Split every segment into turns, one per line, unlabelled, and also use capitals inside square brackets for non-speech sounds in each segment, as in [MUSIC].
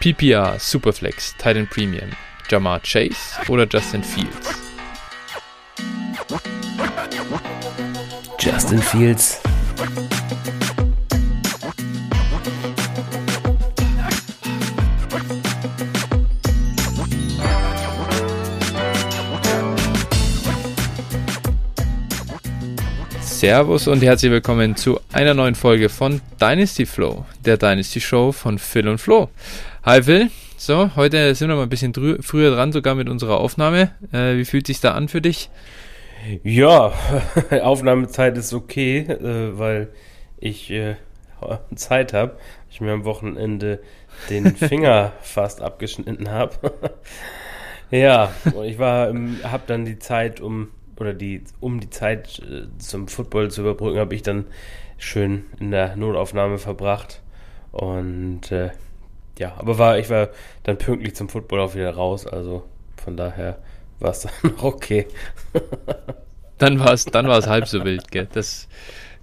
PPR, Superflex, Titan Premium, Jamar Chase oder Justin Fields?
Justin Fields.
Servus und herzlich willkommen zu einer neuen Folge von Dynasty Flow, der Dynasty Show von Phil und Flo. Hi Phil, so, heute sind wir mal ein bisschen früher dran, sogar mit unserer Aufnahme. Äh, wie fühlt sich da an für dich?
Ja, [LAUGHS] Aufnahmezeit ist okay, äh, weil ich äh, [LAUGHS] Zeit habe. Ich mir am Wochenende den [LAUGHS] Finger fast abgeschnitten habe. ja, und ich war, habe dann die Zeit, um oder die, um die Zeit äh, zum Football zu überbrücken, habe ich dann schön in der Notaufnahme verbracht. Und äh, ja, aber war, ich war dann pünktlich zum Football auch wieder raus, also von daher war es dann noch [LAUGHS] okay.
dann war es dann halb so wild, gell? Das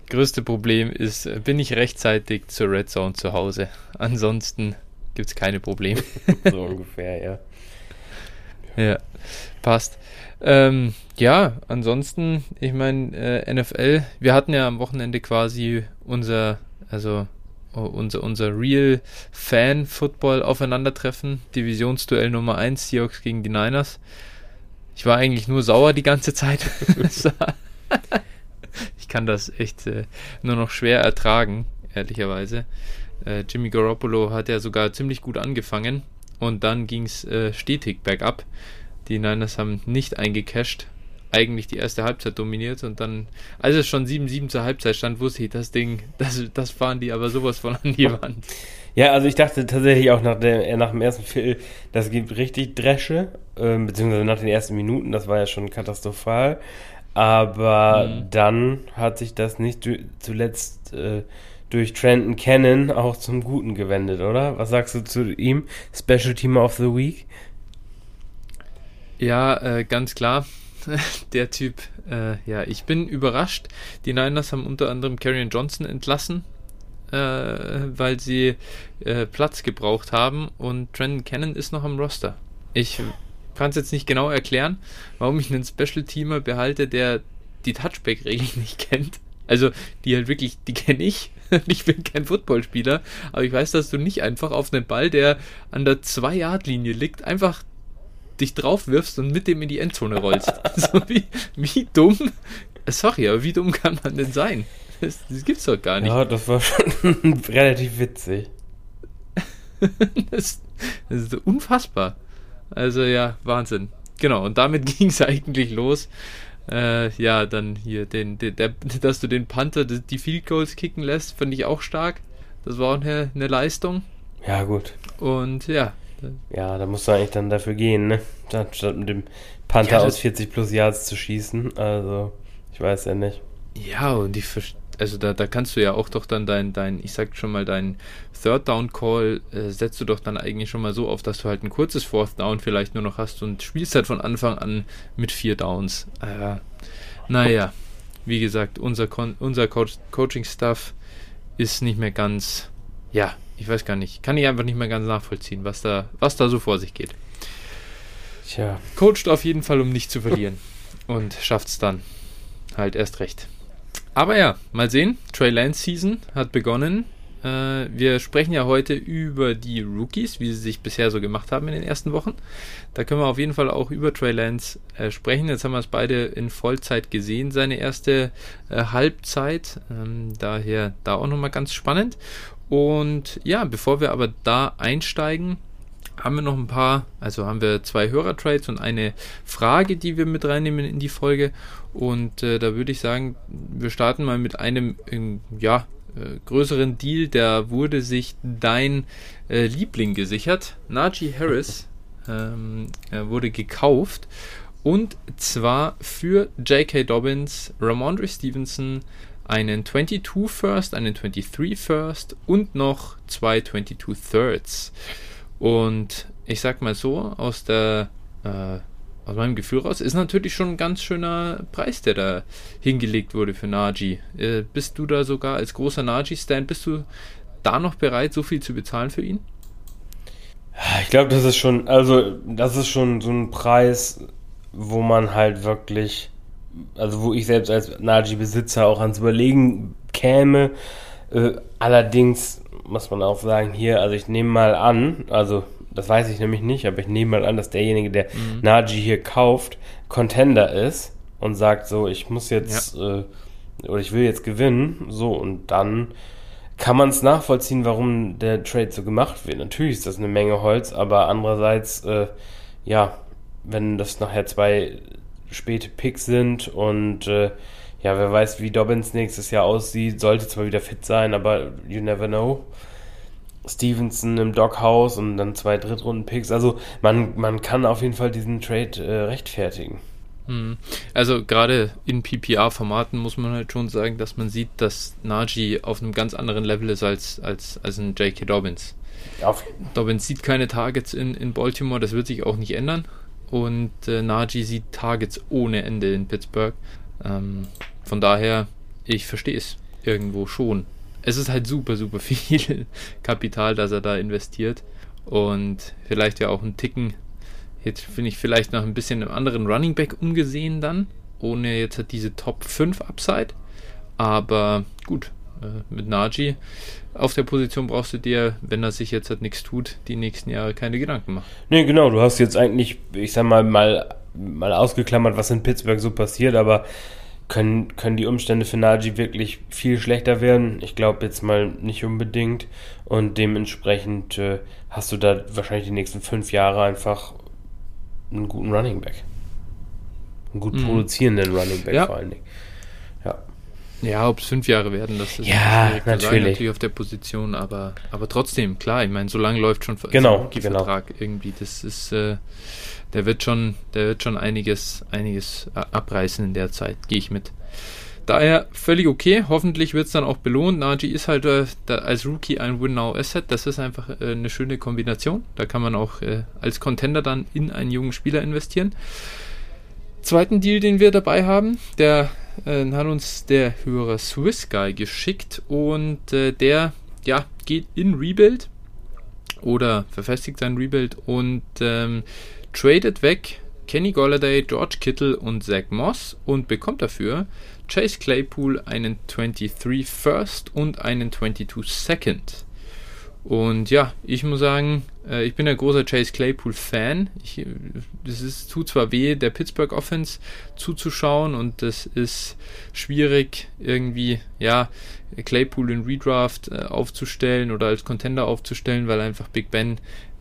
größte Problem ist, bin ich rechtzeitig zur Red Zone zu Hause. Ansonsten gibt es keine Probleme. [LAUGHS]
so ungefähr, ja.
Ja, passt. Ähm, ja, ansonsten, ich meine, äh, NFL, wir hatten ja am Wochenende quasi unser, also unser, unser Real Fan Football Aufeinandertreffen, Divisionsduell Nummer 1, Seahawks gegen die Niners. Ich war eigentlich nur sauer die ganze Zeit. [LAUGHS] ich kann das echt äh, nur noch schwer ertragen, ehrlicherweise. Äh, Jimmy Garoppolo hat ja sogar ziemlich gut angefangen und dann ging es äh, stetig bergab. Die Niners haben nicht eingecasht, eigentlich die erste Halbzeit dominiert und dann, als es schon 7-7 zur Halbzeit stand, wusste ich, das Ding, das, das fahren die aber sowas von an die Wand.
Ja, also ich dachte tatsächlich auch nach, der, nach dem ersten Viertel, das gibt richtig Dresche, äh, beziehungsweise nach den ersten Minuten, das war ja schon katastrophal. Aber mhm. dann hat sich das nicht zuletzt äh, durch Trenton Cannon auch zum Guten gewendet, oder? Was sagst du zu ihm? Special Team of the Week?
Ja, äh, ganz klar. [LAUGHS] Der Typ, äh, ja, ich bin überrascht. Die Niners haben unter anderem Karrion Johnson entlassen, äh, weil sie äh, Platz gebraucht haben und Trenton Cannon ist noch am Roster. Ich kann es jetzt nicht genau erklären, warum ich einen Special-Teamer behalte, der die Touchback-Regeln [LAUGHS] nicht kennt. Also, die halt wirklich, die kenne ich. [LAUGHS] Ich bin kein Footballspieler, aber ich weiß, dass du nicht einfach auf einen Ball, der an der 2-Yard-Linie liegt, einfach dich drauf wirfst und mit dem in die Endzone rollst. [LAUGHS] so wie, wie dumm. Sorry, aber wie dumm kann man denn sein? Das, das gibt's doch gar nicht.
Ja, das war schon [LAUGHS] relativ witzig. [LAUGHS]
das, das, ist unfassbar. Also ja, Wahnsinn. Genau, und damit ging es eigentlich los. Äh, ja, dann hier, den, den, der, dass du den Panther die Field Goals kicken lässt, fand ich auch stark. Das war auch eine, eine Leistung.
Ja, gut.
Und ja,
ja, da musst du eigentlich dann dafür gehen, ne? Statt mit dem Panther ja, aus 40 plus Yards zu schießen. Also, ich weiß ja nicht.
Ja, und die, also da, da kannst du ja auch doch dann dein, dein, ich sag schon mal, dein Third Down Call äh, setzt du doch dann eigentlich schon mal so auf, dass du halt ein kurzes Fourth Down vielleicht nur noch hast und spielst halt von Anfang an mit vier Downs. Äh, naja, wie gesagt, unser, Con unser Co Coaching-Stuff ist nicht mehr ganz, ja, ich weiß gar nicht, kann ich einfach nicht mehr ganz nachvollziehen, was da, was da so vor sich geht. Tja. Coacht auf jeden Fall, um nicht zu verlieren. [LAUGHS] Und schafft es dann halt erst recht. Aber ja, mal sehen. Trey Lance Season hat begonnen. Äh, wir sprechen ja heute über die Rookies, wie sie sich bisher so gemacht haben in den ersten Wochen. Da können wir auf jeden Fall auch über Trey Lance äh, sprechen. Jetzt haben wir es beide in Vollzeit gesehen, seine erste äh, Halbzeit. Ähm, daher da auch nochmal ganz spannend. Und ja, bevor wir aber da einsteigen, haben wir noch ein paar, also haben wir zwei Hörertrades und eine Frage, die wir mit reinnehmen in die Folge. Und äh, da würde ich sagen, wir starten mal mit einem, äh, ja, äh, größeren Deal. Da wurde sich dein äh, Liebling gesichert. Najee Harris [LAUGHS] ähm, wurde gekauft. Und zwar für J.K. Dobbins, Ramondre Stevenson, einen 22 First, einen 23 First und noch zwei 22 Thirds. Und ich sag mal so, aus der äh, aus meinem Gefühl raus, ist natürlich schon ein ganz schöner Preis, der da hingelegt wurde für Naji. Äh, bist du da sogar als großer Naji-Stand, bist du da noch bereit, so viel zu bezahlen für ihn?
Ich glaube, das ist schon, also das ist schon so ein Preis, wo man halt wirklich, also wo ich selbst als Naji-Besitzer auch ans Überlegen käme. Äh, allerdings muss man auch sagen, hier, also ich nehme mal an, also das weiß ich nämlich nicht, aber ich nehme mal an, dass derjenige, der mhm. Naji hier kauft, Contender ist und sagt so, ich muss jetzt ja. äh, oder ich will jetzt gewinnen, so und dann kann man es nachvollziehen, warum der Trade so gemacht wird. Natürlich ist das eine Menge Holz, aber andererseits, äh, ja, wenn das nachher zwei späte Picks sind und äh, ja, wer weiß, wie Dobbins nächstes Jahr aussieht, sollte zwar wieder fit sein, aber you never know. Stevenson im Doghouse und dann zwei Drittrunden-Picks. Also man, man kann auf jeden Fall diesen Trade äh, rechtfertigen.
Hm. Also gerade in PPR-Formaten muss man halt schon sagen, dass man sieht, dass Najee auf einem ganz anderen Level ist als, als, als ein J.K. Dobbins. Auf. Dobbins sieht keine Targets in, in Baltimore, das wird sich auch nicht ändern. Und äh, Najee sieht Targets ohne Ende in Pittsburgh. Ähm, von daher, ich verstehe es irgendwo schon. Es ist halt super, super [LAUGHS] viel Kapital, das er da investiert. Und vielleicht ja auch ein Ticken Jetzt finde ich vielleicht noch ein bisschen im anderen Running Back umgesehen dann, ohne jetzt halt diese Top 5 Upside. Aber gut, mit Najee auf der Position brauchst du dir, wenn er sich jetzt halt nichts tut, die nächsten Jahre keine Gedanken machen.
Nee, genau, du hast jetzt eigentlich, ich sag mal, mal, mal ausgeklammert, was in Pittsburgh so passiert, aber können, können die Umstände für Najee wirklich viel schlechter werden? Ich glaube jetzt mal nicht unbedingt. Und dementsprechend äh, hast du da wahrscheinlich die nächsten fünf Jahre einfach einen guten Running Back. Einen gut mhm. produzierenden Running Back ja. vor allen Dingen.
Ja. Ob es fünf Jahre werden, das
ist ja, natürlich. Sagen,
natürlich auf der Position, aber, aber trotzdem, klar, ich meine, so lange läuft schon
genau,
so genau. Vertrag irgendwie. Das ist, äh, der wird schon, der wird schon einiges, einiges abreißen in der Zeit, gehe ich mit. Daher völlig okay. Hoffentlich wird es dann auch belohnt. Najee ist halt äh, als Rookie ein Win-Now-Asset. Das ist einfach äh, eine schöne Kombination. Da kann man auch äh, als Contender dann in einen jungen Spieler investieren. Zweiten Deal, den wir dabei haben, der äh, hat uns der Hörer Swiss Guy geschickt und äh, der ja, geht in Rebuild oder verfestigt sein Rebuild und ähm, tradet weg Kenny Golladay, George Kittle und Zach Moss und bekommt dafür Chase Claypool einen 23 First und einen 22 Second. Und ja, ich muss sagen, äh, ich bin ein großer Chase Claypool-Fan. Es tut zwar weh, der Pittsburgh Offense zuzuschauen und das ist schwierig, irgendwie, ja, Claypool in Redraft äh, aufzustellen oder als Contender aufzustellen, weil einfach Big Ben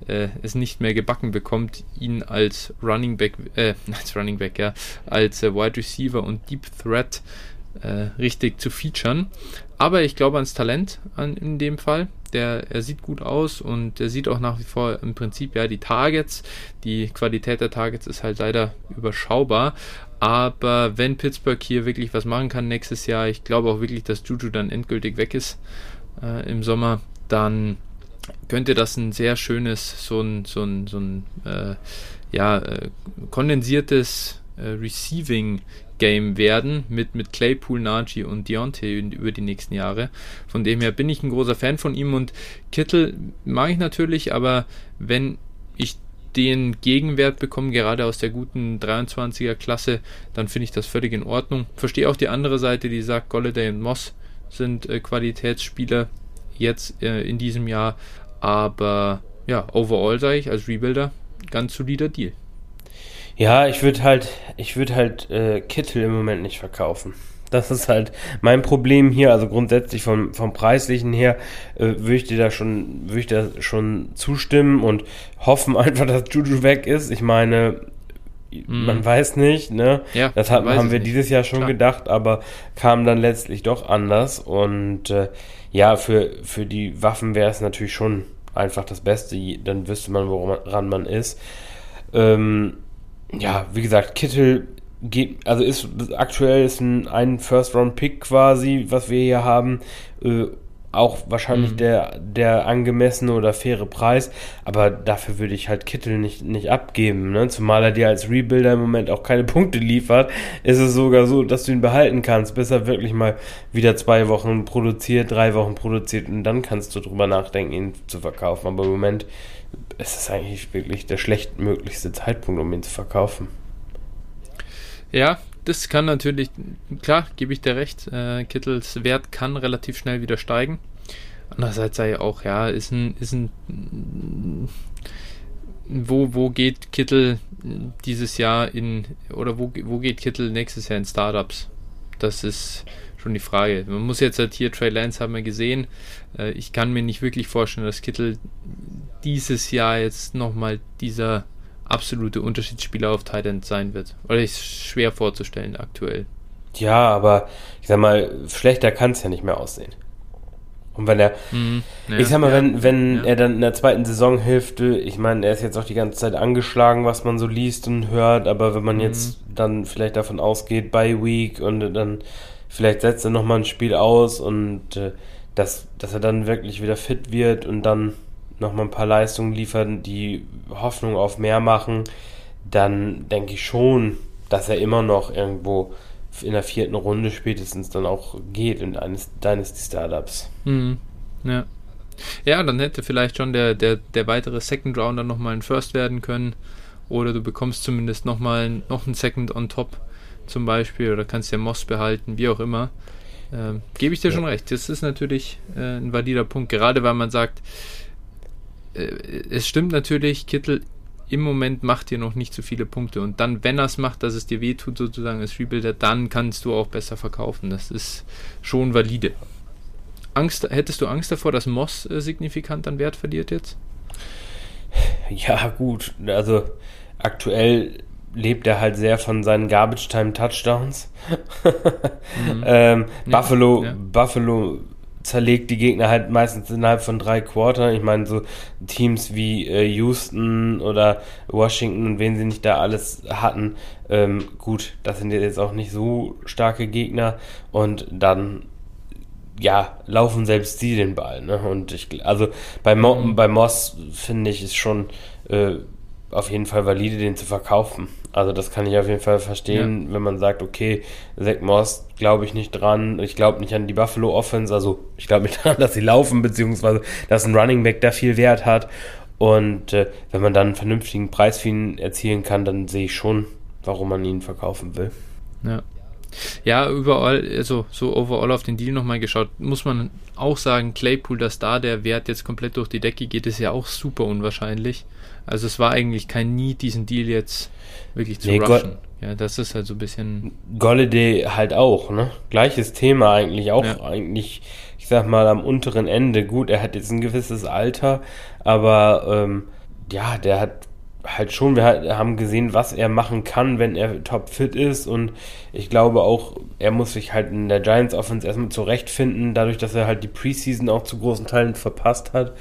äh, es nicht mehr gebacken bekommt, ihn als Running Back, äh, [LAUGHS] als Running Back, ja, als äh, Wide Receiver und Deep Threat äh, richtig zu featuren. Aber ich glaube ans Talent an, in dem Fall. Der, er sieht gut aus und er sieht auch nach wie vor im Prinzip ja die Targets. Die Qualität der Targets ist halt leider überschaubar. Aber wenn Pittsburgh hier wirklich was machen kann nächstes Jahr, ich glaube auch wirklich, dass Juju dann endgültig weg ist äh, im Sommer, dann könnte das ein sehr schönes, so ein, so ein, so ein äh, ja, äh, kondensiertes äh, Receiving Game werden mit, mit Claypool, Najee und Deontay über die nächsten Jahre. Von dem her bin ich ein großer Fan von ihm und Kittel mag ich natürlich, aber wenn ich den Gegenwert bekomme, gerade aus der guten 23er Klasse, dann finde ich das völlig in Ordnung. Verstehe auch die andere Seite, die sagt, Golladay und Moss sind äh, Qualitätsspieler jetzt äh, in diesem Jahr, aber ja, overall sage ich als Rebuilder ganz solider Deal.
Ja, ich würde halt, ich würde halt äh, Kittel im Moment nicht verkaufen. Das ist halt mein Problem hier. Also grundsätzlich vom, vom Preislichen her äh, würde ich dir da schon, würde ich da schon zustimmen und hoffen [LAUGHS] einfach, dass Juju weg ist. Ich meine, mm. man weiß nicht, ne? Ja, das hat, haben wir nicht. dieses Jahr schon Klar. gedacht, aber kam dann letztlich doch anders. Und äh, ja, für, für die Waffen wäre es natürlich schon einfach das Beste. Dann wüsste man, woran man ist. Ähm, ja, wie gesagt, Kittel geht, also ist aktuell ist ein, ein First-Round-Pick quasi, was wir hier haben. Äh, auch wahrscheinlich mhm. der, der angemessene oder faire Preis, aber dafür würde ich halt Kittel nicht, nicht abgeben, ne? Zumal er dir als Rebuilder im Moment auch keine [LAUGHS] Punkte liefert, ist es sogar so, dass du ihn behalten kannst, bis er wirklich mal wieder zwei Wochen produziert, drei Wochen produziert und dann kannst du drüber nachdenken, ihn zu verkaufen. Aber im Moment ist es eigentlich wirklich der schlechtmöglichste Zeitpunkt, um ihn zu verkaufen.
Ja, das kann natürlich, klar, gebe ich dir recht, äh, Kittels Wert kann relativ schnell wieder steigen. Andererseits sei auch, ja, ist ein, ist ein, wo, wo geht Kittel dieses Jahr in, oder wo, wo geht Kittel nächstes Jahr in Startups? Das ist schon die Frage. Man muss jetzt halt hier, Trey Lance haben wir gesehen, äh, ich kann mir nicht wirklich vorstellen, dass Kittel dieses Jahr jetzt nochmal dieser absolute Unterschiedsspieler auf Titan sein wird. Oder ist schwer vorzustellen aktuell.
Ja, aber ich sag mal, schlechter kann es ja nicht mehr aussehen. Und wenn er, mhm, ja, ich sag mal, ja, wenn, wenn ja. er dann in der zweiten Saisonhälfte, ich meine, er ist jetzt auch die ganze Zeit angeschlagen, was man so liest und hört, aber wenn man mhm. jetzt dann vielleicht davon ausgeht, bei Week und dann vielleicht setzt er nochmal ein Spiel aus und äh, dass, dass er dann wirklich wieder fit wird und dann nochmal ein paar Leistungen liefern, die Hoffnung auf mehr machen, dann denke ich schon, dass er immer noch irgendwo in der vierten Runde spätestens dann auch geht in eines Dynasty Startups.
Mhm. Ja. Ja, dann hätte vielleicht schon der, der, der weitere Second Rounder nochmal ein First werden können. Oder du bekommst zumindest nochmal noch ein Second on top zum Beispiel. Oder kannst ja Moss behalten, wie auch immer. Ähm, Gebe ich dir ja. schon recht. Das ist natürlich äh, ein valider Punkt. Gerade weil man sagt, es stimmt natürlich, Kittel im Moment macht dir noch nicht so viele Punkte. Und dann, wenn er es macht, dass es dir wehtut, sozusagen als Rebuilder, dann kannst du auch besser verkaufen. Das ist schon valide. Angst, hättest du Angst davor, dass Moss äh, signifikant an Wert verliert jetzt?
Ja, gut. Also aktuell lebt er halt sehr von seinen Garbage Time Touchdowns. [LAUGHS] mhm. ähm, ja, Buffalo, ja. Buffalo zerlegt die Gegner halt meistens innerhalb von drei Quartern. Ich meine, so Teams wie äh, Houston oder Washington und wen sie nicht da alles hatten, ähm, gut, das sind jetzt auch nicht so starke Gegner und dann ja, laufen selbst sie den Ball. Ne? Und ich, also bei, Mo, bei Moss finde ich es schon äh, auf jeden Fall valide, den zu verkaufen. Also das kann ich auf jeden Fall verstehen, ja. wenn man sagt, okay, Zach Moss glaube ich nicht dran, ich glaube nicht an die Buffalo Offense, also ich glaube nicht [LAUGHS] daran, dass sie laufen, beziehungsweise dass ein Running Back da viel Wert hat. Und äh, wenn man dann einen vernünftigen Preis für ihn erzielen kann, dann sehe ich schon, warum man ihn verkaufen will.
Ja. Ja, überall, also so overall auf den Deal nochmal geschaut, muss man auch sagen, Claypool, dass da der Wert jetzt komplett durch die Decke geht, ist ja auch super unwahrscheinlich. Also es war eigentlich kein Need, diesen Deal jetzt wirklich zu nee, rushen. ja, das ist halt so ein bisschen.
Golladay halt auch, ne? Gleiches Thema eigentlich, auch ja. eigentlich, ich sag mal, am unteren Ende. Gut, er hat jetzt ein gewisses Alter, aber ähm, ja, der hat halt schon, wir haben gesehen, was er machen kann, wenn er topfit ist und ich glaube auch, er muss sich halt in der Giants Offense erstmal zurechtfinden, dadurch, dass er halt die Preseason auch zu großen Teilen verpasst hat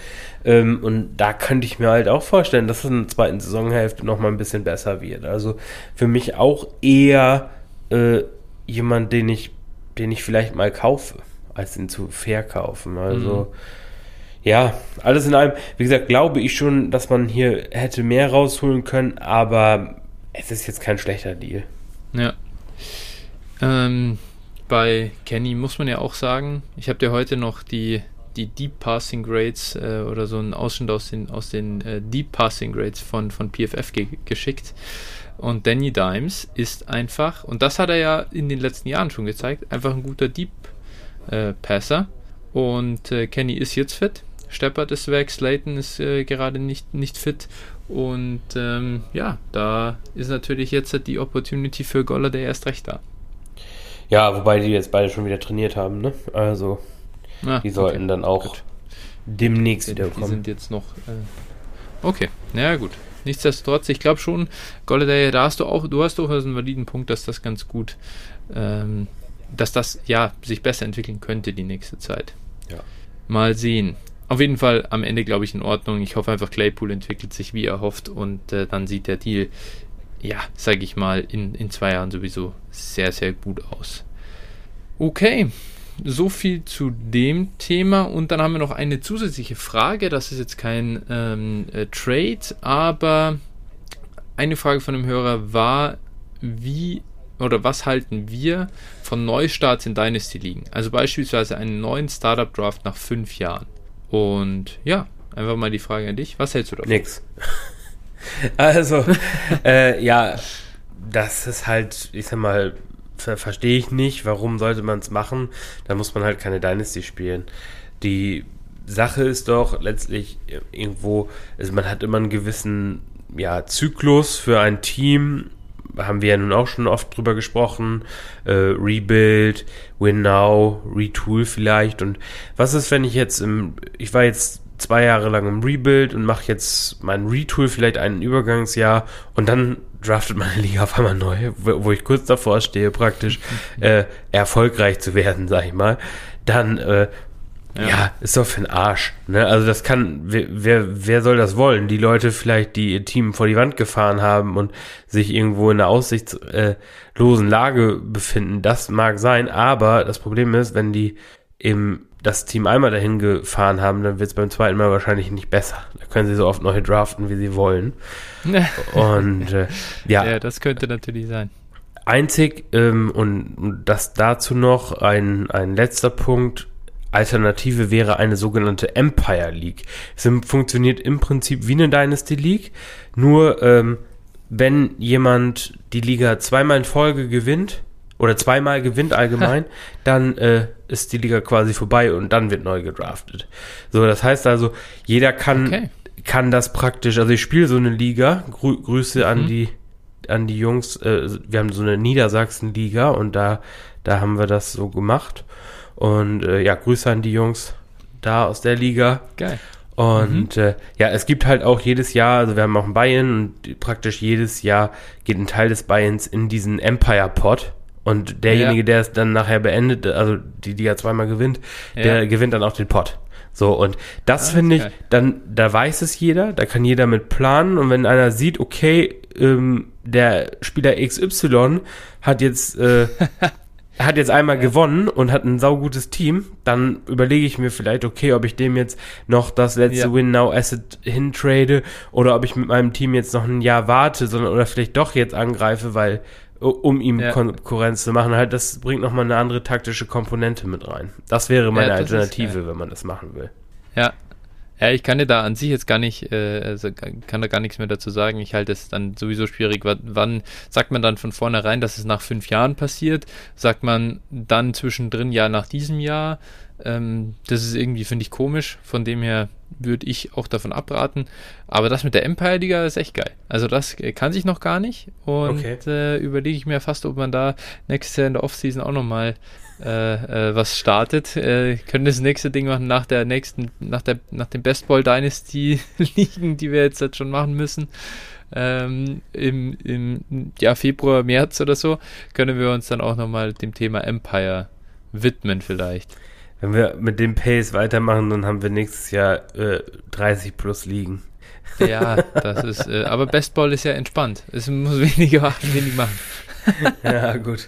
ähm, und da könnte ich mir halt auch vorstellen, dass es in der zweiten Saisonhälfte nochmal ein bisschen besser wird. Also für mich auch eher äh, jemand, den ich, den ich vielleicht mal kaufe, als ihn zu verkaufen. Also mhm ja, alles in allem, wie gesagt, glaube ich schon, dass man hier hätte mehr rausholen können, aber es ist jetzt kein schlechter Deal.
Ja. Ähm, bei Kenny muss man ja auch sagen, ich habe dir heute noch die, die Deep Passing Grades äh, oder so einen Ausschnitt aus den, aus den äh, Deep Passing Grades von, von PFF ge geschickt. Und Danny Dimes ist einfach, und das hat er ja in den letzten Jahren schon gezeigt, einfach ein guter Deep äh, Passer. Und äh, Kenny ist jetzt fit. Steppert ist weg, Slayton ist äh, gerade nicht, nicht fit. Und ähm, ja, da ist natürlich jetzt die Opportunity für Goller der erst recht da.
Ja, wobei die jetzt beide schon wieder trainiert haben, ne? Also, ah, die sollten okay. dann auch gut. demnächst
wieder kommen. Die sind jetzt noch. Äh, okay, naja, gut. Nichtsdestotrotz, ich glaube schon, Golladay, da hast du auch, du hast durchaus einen validen Punkt, dass das ganz gut, ähm, dass das ja sich besser entwickeln könnte die nächste Zeit.
Ja.
Mal sehen auf jeden Fall am Ende, glaube ich, in Ordnung. Ich hoffe einfach, Claypool entwickelt sich wie er hofft und äh, dann sieht der Deal, ja, sage ich mal, in, in zwei Jahren sowieso sehr, sehr gut aus. Okay, so viel zu dem Thema. Und dann haben wir noch eine zusätzliche Frage. Das ist jetzt kein ähm, äh, Trade, aber eine Frage von dem Hörer war, wie oder was halten wir von Neustarts in Dynasty ligen? Also beispielsweise einen neuen Startup Draft nach fünf Jahren. Und ja, einfach mal die Frage an dich. Was hältst du davon?
Nix. [LAUGHS] also, äh, ja, das ist halt, ich sag mal, ver verstehe ich nicht, warum sollte man es machen? Da muss man halt keine Dynasty spielen. Die Sache ist doch letztlich irgendwo, also man hat immer einen gewissen ja, Zyklus für ein Team, haben wir ja nun auch schon oft drüber gesprochen. Äh, Rebuild, Win Now, Retool vielleicht. Und was ist, wenn ich jetzt im, ich war jetzt zwei Jahre lang im Rebuild und mache jetzt mein Retool vielleicht ein Übergangsjahr und dann draftet meine Liga auf einmal neu, wo ich kurz davor stehe, praktisch [LAUGHS] äh, erfolgreich zu werden, sag ich mal. Dann äh, ja. ja. ist doch für den Arsch. Ne? Also das kann, wer, wer, wer soll das wollen? Die Leute vielleicht, die ihr Team vor die Wand gefahren haben und sich irgendwo in einer aussichtslosen Lage befinden, das mag sein, aber das Problem ist, wenn die im das Team einmal dahin gefahren haben, dann wird es beim zweiten Mal wahrscheinlich nicht besser. Da können sie so oft neu draften, wie sie wollen. [LAUGHS] und äh, ja.
Ja, das könnte natürlich sein.
Einzig, ähm, und das dazu noch ein, ein letzter Punkt, Alternative wäre eine sogenannte Empire League. Es funktioniert im Prinzip wie eine Dynasty League, nur ähm, wenn jemand die Liga zweimal in Folge gewinnt oder zweimal gewinnt [LAUGHS] allgemein, dann äh, ist die Liga quasi vorbei und dann wird neu gedraftet. So, das heißt also, jeder kann okay. kann das praktisch. Also ich spiele so eine Liga. Grü Grüße mhm. an die an die Jungs. Äh, wir haben so eine Niedersachsen Liga und da da haben wir das so gemacht. Und äh, ja, Grüße an die Jungs da aus der Liga.
Geil.
Und mhm. äh, ja, es gibt halt auch jedes Jahr, also wir haben auch ein Buy-in und praktisch jedes Jahr geht ein Teil des Buy-ins in diesen Empire-Pot. Und derjenige, ja. der es dann nachher beendet, also die, die ja zweimal gewinnt, ja. der gewinnt dann auch den Pot. So, und das ah, finde ich, dann, da weiß es jeder, da kann jeder mit planen und wenn einer sieht, okay, ähm, der Spieler XY hat jetzt äh, [LAUGHS] er hat jetzt einmal gewonnen und hat ein saugutes Team, dann überlege ich mir vielleicht, okay, ob ich dem jetzt noch das letzte ja. Win Now Asset hintrade oder ob ich mit meinem Team jetzt noch ein Jahr warte, sondern oder vielleicht doch jetzt angreife, weil um ihm ja. Konkurrenz zu machen, halt das bringt nochmal eine andere taktische Komponente mit rein. Das wäre meine ja, das Alternative, wenn man das machen will.
Ja, ja, ich kann dir da an sich jetzt gar nicht, äh, also kann da gar nichts mehr dazu sagen. Ich halte es dann sowieso schwierig. Wann sagt man dann von vornherein, dass es nach fünf Jahren passiert? Sagt man dann zwischendrin ja nach diesem Jahr? Ähm, das ist irgendwie, finde ich, komisch. Von dem her würde ich auch davon abraten. Aber das mit der Empire Liga ist echt geil. Also das kann sich noch gar nicht. Und okay. äh, überlege ich mir fast, ob man da nächstes Jahr in der Offseason auch nochmal äh, äh, was startet. Äh, können das nächste Ding machen nach der nächsten, nach der, nach dem Bestball Dynasty [LAUGHS] liegen, die wir jetzt, jetzt schon machen müssen. Ähm, im, im ja, Februar, März oder so, können wir uns dann auch nochmal dem Thema Empire widmen vielleicht.
Wenn wir mit dem Pace weitermachen, dann haben wir nächstes Jahr äh, 30 plus liegen.
Ja, das ist, äh, aber Bestball ist ja entspannt. Es muss [LAUGHS] weniger wenig machen. [LAUGHS]
ja, gut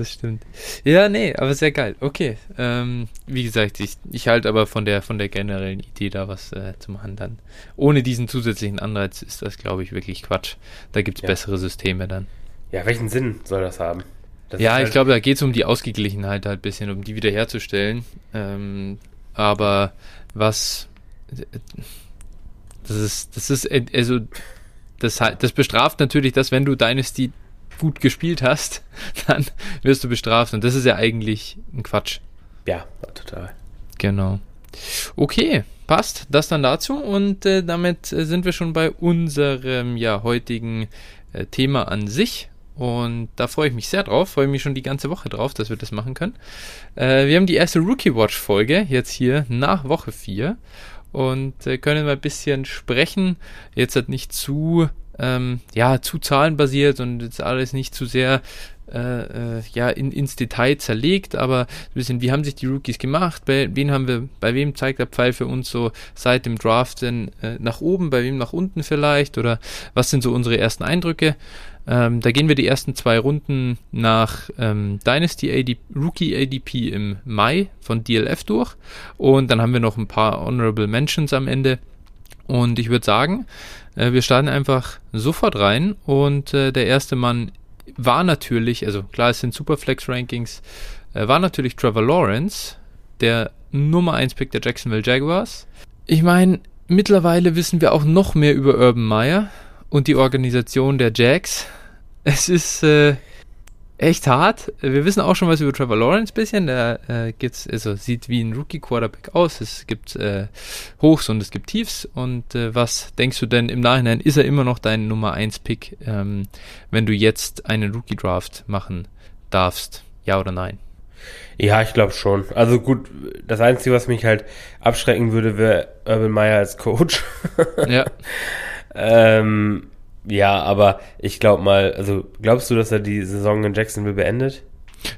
das stimmt. Ja, nee, aber sehr geil. Okay. Ähm, wie gesagt, ich, ich halte aber von der von der generellen Idee da was äh, zu machen dann. Ohne diesen zusätzlichen Anreiz ist das, glaube ich, wirklich Quatsch. Da gibt es ja. bessere Systeme dann.
Ja, welchen Sinn soll das haben?
Das ja, halt ich glaube, da geht es um die Ausgeglichenheit halt ein bisschen, um die wiederherzustellen. Ähm, aber was das ist, das ist, also das, das bestraft natürlich, dass wenn du Dynasty gut gespielt hast, [LAUGHS] dann wirst du bestraft. Und das ist ja eigentlich ein Quatsch.
Ja, total.
Genau. Okay, passt. Das dann dazu. Und äh, damit äh, sind wir schon bei unserem ja, heutigen äh, Thema an sich. Und da freue ich mich sehr drauf, freue mich schon die ganze Woche drauf, dass wir das machen können. Äh, wir haben die erste Rookie Watch Folge jetzt hier nach Woche 4 und äh, können mal ein bisschen sprechen. Jetzt hat nicht zu ähm, ja, zu zahlenbasiert und jetzt alles nicht zu sehr äh, äh, ja, in, ins Detail zerlegt, aber ein bisschen, wie haben sich die Rookies gemacht, bei wen haben wir, bei wem zeigt der Pfeil für uns so seit dem Draft denn äh, nach oben, bei wem nach unten vielleicht? Oder was sind so unsere ersten Eindrücke? Ähm, da gehen wir die ersten zwei Runden nach ähm, Dynasty AD, Rookie ADP im Mai von DLF durch. Und dann haben wir noch ein paar Honorable Mentions am Ende. Und ich würde sagen, äh, wir starten einfach sofort rein und äh, der erste Mann war natürlich, also klar, es sind Superflex-Rankings, äh, war natürlich Trevor Lawrence, der Nummer 1 Pick der Jacksonville Jaguars. Ich meine, mittlerweile wissen wir auch noch mehr über Urban Meyer und die Organisation der Jags. Es ist äh, echt hart. Wir wissen auch schon was über Trevor Lawrence bisschen. Der äh, gibt's, also sieht wie ein Rookie-Quarterback aus. Es gibt äh, Hochs und es gibt Tiefs. Und äh, was denkst du denn im Nachhinein? Ist er immer noch dein Nummer 1-Pick, ähm, wenn du jetzt einen Rookie-Draft machen darfst? Ja oder nein?
Ja, ich glaube schon. Also gut, das Einzige, was mich halt abschrecken würde, wäre Urban Meyer als Coach.
ja. [LAUGHS]
ähm, ja, aber ich glaube mal, also glaubst du, dass er die Saison in Jacksonville beendet?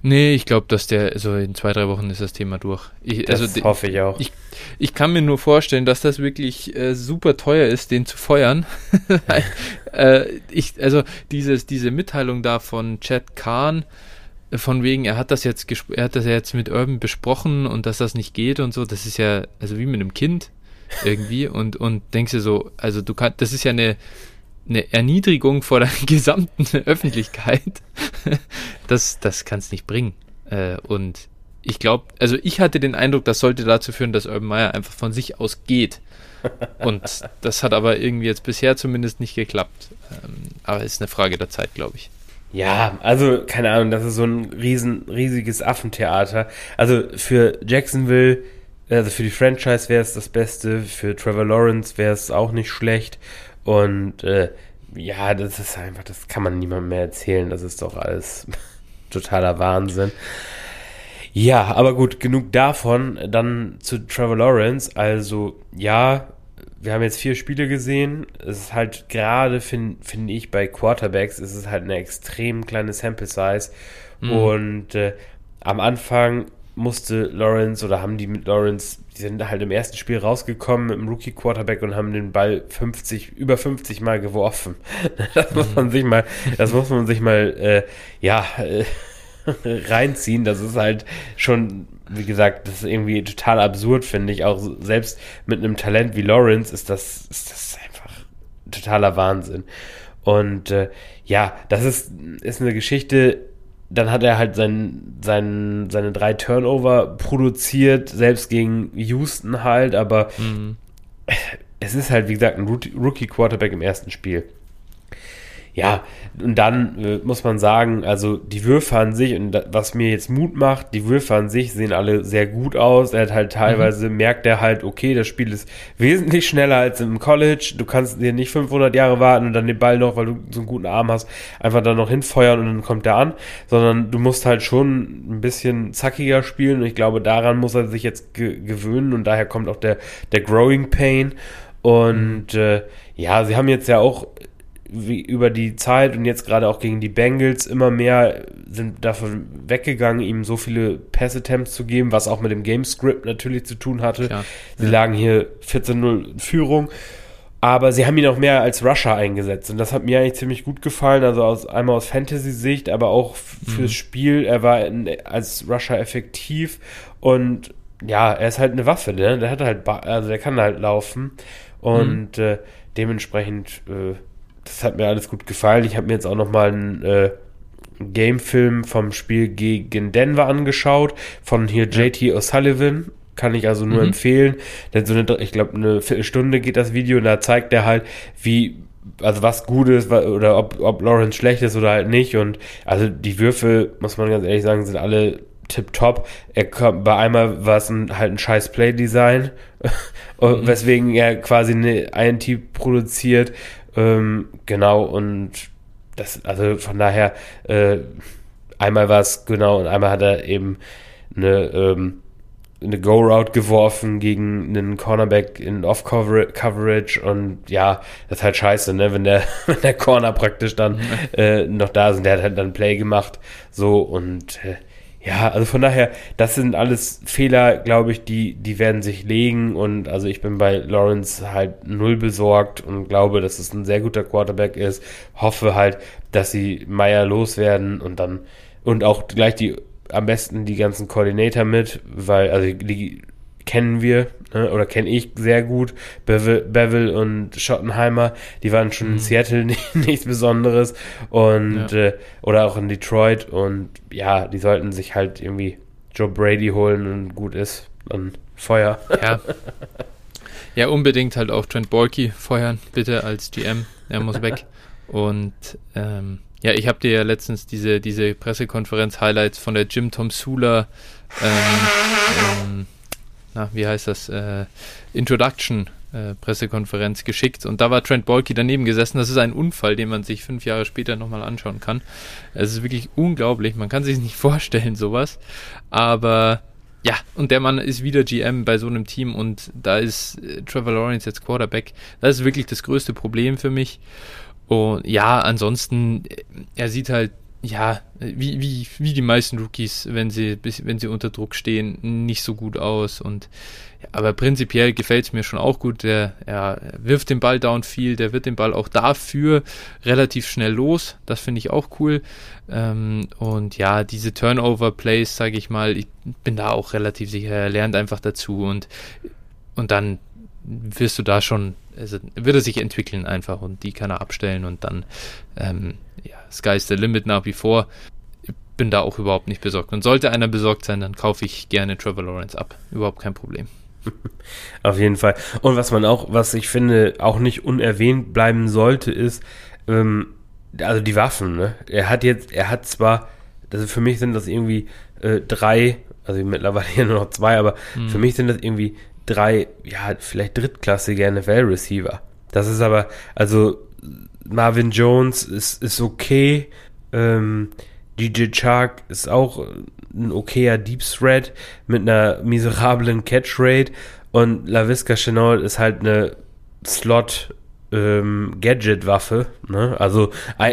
Nee, ich glaube, dass der, also in zwei, drei Wochen ist das Thema durch. Ich,
das
also,
hoffe ich auch.
Ich, ich kann mir nur vorstellen, dass das wirklich äh, super teuer ist, den zu feuern. [LAUGHS] äh, ich, also dieses, diese Mitteilung da von Chad Kahn, äh, von wegen, er hat das jetzt er hat das ja jetzt mit Urban besprochen und dass das nicht geht und so, das ist ja, also wie mit einem Kind irgendwie und, und denkst du so, also du kannst, das ist ja eine, eine Erniedrigung vor der [LAUGHS] gesamten Öffentlichkeit, das, das kann es nicht bringen. Äh, und ich glaube, also ich hatte den Eindruck, das sollte dazu führen, dass Urban Meyer einfach von sich aus geht. Und das hat aber irgendwie jetzt bisher zumindest nicht geklappt. Ähm, aber ist eine Frage der Zeit, glaube ich.
Ja, also keine Ahnung, das ist so ein riesen, riesiges Affentheater. Also für Jacksonville, also für die Franchise wäre es das Beste, für Trevor Lawrence wäre es auch nicht schlecht. Und äh, ja, das ist einfach, das kann man niemandem mehr erzählen. Das ist doch alles [LAUGHS] totaler Wahnsinn. Ja, aber gut, genug davon. Dann zu Trevor Lawrence. Also, ja, wir haben jetzt vier Spiele gesehen. Es ist halt gerade, finde find ich, bei Quarterbacks ist es halt eine extrem kleine Sample Size. Mhm. Und äh, am Anfang musste Lawrence oder haben die mit Lawrence, die sind halt im ersten Spiel rausgekommen mit dem Rookie Quarterback und haben den Ball 50, über 50 Mal geworfen. [LAUGHS] Das muss man sich mal, das muss man sich mal, äh, ja, äh, [LAUGHS] reinziehen. Das ist halt schon, wie gesagt, das ist irgendwie total absurd, finde ich. Auch selbst mit einem Talent wie Lawrence ist das, ist das einfach totaler Wahnsinn. Und äh, ja, das ist, ist eine Geschichte, dann hat er halt sein, sein, seine drei Turnover produziert, selbst gegen Houston halt, aber mhm. es ist halt, wie gesagt, ein Rookie-Quarterback im ersten Spiel. Ja, und dann äh, muss man sagen, also die Würfe an sich und das, was mir jetzt Mut macht, die Würfe an sich sehen alle sehr gut aus. Er hat halt teilweise, mhm. merkt er halt, okay, das Spiel ist wesentlich schneller als im College. Du kannst dir nicht 500 Jahre warten und dann den Ball noch, weil du so einen guten Arm hast, einfach dann noch hinfeuern und dann kommt er an, sondern du musst halt schon ein bisschen zackiger spielen und ich glaube, daran muss er sich jetzt ge gewöhnen und daher kommt auch der, der Growing Pain. Und mhm. äh, ja, sie haben jetzt ja auch wie über die Zeit und jetzt gerade auch gegen die Bengals immer mehr sind davon weggegangen, ihm so viele Pass-Attempts zu geben, was auch mit dem Game-Script natürlich zu tun hatte. Klar. Sie ja. lagen hier 14-0 in Führung. Aber sie haben ihn auch mehr als Rusher eingesetzt. Und das hat mir eigentlich ziemlich gut gefallen. Also aus, einmal aus Fantasy-Sicht, aber auch fürs mhm. Spiel. Er war in, als Rusher effektiv. Und ja, er ist halt eine Waffe, ne? Der hat halt, also der kann halt laufen. Und mhm. äh, dementsprechend äh, das hat mir alles gut gefallen. Ich habe mir jetzt auch nochmal einen äh, Gamefilm vom Spiel gegen Denver angeschaut, von hier JT O'Sullivan. Kann ich also nur mhm. empfehlen. Denn so eine, ich glaube, eine Viertelstunde geht das Video und da zeigt er halt, wie, also was gut ist oder ob, ob Lawrence schlecht ist oder halt nicht. Und also die Würfe, muss man ganz ehrlich sagen, sind alle tipptopp. Er kommt, bei einmal war es ein, halt ein scheiß Play-Design, [LAUGHS] mhm. weswegen er quasi eine INT produziert ähm, genau, und das, also von daher, äh, einmal war es genau und einmal hat er eben eine, ähm, eine Go-Route geworfen gegen einen Cornerback in Off-Coverage und ja, das ist halt scheiße, ne, wenn der, [LAUGHS] wenn der Corner praktisch dann äh, noch da ist und der hat halt dann Play gemacht, so und äh, ja, also von daher, das sind alles Fehler, glaube ich, die, die werden sich legen und also ich bin bei Lawrence halt null besorgt und glaube, dass es ein sehr guter Quarterback ist. Hoffe halt, dass sie Meyer loswerden und dann und auch gleich die am besten die ganzen Koordinator mit, weil also die kennen wir ne, oder kenne ich sehr gut. Bevel, Bevel und Schottenheimer, die waren schon mhm. in Seattle [LAUGHS] nicht, nichts Besonderes und ja. äh, oder auch in Detroit und ja, die sollten sich halt irgendwie Joe Brady holen und gut ist dann Feuer.
Ja. [LAUGHS] Ja, unbedingt halt auch Trent Borky feuern, bitte als GM. Er muss weg. Und ähm, ja, ich habe dir ja letztens diese, diese Pressekonferenz-Highlights von der Jim Tom Sula ähm, ähm, na, wie heißt das, äh, Introduction äh, Pressekonferenz geschickt und da war Trent Bolke daneben gesessen. Das ist ein Unfall, den man sich fünf Jahre später nochmal anschauen kann. Es ist wirklich unglaublich, man kann sich nicht [LAUGHS] vorstellen, sowas. Aber ja, und der Mann ist wieder GM bei so einem Team und da ist äh, Trevor Lawrence jetzt Quarterback. Das ist wirklich das größte Problem für mich. Und ja, ansonsten, äh, er sieht halt ja, wie, wie, wie die meisten Rookies, wenn sie, wenn sie unter Druck stehen, nicht so gut aus. Und aber prinzipiell gefällt es mir schon auch gut. Der ja, wirft den Ball downfield, der wird den Ball auch dafür relativ schnell los. Das finde ich auch cool. Ähm, und ja, diese Turnover-Plays, sage ich mal, ich bin da auch relativ sicher. Er lernt einfach dazu und, und dann wirst du da schon, also wird er sich entwickeln einfach und die kann er abstellen und dann, ähm, ja, Sky's the Limit nach wie vor. Bin da auch überhaupt nicht besorgt. Und sollte einer besorgt sein, dann kaufe ich gerne Trevor Lawrence ab. Überhaupt kein Problem. [LAUGHS]
Auf jeden Fall. Und was man auch, was ich finde, auch nicht unerwähnt bleiben sollte, ist, ähm, also die Waffen, ne? Er hat jetzt, er hat zwar, also für mich sind das irgendwie äh, drei, also mittlerweile [LAUGHS] hier nur noch zwei, aber mhm. für mich sind das irgendwie drei, ja, vielleicht drittklassige NFL-Receiver. Das ist aber, also Marvin Jones ist, ist okay. Ähm, DJ Chark ist auch ein okayer Deep Threat mit einer miserablen Catch Rate und LaVisca Chenault ist halt eine Slot ähm, Gadget Waffe, ne? Also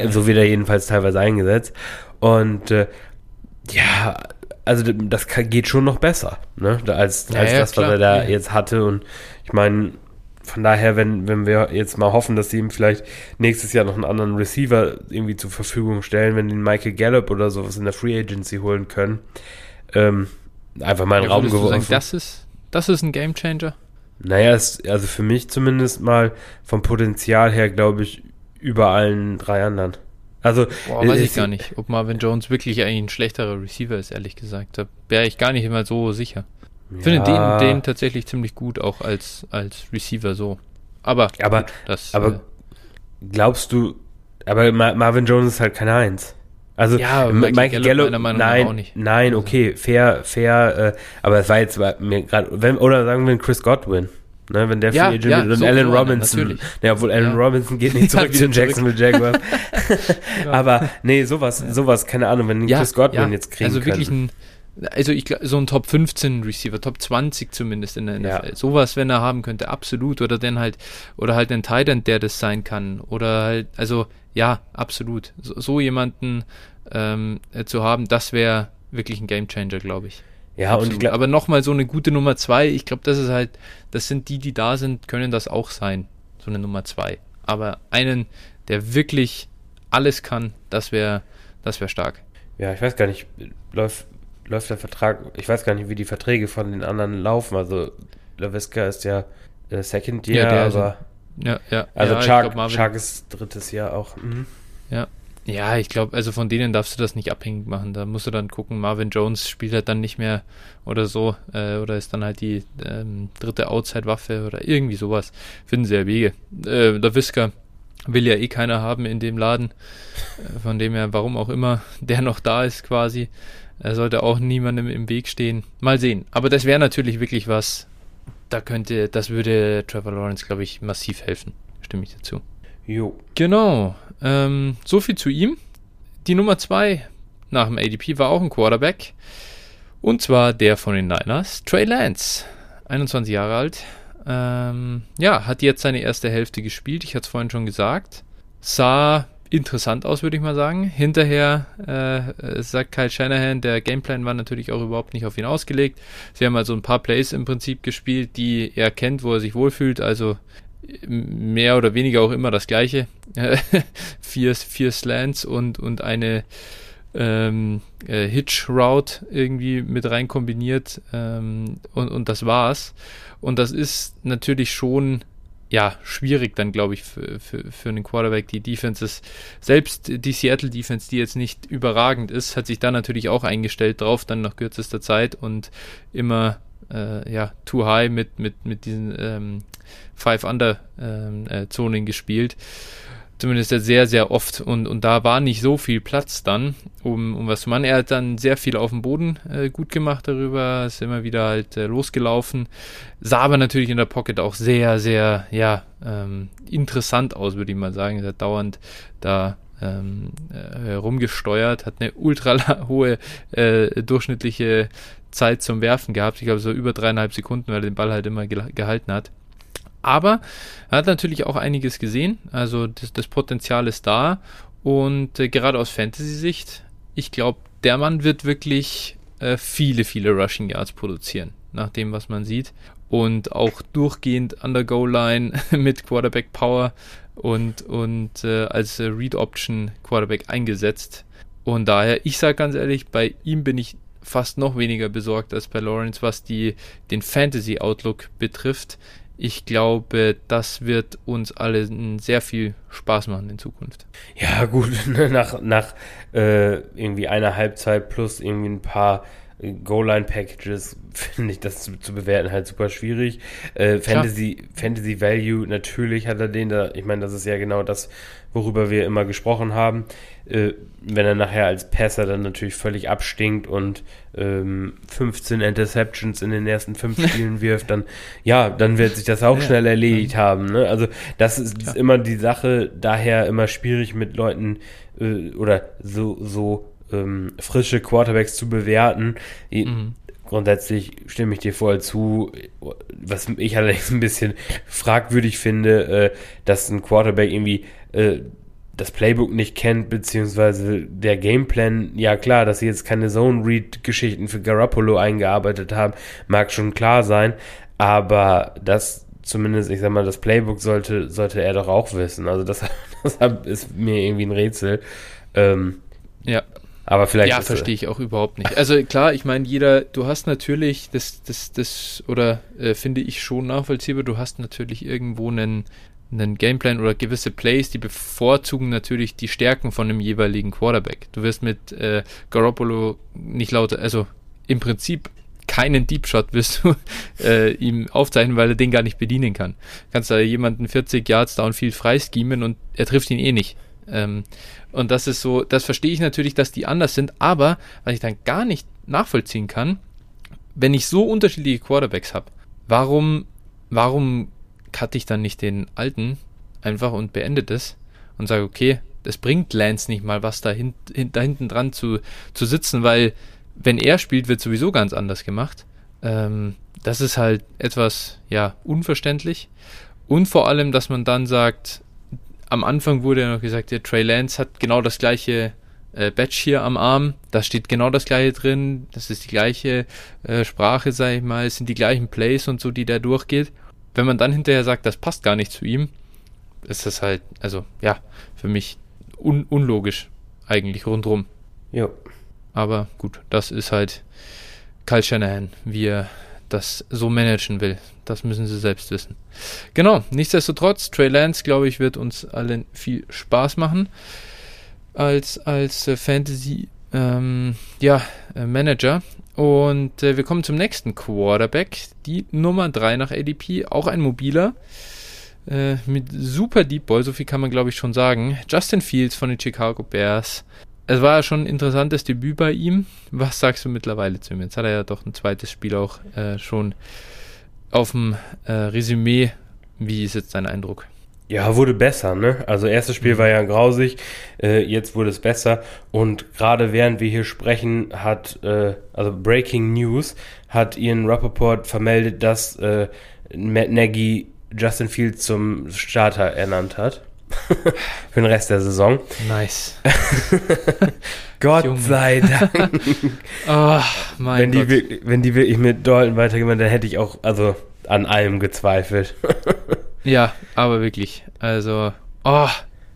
so wird er jedenfalls teilweise eingesetzt und äh, ja, also das kann, geht schon noch besser, ne? Als, ja, als ja, das, klar. was er da ja. jetzt hatte. Und ich meine, von daher, wenn, wenn wir jetzt mal hoffen, dass sie ihm vielleicht nächstes Jahr noch einen anderen Receiver irgendwie zur Verfügung stellen, wenn den Michael Gallup oder sowas in der Free Agency holen können, ähm, einfach mal in den Raum geworfen. Sagen,
das ist, das ist ein Game Changer?
Naja, ist, also für mich zumindest mal vom Potenzial her, glaube ich, über allen drei anderen. Also,
Boah, weiß ich gar nicht, ob Marvin Jones wirklich eigentlich ein schlechterer Receiver ist, ehrlich gesagt. Da wäre ich gar nicht immer so sicher. Ich ja. finde den, den tatsächlich ziemlich gut, auch als, als Receiver so. Aber,
aber, gut, das, aber äh, glaubst du, aber Marvin Jones ist halt kein Eins. Also ja, Mike, Mike Gallup, Gallup nein, nein, also okay, fair, fair, äh, aber es war jetzt mir gerade, oder sagen wir Chris Godwin. Ne, wenn der
ja, Free Agent ja, und so
Alan Robinson. Natürlich. Ja, obwohl Alan ja. Robinson geht nicht [LAUGHS] zurück zu den Jacksonville Jaguars. [LAUGHS] [LAUGHS] Aber nee, sowas, sowas, keine Ahnung, wenn Chris Godwin jetzt kriegen
Also wirklich können. ein, also ich so ein Top 15 Receiver, Top 20 zumindest in der NFL. Sowas, wenn er haben könnte, absolut. Oder dann halt, oder halt ein Titan, der das sein kann. Oder halt, also ja, absolut. So, so jemanden ähm, zu haben, das wäre wirklich ein Gamechanger, glaube ich. Ja, Absolut. und ich glaub, aber nochmal so eine gute Nummer zwei, ich glaube, das ist halt, das sind die, die da sind, können das auch sein, so eine Nummer zwei. Aber einen, der wirklich alles kann, das wäre das wäre stark.
Ja, ich weiß gar nicht, läuft, läuft der Vertrag, ich weiß gar nicht, wie die Verträge von den anderen laufen. Also Laviska ist ja äh, Second Year, ja, aber
ja, ja.
Also
ja,
Chark, glaub, Chark ist drittes Jahr auch. Mhm.
Ja, ja, ich glaube, also von denen darfst du das nicht abhängig machen. Da musst du dann gucken, Marvin Jones spielt halt dann nicht mehr oder so, äh, oder ist dann halt die ähm, dritte Outside-Waffe oder irgendwie sowas. Finden sie ja Wege. Äh, der Whisker will ja eh keiner haben in dem Laden. Äh, von dem her, warum auch immer, der noch da ist quasi. Er sollte auch niemandem im Weg stehen. Mal sehen. Aber das wäre natürlich wirklich was, da könnte, das würde Trevor Lawrence, glaube ich, massiv helfen. Stimme ich dazu. Jo. Genau. Ähm, so viel zu ihm. Die Nummer zwei nach dem ADP war auch ein Quarterback. Und zwar der von den Niners, Trey Lance, 21 Jahre alt. Ähm, ja, hat jetzt seine erste Hälfte gespielt. Ich hatte es vorhin schon gesagt. Sah interessant aus, würde ich mal sagen. Hinterher äh, sagt Kyle Shanahan, der Gameplan war natürlich auch überhaupt nicht auf ihn ausgelegt. Sie haben also ein paar Plays im Prinzip gespielt, die er kennt, wo er sich wohlfühlt. Also mehr oder weniger auch immer das gleiche. [LAUGHS] vier, vier Slants und, und eine ähm, äh, Hitch-Route irgendwie mit rein kombiniert ähm, und, und das war's. Und das ist natürlich schon ja, schwierig dann, glaube ich, für, für, für einen Quarterback. Die Defense ist, selbst die Seattle Defense, die jetzt nicht überragend ist, hat sich da natürlich auch eingestellt drauf, dann nach kürzester Zeit und immer, äh, ja, too high mit, mit, mit diesen ähm, Five-Under-Zonen ähm, äh, gespielt zumindest sehr, sehr oft. Und, und da war nicht so viel Platz dann, um, um was zu machen. Er hat dann sehr viel auf dem Boden äh, gut gemacht darüber, ist immer wieder halt äh, losgelaufen. Sah aber natürlich in der Pocket auch sehr, sehr, ja, ähm, interessant aus, würde ich mal sagen. Er hat dauernd da ähm, äh, rumgesteuert, hat eine ultra [LAUGHS] hohe äh, durchschnittliche Zeit zum Werfen gehabt. Ich glaube, so über dreieinhalb Sekunden, weil er den Ball halt immer gehalten hat. Aber er hat natürlich auch einiges gesehen. Also das, das Potenzial ist da. Und äh, gerade aus Fantasy-Sicht, ich glaube, der Mann wird wirklich äh, viele, viele Rushing Yards produzieren, nach dem, was man sieht. Und auch durchgehend an der Goal-Line [LAUGHS] mit Quarterback Power und, und äh, als äh, Read-Option Quarterback eingesetzt. Und daher, ich sage ganz ehrlich, bei ihm bin ich fast noch weniger besorgt als bei Lawrence, was die, den Fantasy-Outlook betrifft ich glaube, das wird uns alle sehr viel Spaß machen in Zukunft.
Ja, gut, [LAUGHS] nach, nach äh, irgendwie einer Halbzeit plus irgendwie ein paar Goal-Line-Packages [LAUGHS] finde ich das zu, zu, bewerten halt super schwierig. Äh, Fantasy, Fantasy Value, natürlich hat er den da, ich meine, das ist ja genau das, worüber wir immer gesprochen haben. Äh, wenn er nachher als Passer dann natürlich völlig abstinkt und ähm, 15 Interceptions in den ersten fünf [LAUGHS] Spielen wirft, dann ja, dann wird sich das auch ja, schnell erledigt ja. haben. Ne? Also das ist, ist, immer die Sache, daher immer schwierig mit Leuten äh, oder so, so ähm, frische Quarterbacks zu bewerten. Mhm. Grundsätzlich stimme ich dir voll zu. Was ich allerdings ein bisschen fragwürdig finde, äh, dass ein Quarterback irgendwie äh, das Playbook nicht kennt, beziehungsweise der Gameplan, ja klar, dass sie jetzt keine Zone-Read-Geschichten für Garoppolo eingearbeitet haben, mag schon klar sein, aber das zumindest, ich sag mal, das Playbook sollte, sollte er doch auch wissen. Also das, [LAUGHS] das ist mir irgendwie ein Rätsel. Ähm,
ja. Aber vielleicht. Ja, verstehe ich auch überhaupt nicht. Also klar, ich meine, jeder, du hast natürlich, das, das, das, oder äh, finde ich schon nachvollziehbar, du hast natürlich irgendwo einen, einen Gameplan oder gewisse Plays, die bevorzugen natürlich die Stärken von dem jeweiligen Quarterback. Du wirst mit äh, Garoppolo nicht lauter, also im Prinzip keinen Deep Shot wirst du [LAUGHS] äh, ihm aufzeichnen, weil er den gar nicht bedienen kann. Kannst da jemanden 40 Yards downfield freischemen und er trifft ihn eh nicht. Ähm, und das ist so, das verstehe ich natürlich, dass die anders sind, aber was ich dann gar nicht nachvollziehen kann, wenn ich so unterschiedliche Quarterbacks habe, warum, warum cutte ich dann nicht den alten einfach und beende das und sage, okay, das bringt Lance nicht mal was da, hin, da hinten dran zu, zu sitzen, weil wenn er spielt, wird sowieso ganz anders gemacht. Ähm, das ist halt etwas, ja, unverständlich. Und vor allem, dass man dann sagt, am Anfang wurde ja noch gesagt, der Trey Lance hat genau das gleiche äh, Badge hier am Arm. Da steht genau das gleiche drin. Das ist die gleiche äh, Sprache, sag ich mal. Es sind die gleichen Plays und so, die der durchgeht. Wenn man dann hinterher sagt, das passt gar nicht zu ihm, ist das halt, also ja, für mich un unlogisch eigentlich rundrum.
Ja.
Aber gut, das ist halt Kyle Shanahan, wie er das so managen will. Das müssen sie selbst wissen. Genau, nichtsdestotrotz, Trey Lance, glaube ich, wird uns allen viel Spaß machen als, als äh, Fantasy ähm, ja, äh, Manager. Und äh, wir kommen zum nächsten Quarterback, die Nummer 3 nach ADP, auch ein mobiler. Äh, mit super Deep Ball, so viel kann man glaube ich schon sagen. Justin Fields von den Chicago Bears es war ja schon ein interessantes Debüt bei ihm. Was sagst du mittlerweile zu ihm? Jetzt hat er ja doch ein zweites Spiel auch äh, schon auf dem äh, Resümee. Wie ist jetzt dein Eindruck?
Ja, wurde besser, ne? Also erstes Spiel war ja grausig, äh, jetzt wurde es besser und gerade während wir hier sprechen, hat, äh, also Breaking News, hat Ian Rappaport vermeldet, dass äh, Matt Nagy Justin Fields zum Starter ernannt hat. [LAUGHS] Für den Rest der Saison.
Nice. [LAUGHS]
Gott
Junge.
sei Dank. [LAUGHS]
Oh, mein
wenn, die,
Gott.
wirklich- wenn die wirklich mit Dalton weitergemacht, dann hätte ich auch, also an allem gezweifelt.
Ja, aber wirklich. Also, oh,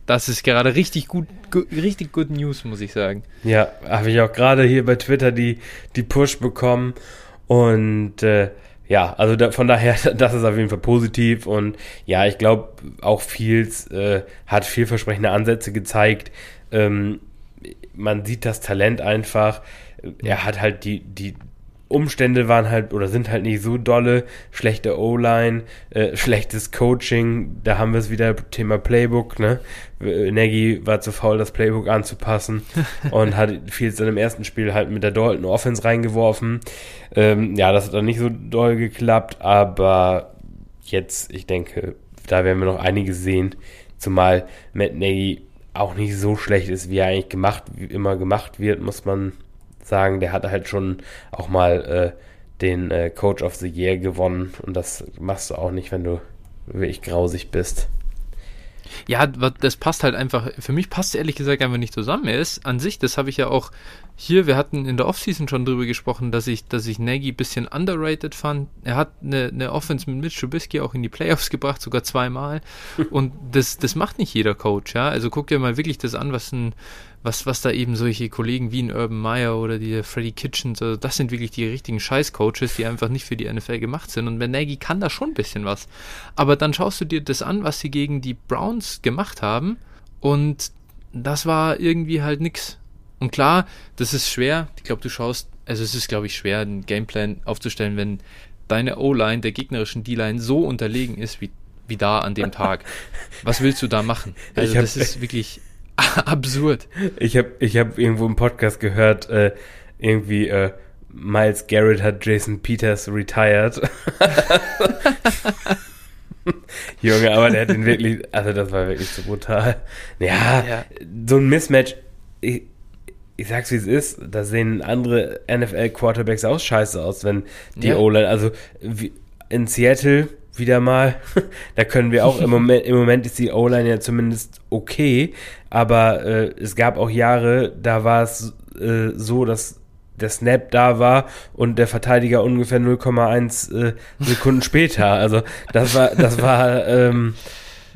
das ist gerade richtig gut, gu richtig good News, muss ich sagen.
Ja, habe ich auch gerade hier bei Twitter die, die Push bekommen. Und äh, ja, also da, von daher, [LAUGHS] das ist auf jeden Fall positiv. Und ja, ich glaube, auch Fields äh, hat vielversprechende Ansätze gezeigt. Ähm, man sieht das Talent einfach. Er hat halt die, die Umstände waren halt oder sind halt nicht so dolle. Schlechte O-Line, äh, schlechtes Coaching. Da haben wir es wieder Thema Playbook. Ne? Äh, Nagy war zu faul, das Playbook anzupassen [LAUGHS] und hat Fields dann im ersten Spiel halt mit der Dalton Offense reingeworfen. Ähm, ja, das hat dann nicht so doll geklappt, aber jetzt, ich denke, da werden wir noch einiges sehen. Zumal Matt Nagy auch nicht so schlecht ist, wie er eigentlich gemacht, wie immer gemacht wird, muss man sagen. Der hat halt schon auch mal äh, den äh, Coach of the Year gewonnen und das machst du auch nicht, wenn du wirklich grausig bist.
Ja, das passt halt einfach, für mich passt ehrlich gesagt einfach nicht zusammen. Er ist an sich, das habe ich ja auch hier, wir hatten in der Offseason schon drüber gesprochen, dass ich, dass ich Nagy ein bisschen underrated fand. Er hat eine, eine Offense mit Mitch Trubisky auch in die Playoffs [LAUGHS] gebracht, sogar zweimal. Und das, das macht nicht jeder Coach, ja. Also guck dir mal wirklich das an, was ein, was, was da eben solche Kollegen wie ein Urban Meyer oder die Freddy Kitchens, also das sind wirklich die richtigen Scheiß-Coaches, die einfach nicht für die NFL gemacht sind. Und Nagy kann da schon ein bisschen was. Aber dann schaust du dir das an, was sie gegen die Browns gemacht haben und das war irgendwie halt nix. Und klar, das ist schwer. Ich glaube, du schaust, also es ist, glaube ich, schwer, einen Gameplan aufzustellen, wenn deine O-Line der gegnerischen D-Line so unterlegen ist, wie, wie da an dem Tag. Was willst du da machen? Also
hab-
das ist wirklich [LAUGHS] absurd.
Ich habe ich hab irgendwo im Podcast gehört, äh, irgendwie äh, Miles Garrett hat Jason Peters retired. [LAUGHS] Junge, aber der hat ihn wirklich, also das war wirklich so brutal. Ja,
Ja.
so ein Mismatch, ich, ich sag's wie es ist, da sehen andere NFL-Quarterbacks auch scheiße aus, wenn die
Ja.
O-Line, also in Seattle wieder mal, [LAUGHS] da können wir auch im Moment, im Moment ist die O-Line ja zumindest okay, aber äh, es gab auch Jahre, da war es äh, so, dass der Snap da war und der Verteidiger ungefähr 0,1 äh, Sekunden [LAUGHS] später. Also das war, das war ähm,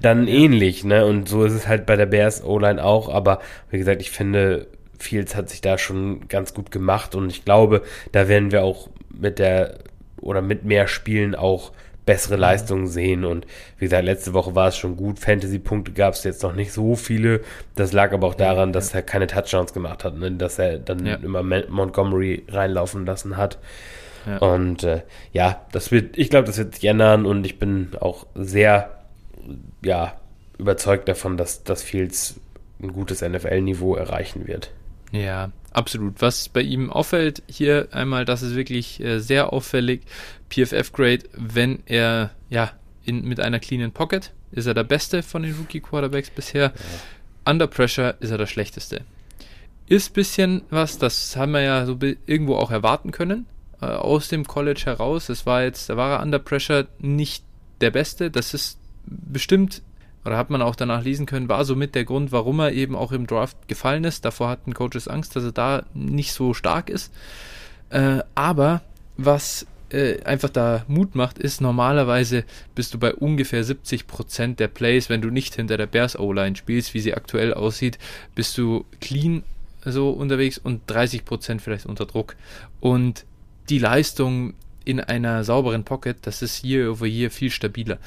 dann ähnlich, ne? Und so ist es halt bei der Bears O-Line auch. Aber wie gesagt, ich finde, Fields hat sich da schon ganz gut gemacht und ich glaube, da werden wir auch mit der oder mit mehr Spielen auch bessere Leistungen sehen. Und wie gesagt, letzte Woche war es schon gut. Fantasy-Punkte gab es jetzt noch nicht so viele. Das lag aber auch daran, dass er keine Touchdowns gemacht hat, ne? dass er dann
Ja.
immer Mon- Montgomery reinlaufen lassen hat.
Ja.
Und äh, ja, das wird, ich glaube, das wird sich ändern und ich bin auch sehr, ja, überzeugt davon, dass, dass Fields ein gutes NFL-Niveau erreichen wird.
Ja, absolut. Was bei ihm auffällt, hier einmal, das ist wirklich äh, sehr auffällig. PFF-Grade, wenn er, ja, in, mit einer cleanen Pocket ist er der Beste von den Rookie-Quarterbacks bisher. Under Pressure ist er der Schlechteste. Ist bisschen was, das haben wir ja so irgendwo auch erwarten können, äh, aus dem College heraus. Es war jetzt, da war er Under Pressure nicht der Beste. Das ist bestimmt oder hat man auch danach lesen können, war somit der Grund, warum er eben auch im Draft gefallen ist. Davor hatten Coaches Angst, dass er da nicht so stark ist. Äh, aber was äh, einfach da Mut macht, ist normalerweise bist du bei ungefähr 70% der Plays, wenn du nicht hinter der Bears O-Line spielst, wie sie aktuell aussieht, bist du clean so unterwegs und 30% vielleicht unter Druck. Und die Leistung in einer sauberen Pocket, das ist year over year viel stabiler.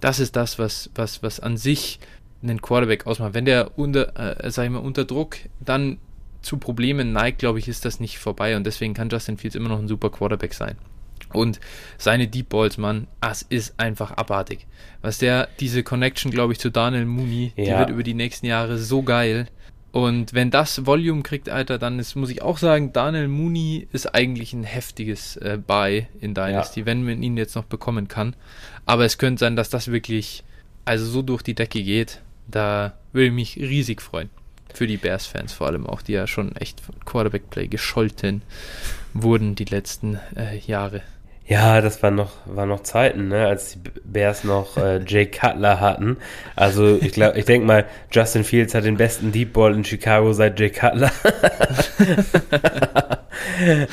Das ist das, was, was, was an sich einen Quarterback ausmacht. Wenn der unter, äh, sag ich mal, unter Druck dann zu Problemen neigt, glaube ich, ist das nicht vorbei und deswegen kann Justin Fields immer noch ein super Quarterback sein. Und seine Deep Balls, Mann, das ist einfach abartig. Was der, diese Connection, glaube ich, zu Daniel Mooney, die
Ja.
wird über die nächsten Jahre so geil. Und wenn das Volume kriegt, Alter, dann ist, muss ich auch sagen, Daniel Mooney ist eigentlich ein heftiges äh, Buy in Dynasty, wenn man ihn jetzt noch bekommen kann. Aber es könnte sein, dass das wirklich also so durch die Decke geht, da würde ich mich riesig freuen. Für die Bears-Fans vor allem auch, die ja schon echt von Quarterback-Play gescholten wurden die letzten äh, Jahre.
Ja, das waren noch, waren noch Zeiten, ne, als die Bears noch äh, [LAUGHS] Jay Cutler hatten. Also ich glaube, ich denke mal, Justin Fields hat den besten Deep Ball in Chicago seit Jay Cutler. [LAUGHS]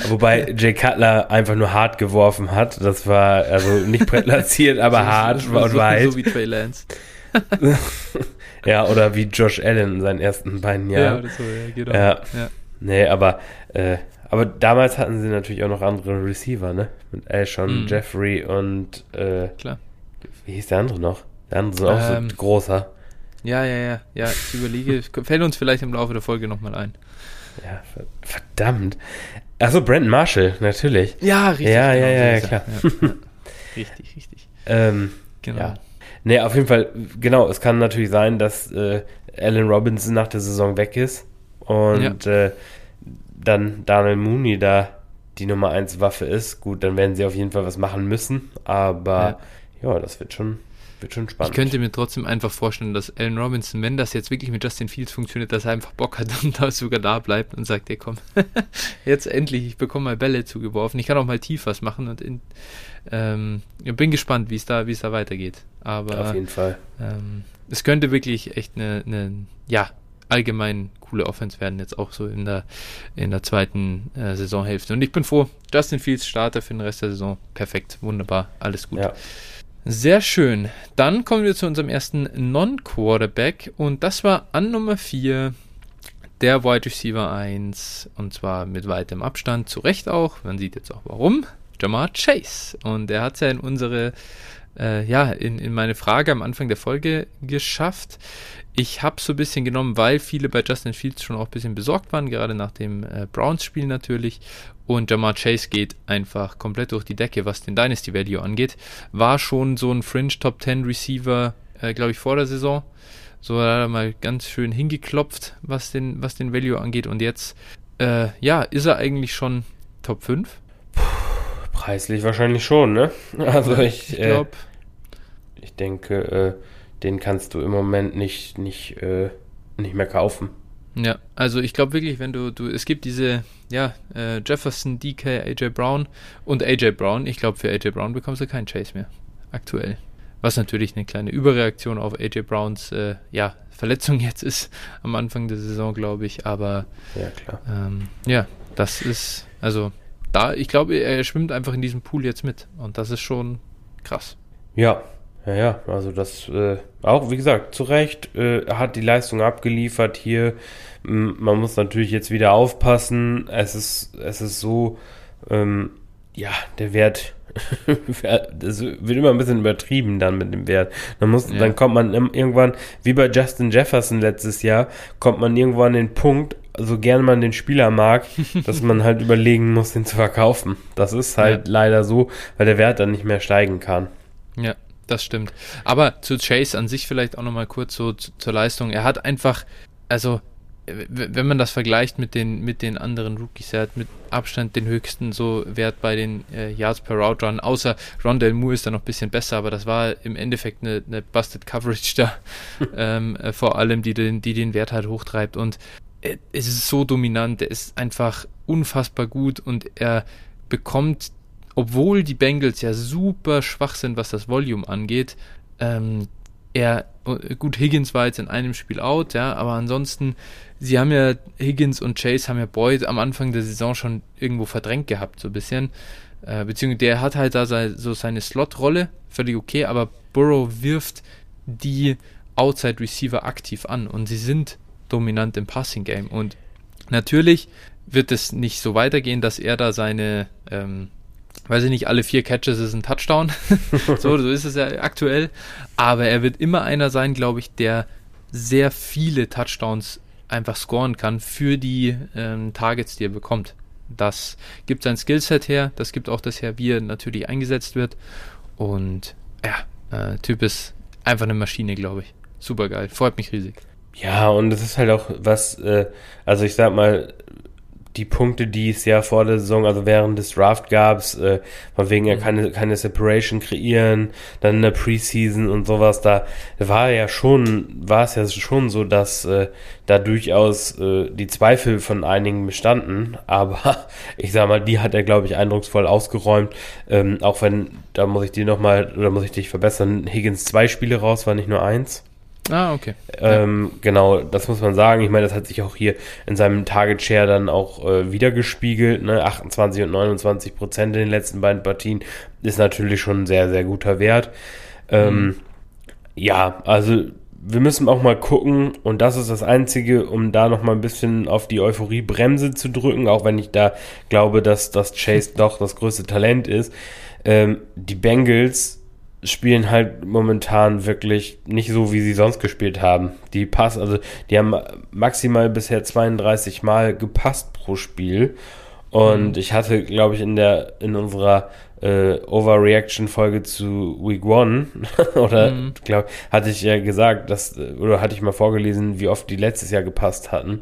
Wobei Jay Cutler einfach nur hart geworfen hat. Das war also nicht platziert, aber hart
so,
und
so,
weit.
So wie Trey Lance. [LAUGHS]
ja, oder wie Josh Allen in seinen ersten beiden Jahren.
Ja, oder so, ja, genau.
Ja.
Ja.
Nee, aber, äh, aber damals hatten sie natürlich auch noch andere Receiver, ne? Mit Alshon,
Mhm.
Jeffrey und äh,
Klar.
wie hieß der andere noch? Der andere ist auch
Ähm,
so großer.
Ja, ja, ja. Ja, ich überlege, [LAUGHS] fällt uns vielleicht im Laufe der Folge nochmal ein.
Ja, ver- verdammt. Achso, Brandon Marshall, natürlich.
Ja, richtig.
Ja, ja, ja,
so
ja,
ist er. Ja, ja. Richtig, richtig.
Ähm,
Genau.
Ja. Nee, auf jeden Fall, genau, es kann natürlich sein, dass äh, Allen Robinson nach der Saison weg ist und äh, dann Daniel Mooney da die Nummer 1 Waffe ist. Gut, dann werden sie auf jeden Fall was machen müssen, aber ja, das wird schon, wird schon spannend.
Ich könnte mir trotzdem einfach vorstellen, dass Allen Robinson, wenn das jetzt wirklich mit Justin Fields funktioniert, dass er einfach Bock hat [LAUGHS] und da sogar da bleibt und sagt, ey komm, [LAUGHS] jetzt endlich, ich bekomme mal Bälle zugeworfen. Ich kann auch mal tief was machen und in, ähm, ich bin gespannt, wie es da, wie es da weitergeht. Aber
auf jeden Fall.
ähm, es könnte wirklich echt eine, eine, ja, allgemein coole Offense werden, jetzt auch so in der, in der zweiten äh, Saisonhälfte. Und ich bin froh, Justin Fields Starter für den Rest der Saison. Perfekt, wunderbar, alles gut.
Ja.
Sehr schön. Dann kommen wir zu unserem ersten Non-Quarterback und das war an Nummer 4 der Wide Receiver 1 und zwar mit weitem Abstand, zu Recht auch. Man sieht jetzt auch warum. Jamar Chase. Und er hat es ja in unsere, äh, ja, in, in meine Frage am Anfang der Folge geschafft. Ich habe so ein bisschen genommen, weil viele bei Justin Fields schon auch ein bisschen besorgt waren, gerade nach dem äh, Browns-Spiel natürlich. Und Jamar Chase geht einfach komplett durch die Decke, was den Dynasty Value angeht. War schon so ein Fringe Top 10 Receiver, äh, glaube ich, vor der Saison. So hat er mal ganz schön hingeklopft, was den, was den Value angeht. Und jetzt, äh, ja, ist er eigentlich schon Top 5?
Preislich wahrscheinlich schon, ne? [LAUGHS] Also ich,
ich
äh,
glaube,
ich denke, äh, den kannst du im Moment nicht, nicht, äh, nicht mehr kaufen.
Ja, also ich glaube wirklich, wenn du, du, es gibt diese, ja, äh, Jefferson, DK, AJ Brown und AJ Brown. Ich glaube, für AJ Brown bekommst du keinen Chase mehr. Aktuell. Was natürlich eine kleine Überreaktion auf AJ Browns, äh, ja, Verletzung jetzt ist am Anfang der Saison, glaube ich. Aber
Ja, klar.
ähm, ja, das ist, also da, ich glaube, er schwimmt einfach in diesem Pool jetzt mit. Und das ist schon krass.
Ja, ja, ja, also das äh, auch, wie gesagt, zu Recht, äh, hat die Leistung abgeliefert hier. Man muss natürlich jetzt wieder aufpassen. Es ist, es ist so, ähm, ja, der Wert, [LAUGHS] das wird immer ein bisschen übertrieben dann mit dem Wert. Dann muss,
Ja.
dann kommt man irgendwann, wie bei Justin Jefferson letztes Jahr, kommt man irgendwann an den Punkt, so gern man den Spieler mag, [LAUGHS] dass man halt überlegen muss, den zu verkaufen. Das ist halt leider so, weil der Wert dann nicht mehr steigen kann.
Ja, das stimmt. Aber zu Chase an sich vielleicht auch nochmal kurz so zu, zur Leistung. Er hat einfach, also wenn man das vergleicht mit den, mit den anderen Rookies, er hat mit Abstand den höchsten so Wert bei den äh, Yards per Route Run, außer Rondell Moore ist da noch ein bisschen besser, aber das war im Endeffekt eine, eine Busted Coverage da, [LAUGHS] ähm, äh, vor allem, die den, die den Wert halt hochtreibt und äh, es ist so dominant, er ist einfach unfassbar gut und er bekommt, obwohl die Bengals ja super schwach sind, was das Volume angeht, ähm, er, gut, Higgins war jetzt in einem Spiel out, ja, aber ansonsten, sie haben ja, Higgins und Chase haben ja Boyd am Anfang der Saison schon irgendwo verdrängt gehabt, so ein bisschen. Äh, beziehungsweise der hat halt da sei, so seine Slot-Rolle, völlig okay, aber Burrow wirft die Outside Receiver aktiv an und sie sind dominant im Passing Game. Und natürlich wird es nicht so weitergehen, dass er da seine, ähm, weiß ich nicht, alle vier Catches ist ein Touchdown. [LAUGHS] so, so ist es ja aktuell. Aber er wird immer einer sein, glaube ich, der sehr viele Touchdowns einfach scoren kann für die ähm, Targets, die er bekommt. Das gibt sein Skillset her, das gibt auch das her, wie er natürlich eingesetzt wird. Und ja, äh, Typ ist einfach eine Maschine, glaube ich. Super geil, freut mich riesig.
Ja, und es ist halt auch was, äh, also ich sag mal, die Punkte, die es ja vor der Saison, also während des Draft gab, äh, von wegen er keine, keine Separation kreieren, dann in der Preseason und sowas, da war ja schon, war es ja schon so, dass äh, da durchaus äh, die Zweifel von einigen bestanden, [LAUGHS] aber ich sag mal, die hat er, glaube ich, eindrucksvoll ausgeräumt, ähm, auch wenn, da muss ich dir nochmal, oder muss ich dich verbessern, Higgins zwei Spiele raus, war nicht nur eins.
Ah, okay.
Ähm, ja. Genau, das muss man sagen. Ich meine, das hat sich auch hier in seinem Target Share dann auch äh, wiedergespiegelt. Ne? 28 und 29 Prozent in den letzten beiden Partien ist natürlich schon ein sehr, sehr guter Wert. Ähm, mhm. Ja, also wir müssen auch mal gucken und das ist das Einzige, um da noch mal ein bisschen auf die Euphorie-Bremse zu drücken, auch wenn ich da glaube, dass das Chase [LAUGHS] doch das größte Talent ist. Ähm, die Bengals spielen halt momentan wirklich nicht so, wie sie sonst gespielt haben. Die Pass, also die haben maximal bisher 32 Mal gepasst pro Spiel. Und mhm. ich hatte, glaube ich, in der in unserer äh, Overreaction-Folge zu Week One [LAUGHS] oder mhm. glaube hatte ich ja gesagt, dass oder hatte ich mal vorgelesen, wie oft die letztes Jahr gepasst hatten.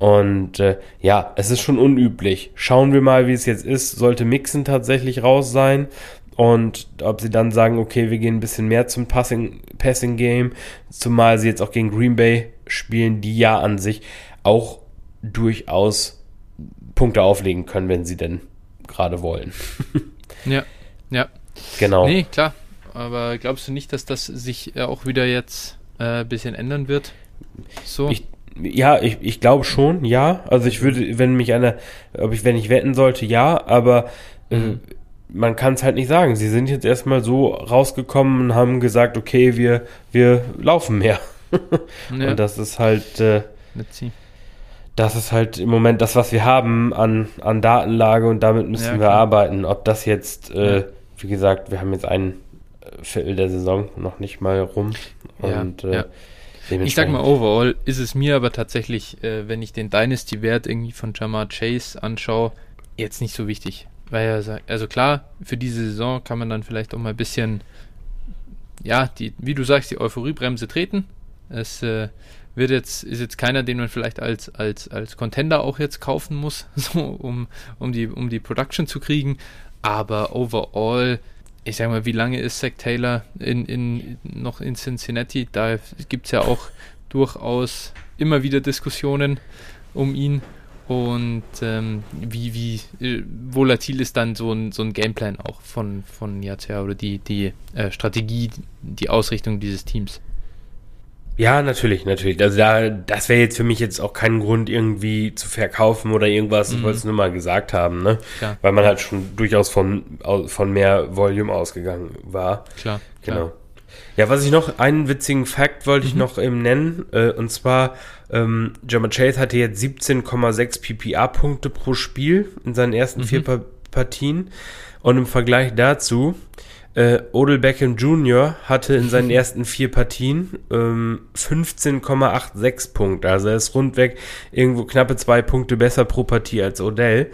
Und äh, ja, es ist schon unüblich. Schauen wir mal, wie es jetzt ist. Sollte Mixen tatsächlich raus sein, und ob sie dann sagen, okay, wir gehen ein bisschen mehr zum Passing, Passing Game, zumal sie jetzt auch gegen Green Bay spielen, die ja an sich auch durchaus Punkte auflegen können, wenn sie denn gerade wollen. [LAUGHS]
ja, ja.
Genau.
Nee, klar. Aber glaubst du nicht, dass das sich äh, auch wieder jetzt äh, ein bisschen ändern wird?
So. Ich, ja, ich, ich glaube schon, ja. Also ich würde, wenn mich einer, ob ich, wenn ich wetten sollte, ja, aber äh, mhm man kann es halt nicht sagen. Sie sind jetzt erstmal so rausgekommen und haben gesagt, okay, wir, wir laufen mehr. [LAUGHS] ja. Und das ist halt, äh, das ist halt im Moment das, was wir haben an, an Datenlage und damit müssen ja, wir arbeiten. Ob das jetzt, äh, wie gesagt, wir haben jetzt ein Viertel der Saison noch nicht mal rum. Und,
äh, ich sag mal, overall ist es mir aber tatsächlich, äh, wenn ich den Dynasty-Wert irgendwie von Jamar Chase anschaue, jetzt nicht so wichtig. Weil er sagt, also klar, für diese Saison kann man dann vielleicht auch mal ein bisschen, ja, die, wie du sagst, die Euphoriebremse treten. Es äh, wird jetzt, ist jetzt keiner, den man vielleicht als, als, als Contender auch jetzt kaufen muss, [LAUGHS] so, um, um, die, um die Production zu kriegen. Aber overall, ich sag mal, wie lange ist Zach Taylor in, in, noch in Cincinnati? Da gibt es ja auch durchaus immer wieder Diskussionen um ihn. Und ähm, wie, wie äh, volatil ist dann so ein, so ein Gameplan auch von, von Yacer oder die, die äh, Strategie, die Ausrichtung dieses Teams?
Ja, natürlich, natürlich. Also da, das wäre jetzt für mich jetzt auch kein Grund, irgendwie zu verkaufen oder irgendwas. Mhm. Ich wollte es nur mal gesagt haben, ne? Klar. Weil man halt schon durchaus von, von mehr Volume ausgegangen war.
Klar. Genau. Klar.
Ja, was ich noch, einen witzigen Fakt wollte ich mhm. noch eben nennen, äh, und zwar, ähm, German Chase hatte jetzt 17,6 PPA-Punkte pro Spiel in seinen ersten mhm. vier pa Partien. Und im Vergleich dazu, äh, Odell Beckham Jr. hatte in seinen [LAUGHS] ersten vier Partien ähm, 15,86 Punkte. Also er ist rundweg irgendwo knappe zwei Punkte besser pro Partie als Odell.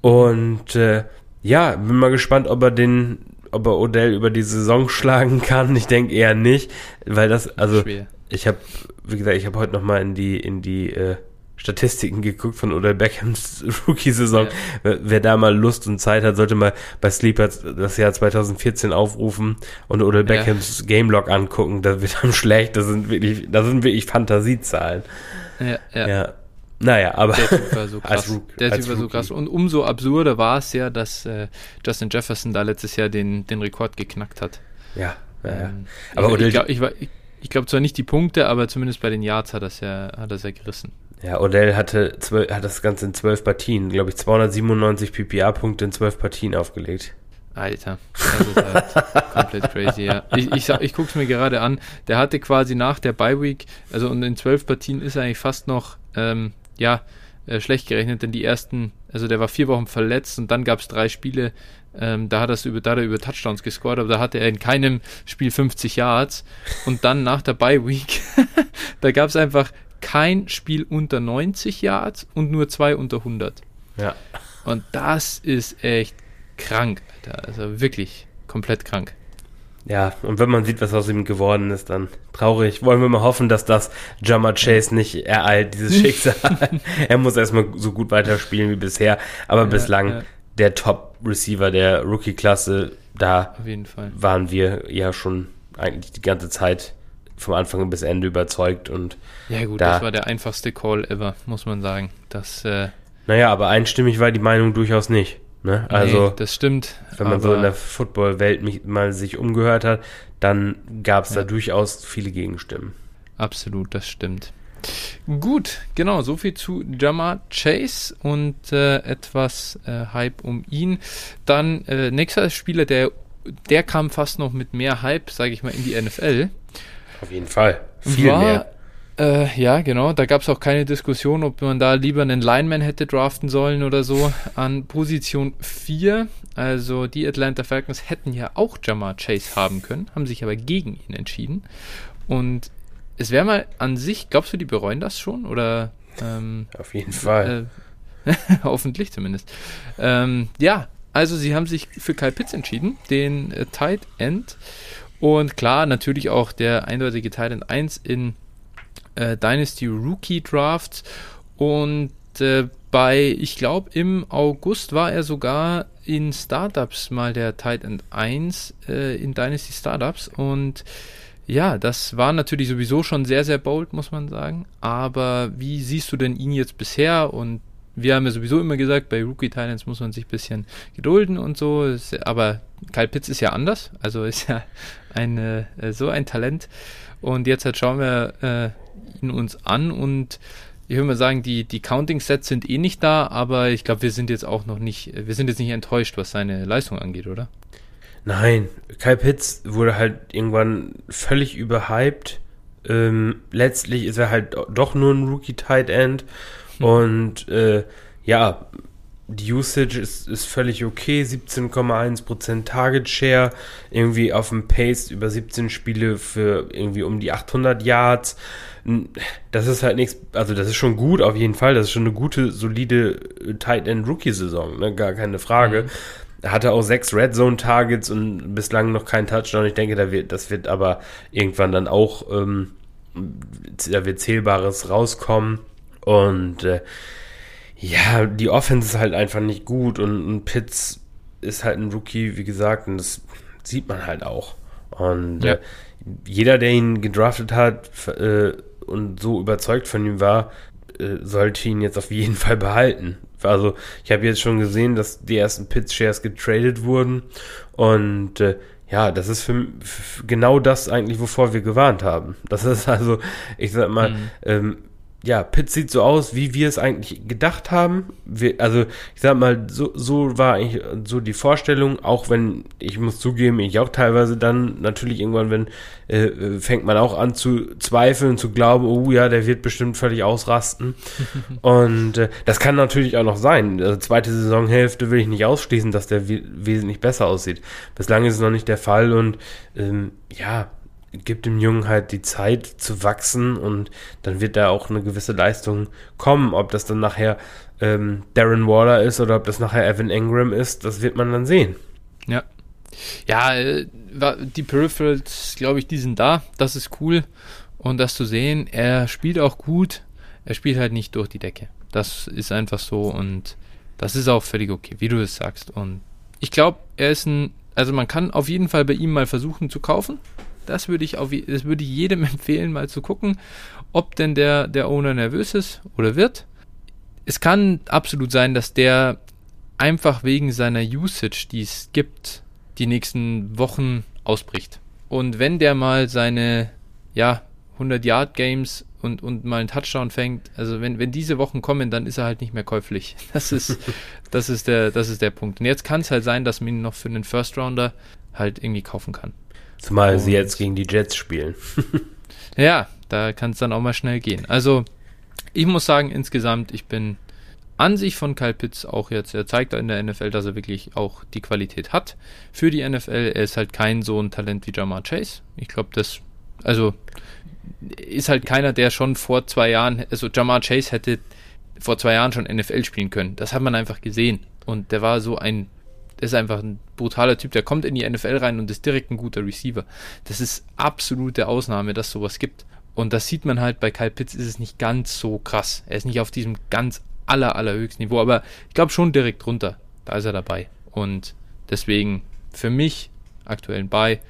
Und äh, ja, bin mal gespannt, ob er den ob er Odell über die Saison [LAUGHS] schlagen kann. Ich denke eher nicht, weil das, also Schwer. ich habe, wie gesagt, ich habe heute noch mal in die in die äh, Statistiken geguckt von Odell Beckhams [LAUGHS] Rookie-Saison. Ja. Wer da mal Lust und Zeit hat, sollte mal bei Sleeper das Jahr 2014 aufrufen und Odell Beckhams ja. Gamelog angucken. Da wird dann [LAUGHS] schlecht. Das sind wirklich, das sind wirklich Fantasiezahlen.
Ja, ja. ja.
Naja, aber.
Der Typ war so [LAUGHS] krass. Rook, der Typ war so krass. Und umso absurder war es ja, dass äh, Justin Jefferson da letztes Jahr den, den Rekord geknackt hat.
Ja, ja, ja.
Ähm, aber ich, ich glaube ich, ich, ich glaub zwar nicht die Punkte, aber zumindest bei den Yards hat das ja, hat das ja gerissen.
Ja, Odell hatte zwölf, hat das Ganze in zwölf Partien, glaube ich, 297 PPA-Punkte in zwölf Partien aufgelegt.
Alter, das ist halt [LAUGHS] komplett crazy, ja. Ich, ich, ich gucke es mir gerade an. Der hatte quasi nach der Bye-Week, also und in zwölf Partien ist er eigentlich fast noch ähm, ja, äh, schlecht gerechnet, denn die ersten, also der war vier Wochen verletzt und dann gab es drei Spiele, ähm, da hat, er über, da hat er über Touchdowns gescored, aber da hatte er in keinem Spiel 50 Yards. Und dann nach der Bye Week, [LAUGHS] da gab es einfach kein Spiel unter 90 Yards und nur zwei unter 100.
Ja.
Und das ist echt krank, Alter. Also wirklich komplett krank.
Ja, und wenn man sieht, was aus ihm geworden ist, dann traurig. Wollen wir mal hoffen, dass das Jammer Chase nicht ereilt, dieses [LAUGHS] Schicksal. er muss erstmal so gut weiterspielen wie bisher. Aber ja, bislang ja. der Top-Receiver der Rookie-Klasse, da waren wir ja schon eigentlich die ganze Zeit vom Anfang bis Ende überzeugt und
ja gut, da, das war der einfachste Call ever, muss man sagen. Das, äh,
naja, aber einstimmig war die Meinung durchaus nicht. Ne? Also,
nee, das stimmt.
Wenn man so in der Football-Welt mal sich umgehört hat, dann gab es ja. da durchaus viele Gegenstimmen.
Absolut, das stimmt. Gut, genau, soviel zu Jamar Chase und äh, etwas äh, Hype um ihn. Dann äh, nächster Spieler, der, der kam fast noch mit mehr Hype, sage ich mal, in die NFL.
Auf jeden Fall. Viel war, mehr.
Äh, ja, genau. Da gab es auch keine Diskussion, ob man da lieber einen Lineman hätte draften sollen oder so. An Position 4, also die Atlanta Falcons hätten ja auch Jamar Chase haben können, haben sich aber gegen ihn entschieden. Und es wäre mal an sich, glaubst du, die bereuen das schon? Oder
ähm, auf jeden Fall.
Äh, [LAUGHS] hoffentlich zumindest. Ähm, ja, also sie haben sich für Kyle Pitts entschieden, den äh, Tight End. Und klar, natürlich auch der eindeutige Tight End 1 in äh, Dynasty Rookie Drafts und äh, bei, ich glaube, im August war er sogar in Startups mal der Tight End 1 äh, in Dynasty Startups und ja, das war natürlich sowieso schon sehr, sehr bold, muss man sagen. Aber wie siehst du denn ihn jetzt bisher? Und wir haben ja sowieso immer gesagt, bei Rookie Titans muss man sich ein bisschen gedulden und so. Aber Kyle Pitts ist ja anders. Also ist ja eine, äh, so ein Talent. Und jetzt halt schauen wir, äh, ihn uns an und ich würde mal sagen, die, die Counting-Sets sind eh nicht da, aber ich glaube, wir sind jetzt auch noch nicht, wir sind jetzt nicht enttäuscht, was seine Leistung angeht, oder?
Nein, Kyle Pitts wurde halt irgendwann völlig überhyped. Ähm, letztlich ist er halt doch nur ein Rookie-Tight End hm. und äh, ja, die Usage ist, ist völlig okay, 17,1% Target Share, irgendwie auf dem Pace über 17 Spiele für irgendwie um die 800 Yards. Das ist halt nichts, also das ist schon gut auf jeden Fall, das ist schon eine gute, solide äh, Tight End Rookie Saison, ne? gar keine Frage. Mhm. Er hatte auch sechs Red Zone Targets und bislang noch keinen Touchdown. Ich denke, da wird, das wird aber irgendwann dann auch, ähm, da wird Zählbares rauskommen und äh, ja, die Offense ist halt einfach nicht gut und, und Pitts ist halt ein Rookie, wie gesagt, und das sieht man halt auch. Und ja. äh, jeder, der ihn gedraftet hat äh, und so überzeugt von ihm war, äh, sollte ihn jetzt auf jeden [LAUGHS] Fall behalten. Also ich habe jetzt schon gesehen, dass die ersten Pitts-Shares getradet wurden und äh, ja, das ist für, für, genau das eigentlich, wovor wir gewarnt haben. Das ist also, ich sag mal, mhm. ähm, ja, Pitt sieht so aus, wie wir es eigentlich gedacht haben. Wir, also, ich sag mal, so, so war eigentlich so die Vorstellung, auch wenn, ich muss zugeben, ich auch teilweise dann natürlich irgendwann, wenn, äh, fängt man auch an zu zweifeln, zu glauben, oh ja, der wird bestimmt völlig ausrasten. [LAUGHS] und äh, das kann natürlich auch noch sein. Also, zweite Saisonhälfte will ich nicht ausschließen, dass der wesentlich besser aussieht. Bislang ist es noch nicht der Fall und ähm, ja, gibt dem Jungen halt die Zeit zu wachsen und dann wird da auch eine gewisse Leistung kommen. Ob das dann nachher ähm, Darren Waller ist oder ob das nachher Evan Engram ist, das wird man dann sehen.
Ja. Ja, äh, die Peripherals, glaube ich, die sind da. Das ist cool. Und das zu sehen, er spielt auch gut. Er spielt halt nicht durch die Decke. Das ist einfach so und das ist auch völlig okay, wie du es sagst. Und ich glaube, er ist ein, also man kann auf jeden Fall bei ihm mal versuchen zu kaufen. Das würde ich auf, das würde jedem [LAUGHS] empfehlen, mal zu gucken, ob denn der, der Owner nervös ist oder wird. Es kann absolut sein, dass der einfach wegen seiner Usage, die es gibt, die nächsten Wochen ausbricht. Und wenn der mal seine, ja, 100 Yard Games und, und mal einen Touchdown fängt, also wenn, wenn diese Wochen kommen, dann ist er halt nicht mehr käuflich. [LAUGHS] Das ist, [LAUGHS] das ist der, das ist der Punkt. Und jetzt kann es halt sein, dass man ihn noch für einen First Rounder halt irgendwie kaufen kann.
Zumal sie jetzt gegen die Jets spielen. [LAUGHS]
ja, da kann es dann auch mal schnell gehen. Also, ich muss sagen, insgesamt, ich bin an sich von Kyle Pitts auch jetzt, er zeigt in der NFL, dass er wirklich auch die Qualität hat für die NFL. Er ist halt kein so ein Talent wie Jamar Chase. Ich glaube, das, also, ist halt keiner, der schon vor zwei Jahren, also Jamar Chase hätte vor zwei Jahren schon NFL spielen können. Das hat man einfach gesehen. Und der war so ein ist einfach ein brutaler Typ, der kommt in die NFL rein und ist direkt ein guter Receiver. Das ist absolute Ausnahme, dass sowas gibt. Und das sieht man halt bei Kyle Pitts ist es nicht ganz so krass. Er ist nicht auf diesem ganz aller, allerhöchsten Niveau, aber ich glaube schon direkt drunter. Da ist er dabei. Und deswegen für mich aktuell ein Buy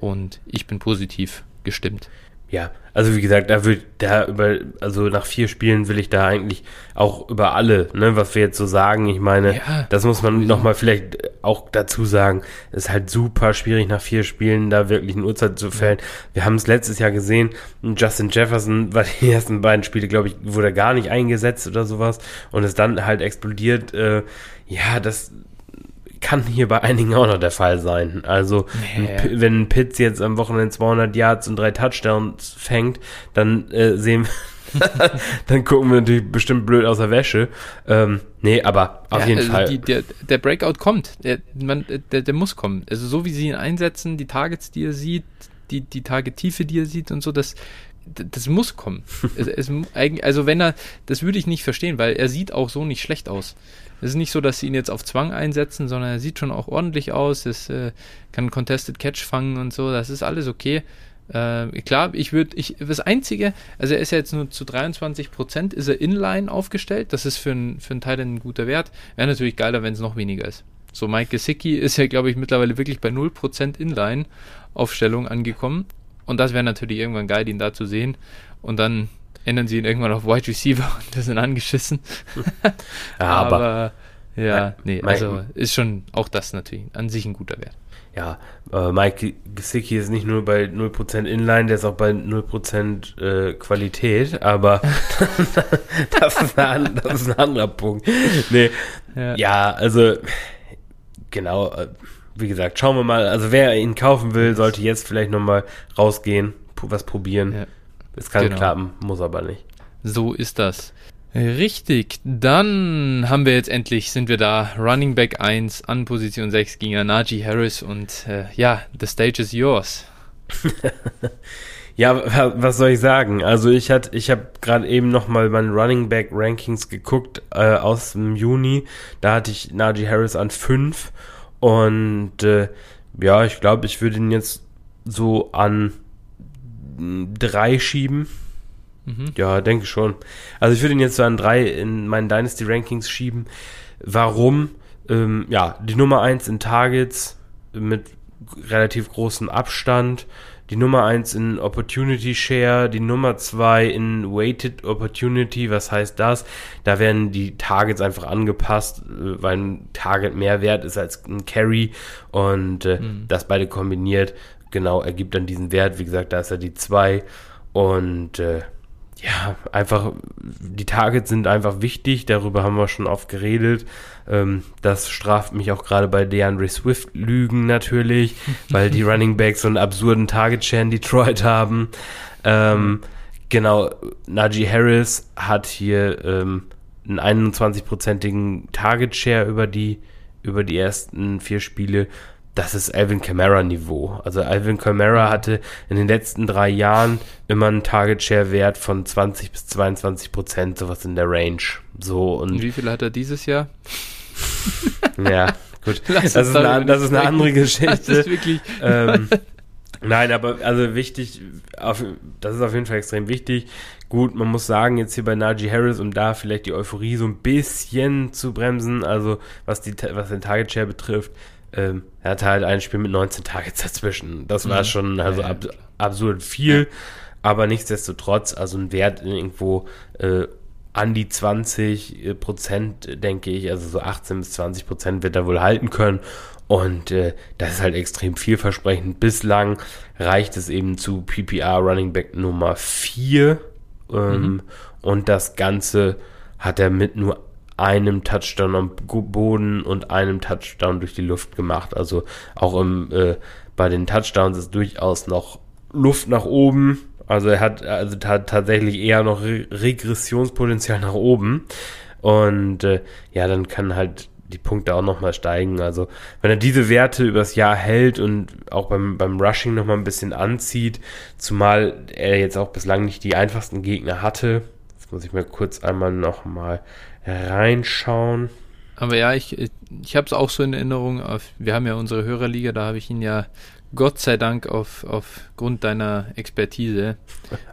und ich bin positiv gestimmt.
Ja, also wie gesagt, da wird da über, also nach vier Spielen will ich da eigentlich auch über alle, ne, was wir jetzt so sagen. Ich meine, ja, das muss man nochmal vielleicht auch dazu sagen. Es ist halt super schwierig nach vier Spielen da wirklich ein Uhrzeit zu fällen. Wir haben es letztes Jahr gesehen. Justin Jefferson [LAUGHS] war die ersten beiden Spiele, glaube ich, wurde gar nicht eingesetzt oder sowas und ist dann halt explodiert. Äh, ja, das kann hier bei einigen auch noch der Fall sein. Also, nee. wenn Pitts jetzt am Wochenende 200 Yards und drei Touchdowns fängt, dann äh, sehen [LAUGHS] dann gucken wir natürlich bestimmt blöd aus der Wäsche. Ähm, nee, aber auf ja, jeden
also
Fall.
Die, der, der, Breakout kommt. Der, man, der, der muss kommen. Also so wie sie ihn einsetzen, die Targets, die er sieht, die, die Targettiefe, die er sieht und so, das, das muss kommen. [LAUGHS] es, es, also wenn er, das würde ich nicht verstehen, weil er sieht auch so nicht schlecht aus. Es ist nicht so, dass sie ihn jetzt auf Zwang einsetzen, sondern er sieht schon auch ordentlich aus. Es äh, kann Contested Catch fangen und so. Das ist alles okay. Äh, klar, ich würde, ich, das Einzige, also er ist ja jetzt nur zu 23 Prozent, ist er inline aufgestellt. Das ist für, ein, für einen Teil ein guter Wert. Wäre natürlich geiler, wenn es noch weniger ist. So, Mike Gesicki ist ja, glaube ich, mittlerweile wirklich bei 0% Inline-Aufstellung angekommen. Und das wäre natürlich irgendwann geil, ihn da zu sehen. Und dann ändern sie ihn irgendwann auf Wide Receiver [LAUGHS] und das sind angeschissen. [LAUGHS]
ja, aber, aber,
ja, nee, also ist schon auch das natürlich an sich ein guter Wert.
Ja, äh, Mike Gesicki ist nicht nur bei 0% Inline, der ist auch bei 0% äh, Qualität, aber [LAUGHS] das, ist ein, das, ist ein, anderer Punkt. Nee, ja, ja also genau, äh, wie gesagt, schauen wir mal. Also wer ihn kaufen will, sollte jetzt vielleicht nochmal rausgehen, was probieren. Ja. Es kann genau. klappen, muss aber nicht.
So ist das. Richtig, dann haben wir jetzt endlich, sind wir da, Running Back 1 an Position 6 gegen Najee Harris und äh, ja, the stage is yours. [LAUGHS]
ja, was soll ich sagen? Also ich hatte, ich habe gerade eben nochmal meine Running Back Rankings geguckt äh, aus dem Juni. Da hatte ich Najee Harris an 5 und äh, ja, ich glaube, ich würde ihn jetzt so an drei schieben. Mhm. Ja, denke schon. Also ich würde ihn jetzt so an drei in meinen Dynasty Rankings schieben. Warum? Ähm, ja, die Nummer eins in Targets mit relativ großem Abstand. Die Nummer eins in Opportunity Share, die Nummer zwei in Weighted Opportunity, was heißt das? Da werden die Targets einfach angepasst, äh, weil ein Target mehr wert ist als ein Carry und äh, mhm. das beide kombiniert genau, ergibt dann diesen Wert. Wie gesagt, da ist er die 2. Und äh, ja, einfach, die Targets sind einfach wichtig, darüber haben wir schon oft geredet. Ähm, das straft mich auch gerade bei DeAndre Swift Lügen natürlich, [LAUGHS] weil die Running Backs so einen absurden Target-Share in Detroit haben. Ähm, genau, Najee Harris hat hier ähm, einen 21-prozentigen Target-Share über die, über die ersten vier Spiele das ist Alvin Kamara Niveau. Also Alvin Kamara hatte in den letzten drei Jahren immer einen Target Share Wert von 20 bis 22 Prozent, sowas in der Range. So und,
und wie viel hat er dieses Jahr? [LAUGHS]
ja, gut. [LAUGHS] das ist, eine, [LAUGHS] das ist eine andere Geschichte. Das ist wirklich. Ähm, nein, aber also wichtig, auf, das ist auf jeden Fall extrem wichtig. Gut, man muss sagen, jetzt hier bei Najee Harris, um da vielleicht die Euphorie so ein bisschen zu bremsen, also was, die, was den Target Share betrifft, ähm, er hatte halt ein Spiel mit 19 Targets dazwischen. Das war mhm. schon also ab, absurd viel, aber nichtsdestotrotz, also ein Wert irgendwo äh, an die 20 äh, Prozent, denke ich, also so 18 bis 20 Prozent wird er wohl halten können. Und äh, das ist halt extrem vielversprechend. Bislang reicht es eben zu PPR Running Back Nummer 4. Ähm, mhm. Und das Ganze hat er mit nur einem Touchdown am Boden und einem Touchdown durch die Luft gemacht. Also auch im, äh, bei den Touchdowns ist durchaus noch Luft nach oben. Also er hat also tatsächlich eher noch Re Regressionspotenzial nach oben. Und äh, ja, dann kann halt die Punkte auch nochmal steigen. Also wenn er diese Werte übers Jahr hält und auch beim, beim Rushing nochmal ein bisschen anzieht, zumal er jetzt auch bislang nicht die einfachsten Gegner hatte. Jetzt muss ich mir kurz einmal nochmal reinschauen.
Aber ja, ich, ich habe es auch so in Erinnerung. Auf, wir haben ja unsere Hörerliga, da habe ich ihn ja Gott sei Dank auf, aufgrund deiner Expertise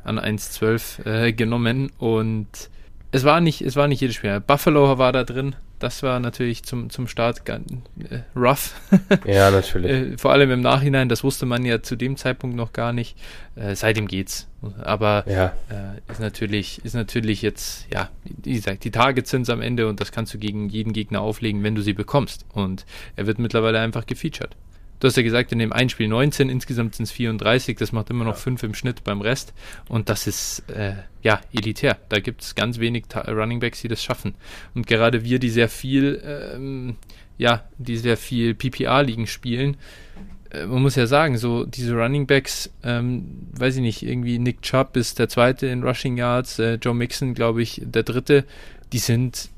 an 1.12 äh, genommen und es war nicht, es war nicht jedes Spiel. Buffalo war da drin. Das war natürlich zum, zum Start ganz, äh, rough. [LAUGHS]
Ja, natürlich.
äh, vor allem im Nachhinein, das wusste man ja zu dem Zeitpunkt noch gar nicht. Äh, seitdem geht's. Aber
ja.
Äh, ist natürlich, ist natürlich jetzt, ja, wie gesagt, die Targets sind am Ende und das kannst du gegen jeden Gegner auflegen, wenn du sie bekommst. Und er wird mittlerweile einfach gefeatured. Du hast ja gesagt, in dem einen Spiel 19, insgesamt sind es 34, das macht immer noch 5 im Schnitt beim Rest. Und das ist, äh, ja, elitär. Da gibt es ganz wenig Ta Runningbacks, die das schaffen. Und gerade wir, die sehr viel, ähm, ja, die sehr viel PPA-Ligen spielen, äh, man muss ja sagen, so diese Runningbacks, ähm, weiß ich nicht, irgendwie Nick Chubb ist der zweite in Rushing Yards, äh, Joe Mixon, glaube ich, der dritte, die sind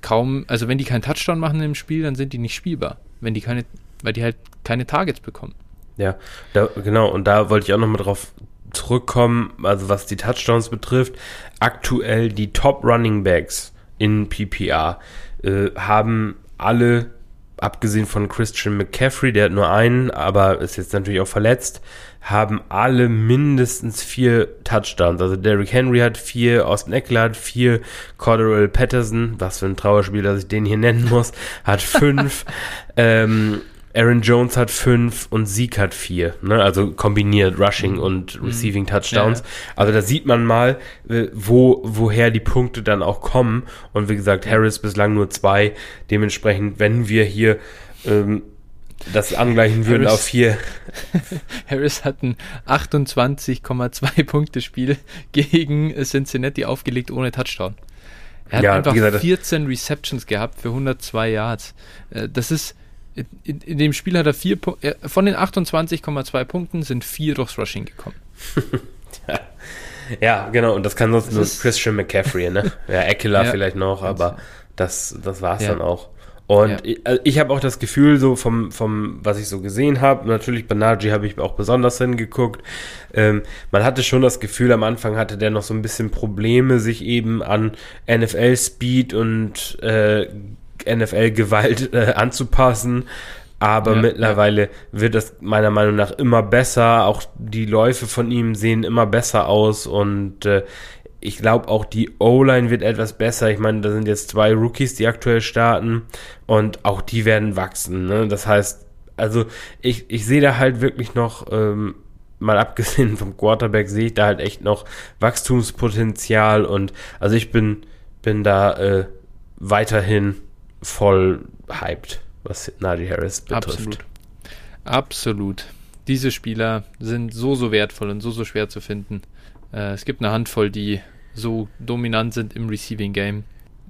kaum, also wenn die keinen Touchdown machen im Spiel, dann sind die nicht spielbar. Wenn die keine weil die halt keine Targets bekommen.
Ja, da, genau, und da wollte ich auch nochmal drauf zurückkommen, also was die Touchdowns betrifft. Aktuell die Top Running Backs in PPR äh, haben alle, abgesehen von Christian McCaffrey, der hat nur einen, aber ist jetzt natürlich auch verletzt, haben alle mindestens vier Touchdowns. Also Derrick Henry hat vier, Austin Eckler hat vier, Cordero Patterson, was für ein Trauerspiel, dass ich den hier nennen muss, hat fünf. [LAUGHS] ähm, Aaron Jones hat fünf und Zeke hat vier, ne? also kombiniert Rushing und mhm. Receiving Touchdowns. Ja, ja. Also da sieht man mal, äh, wo, woher die Punkte dann auch kommen. Und wie gesagt, Harris bislang nur zwei. Dementsprechend, wenn wir hier ähm, das angleichen würden Harris, auf vier. [LAUGHS]
Harris hat ein 28,2 Punkte Spiel [LAUGHS] gegen Cincinnati aufgelegt ohne Touchdown. Er hat ja, einfach gesagt, 14 Receptions gehabt für 102 Yards. Äh, das ist in, in, dem Spiel hat er vier Punkte, von den 28,2 Punkten sind vier durchs Rushing gekommen.
ja. [LAUGHS] ja. genau, und das kann sonst das nur Christian McCaffrey, ne? Ja, Eckler ja, vielleicht noch, aber das, das war es ja. dann auch. Und ich, also ich habe auch das Gefühl, so vom, vom, was ich so gesehen habe, natürlich bei Najee habe ich auch besonders hingeguckt. Ähm, man hatte schon das Gefühl, am Anfang hatte der noch so ein bisschen Probleme, sich eben an NFL-Speed und äh, NFL-Gewalt äh, anzupassen. Aber ja, mittlerweile ja. wird das meiner Meinung nach immer besser. Auch die Läufe von ihm sehen immer besser aus und äh, ich glaube auch die O-Line wird etwas besser. Ich meine, da sind jetzt zwei Rookies, die aktuell starten und auch die werden wachsen. Ne? Das heißt, also ich, ich sehe da halt wirklich noch, ähm, mal abgesehen vom Quarterback, sehe ich da halt echt noch Wachstumspotenzial und also ich bin, bin da äh, weiterhin voll hyped, was Najee Harris betrifft.
Absolut. Absolut. Diese Spieler sind so, so wertvoll und so, so schwer zu finden. Äh, es gibt eine Handvoll, die so dominant sind im Receiving Game.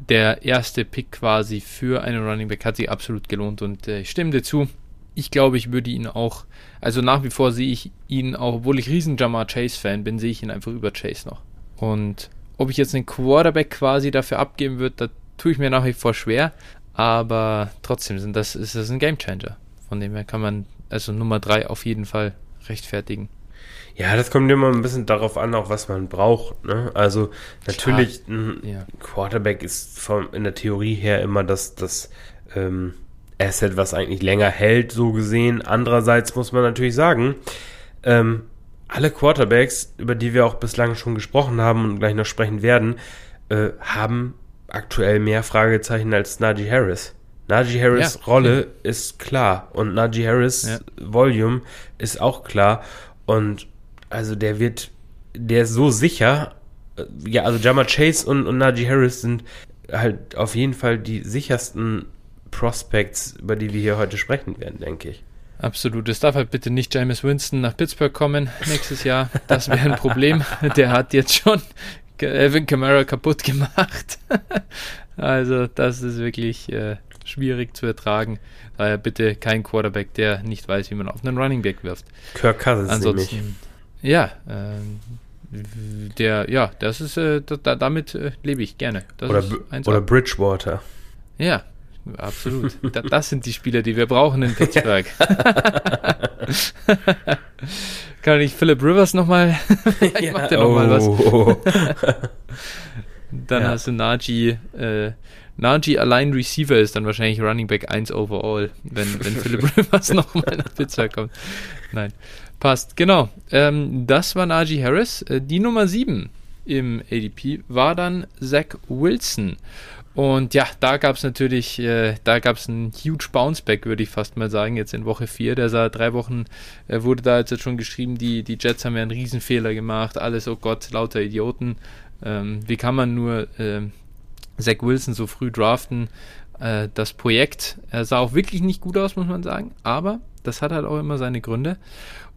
Der erste Pick quasi für einen Running Back hat sich absolut gelohnt und äh, ich stimme dir zu. Ich glaube, ich würde ihn auch, also nach wie vor sehe ich ihn auch, obwohl ich riesen Jamar Chase Fan bin, sehe ich ihn einfach über Chase noch. Und ob ich jetzt einen Quarterback quasi dafür abgeben würde, da tue ich mir nach wie vor schwer. Aber trotzdem sind das, ist das ein Gamechanger. Von dem her kann man also Nummer 3 auf jeden Fall rechtfertigen.
Ja, das kommt immer ein bisschen darauf an, auch was man braucht. Ne? Also natürlich, ein ja. Quarterback ist vom, in der Theorie her immer das, das ähm, Asset, was eigentlich länger hält, so gesehen. Andererseits muss man natürlich sagen, ähm, alle Quarterbacks, über die wir auch bislang schon gesprochen haben und gleich noch sprechen werden, äh, haben aktuell mehr Fragezeichen als Najee Harris. Najee Harris ja, Rolle ja. ist klar und Najee Harris ja. Volume ist auch klar und also der wird, der ist so sicher. Ja, also Jama Chase und, und Najee Harris sind halt auf jeden Fall die sichersten Prospects, über die wir hier heute sprechen werden, denke ich.
Absolut. Es darf halt bitte nicht James Winston nach Pittsburgh kommen nächstes Jahr. Das wäre ein Problem. [LAUGHS] Der hat jetzt schon Evan Kamara kaputt [LAUGHS] gemacht. also das ist wirklich äh, schwierig zu ertragen. Daher bitte kein Quarterback, der nicht weiß, wie man auf einen Running Back wirft.
Kirk Cousins
Ansonsten, nämlich. Ja, äh, der, ja, das ist, äh, da, damit äh, lebe ich gerne. Das
oder, oder Bridgewater.
Ja, absolut. da, das sind die Spieler, die wir brauchen in Pittsburgh. [LAUGHS] [LAUGHS] Kann ich Philip Rivers nochmal? [LAUGHS] ich ja, mach dir nochmal oh. was. [LAUGHS] Dann ja. hast du Najee, äh, Najee allein Receiver ist, dann wahrscheinlich Running Back 1 overall, wenn, wenn Philip [LAUGHS] Rivers nochmal nach Pittsburgh kommt. Nein, passt. Genau. Ähm, das war Najee Harris. Äh, die Nummer 7 im ADP war dann Zach Wilson. Und ja, da gab es natürlich, äh, da gab es einen huge Bounceback, würde ich fast mal sagen, jetzt in Woche 4. Der sah drei Wochen, äh, wurde da jetzt schon geschrieben, die, die Jets haben ja einen Riesenfehler gemacht, alles, oh Gott, lauter Idioten. Ähm, wie kann man nur äh, Zach Wilson so früh draften? Äh, das Projekt er sah auch wirklich nicht gut aus, muss man sagen, aber das hat halt auch immer seine Gründe.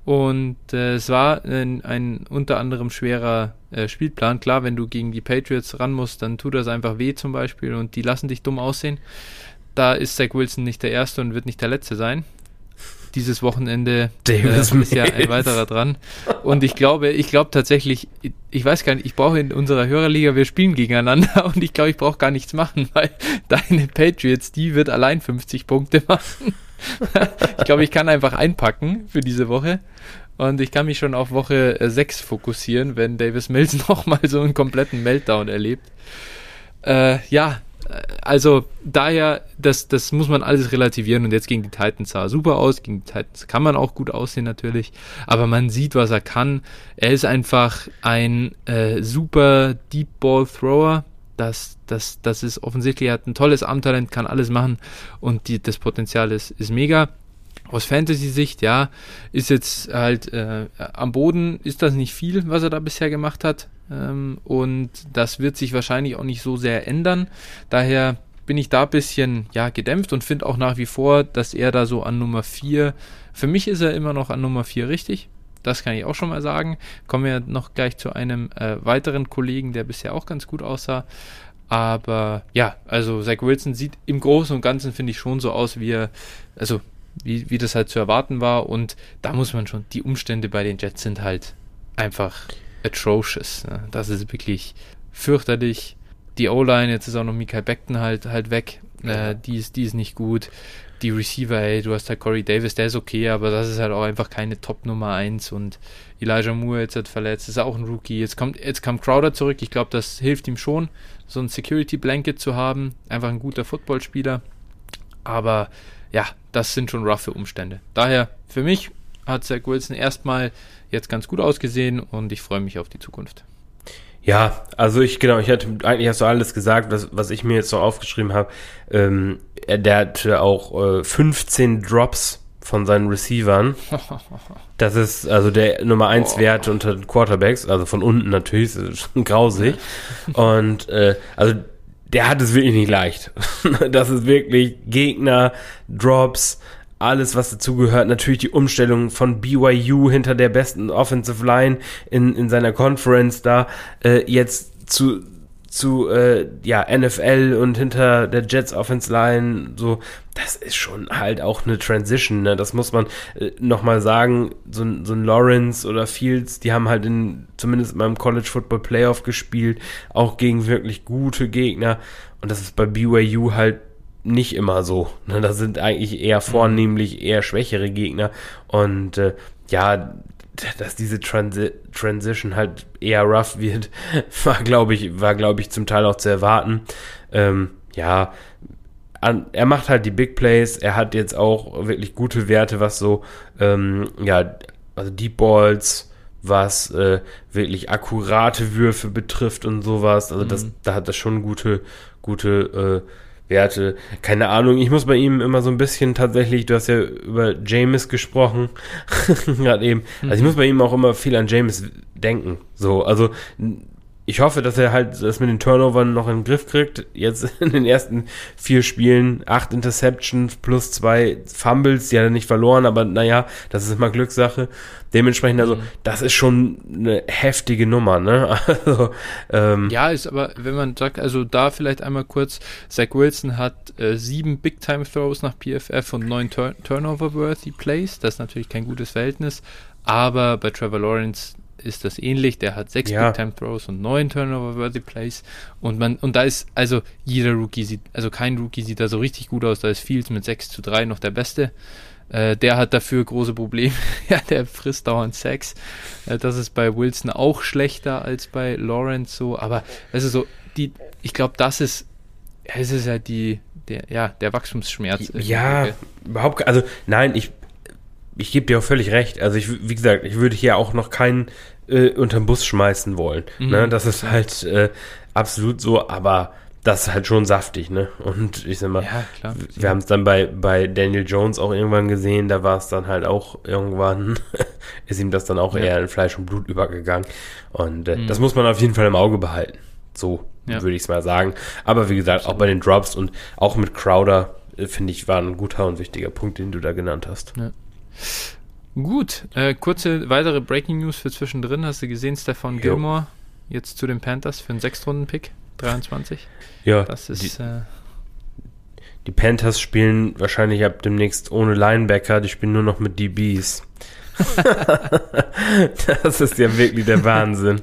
Und äh, es war ein, ein, unter anderem schwerer äh, Spielplan. Klar, wenn du gegen die Patriots ran musst, dann tut das einfach weh zum Beispiel und die lassen dich dumm aussehen. Da ist Zach Wilson nicht der Erste und wird nicht der Letzte sein. Dieses Wochenende äh, ist ja ein weiterer dran. Und ich glaube, ich glaube tatsächlich, ich weiß gar nicht, ich brauche in unserer Hörerliga, wir spielen gegeneinander [LAUGHS] und ich glaube, ich brauche gar nichts machen, [LAUGHS] weil deine Patriots, die wird allein 50 Punkte machen. [LAUGHS] ich glaube, ich kann einfach einpacken für diese Woche. Und ich kann mich schon auf Woche 6 fokussieren, wenn Davis Mills nochmal so einen kompletten Meltdown erlebt. Äh, ja, also daher, das, das muss man alles relativieren und jetzt gegen die Titans sah er super aus, gegen die Titans kann man auch gut aussehen natürlich, aber man sieht, was er kann. Er ist einfach ein äh, super Deep Ball Thrower, das, das, das ist offensichtlich, er hat ein tolles Armtalent, kann alles machen und die, das Potenzial ist, ist mega. Aus Fantasy-Sicht, ja, ist jetzt halt äh, am Boden ist das nicht viel, was er da bisher gemacht hat. Ähm, und das wird sich wahrscheinlich auch nicht so sehr ändern. Daher bin ich da ein bisschen ja, gedämpft und finde auch nach wie vor, dass er da so an Nummer 4, für mich ist er immer noch an Nummer 4 richtig. Das kann ich auch schon mal sagen. Kommen wir noch gleich zu einem äh, weiteren Kollegen, der bisher auch ganz gut aussah. Aber ja, also Zach Wilson sieht im Großen und Ganzen, finde ich, schon so aus, wie er, also wie, wie das halt zu erwarten war. Und da muss man schon, die Umstände bei den Jets sind halt einfach atrocious. Ne? Das ist wirklich fürchterlich. Die O-Line, jetzt ist auch noch Mikael Beckton halt, halt weg. Äh, die, ist, die ist nicht gut die Receiver, ey, du hast halt Corey Davis, der ist okay, aber das ist halt auch einfach keine Top Nummer 1 und Elijah Moore jetzt hat verletzt, ist auch ein Rookie. Jetzt kommt, jetzt kam Crowder zurück, ich glaube, das hilft ihm schon, so ein Security Blanket zu haben, einfach ein guter Footballspieler. Aber ja, das sind schon roughe Umstände. Daher, für mich hat Zach Wilson erstmal jetzt ganz gut ausgesehen und ich freue mich auf die Zukunft.
Ja, also ich, genau, ich hatte, eigentlich hast du alles gesagt, was, was ich mir jetzt so aufgeschrieben habe. Ähm, der hatte auch äh, 15 Drops von seinen Receivern. [LAUGHS] Das ist also der Nummer 1 oh. Wert unter den Quarterbacks, also von unten natürlich, das ist schon grausig. Und äh, also der hat es wirklich nicht leicht. [LAUGHS] das ist wirklich Gegner, Drops, alles, was dazugehört. Natürlich die Umstellung von BYU hinter der besten Offensive Line in, in seiner Conference da äh, jetzt zu zu äh, ja NFL und hinter der Jets Offense Line so das ist schon halt auch eine Transition ne? das muss man äh, noch sagen so, so ein Lawrence oder Fields die haben halt in zumindest beim College Football Playoff gespielt auch gegen wirklich gute Gegner und das ist bei BYU halt nicht immer so. Ne? Das sind eigentlich eher vornehmlich eher schwächere Gegner. Und äh, ja, dass diese Transi Transition halt eher rough wird, [LAUGHS] war, glaube ich, war, glaube ich, zum Teil auch zu erwarten. Ähm, ja, an, er macht halt die Big Plays. Er hat jetzt auch wirklich gute Werte, was so, ähm, ja, also Deep Balls, was äh, wirklich akkurate Würfe betrifft und sowas. Also das, mhm. da hat das schon gute, gute äh, Werte. Keine Ahnung, ich muss bei ihm immer so ein bisschen tatsächlich, du hast ja über James gesprochen, [LAUGHS] gerade eben. Also ich mhm. muss bei ihm auch immer viel an James denken. So, also ich hoffe, dass er halt das mit den Turnovern noch in den Griff kriegt. Jetzt [LAUGHS] in den ersten vier Spielen acht Interceptions plus zwei Fumbles, die hat er nicht verloren, aber naja, das ist immer Glückssache. Dementsprechend, also, mhm. das ist schon eine heftige Nummer, ne? [LAUGHS] Also,
ähm, ja, ist aber, wenn man sagt, also da vielleicht einmal kurz, Zach Wilson hat äh, sieben Big-Time-Throws nach PFF und neun Tur Turnover-worthy Plays. Das ist natürlich kein gutes Verhältnis, aber bei Trevor Lawrence ist das ähnlich. Der hat sechs ja. Big Time Throws und neun Turnover-worthy Plays. Und man, und da ist, also jeder Rookie sieht, also kein Rookie sieht da so richtig gut aus. Da ist Fields mit 6 zu 3 noch der Beste. Äh, der hat dafür große Probleme. [LAUGHS] ja, der frisst dauernd Sex. Äh, das ist bei Wilson auch schlechter als bei Lawrence so. Aber also so, die, ich glaube, das ist Ja, es ist halt die, der, ja, der Wachstumsschmerz.
Ja, überhaupt, also nein, ich, ich gebe dir auch völlig recht. Also ich, wie gesagt, ich würde hier auch noch keinen äh, unterm Bus schmeißen wollen. Mhm. Ne? Das ist halt äh, absolut so, aber das ist halt schon saftig, ne? Und ich sag mal, ja, klar, wir haben es dann bei, bei Daniel Jones auch irgendwann gesehen, da war es dann halt auch irgendwann, [LAUGHS] ist ihm das dann auch ja. eher in Fleisch und Blut übergegangen. Und äh, mhm. das muss man auf jeden Fall im Auge behalten. So ja. würde ich es mal sagen. Aber wie gesagt, auch bei den Drops und auch mit Crowder, äh, finde ich, war ein guter und wichtiger Punkt, den du da genannt hast. Ja.
Gut, äh, kurze weitere Breaking News für zwischendrin. Hast du gesehen, Stefan Gilmore jetzt zu den Panthers für einen Sechstrunden-Pick? 23?
Ja. Das ist. Die, äh, die Panthers spielen wahrscheinlich ab demnächst ohne Linebacker, die spielen nur noch mit DBs. [LAUGHS] das ist ja wirklich der Wahnsinn.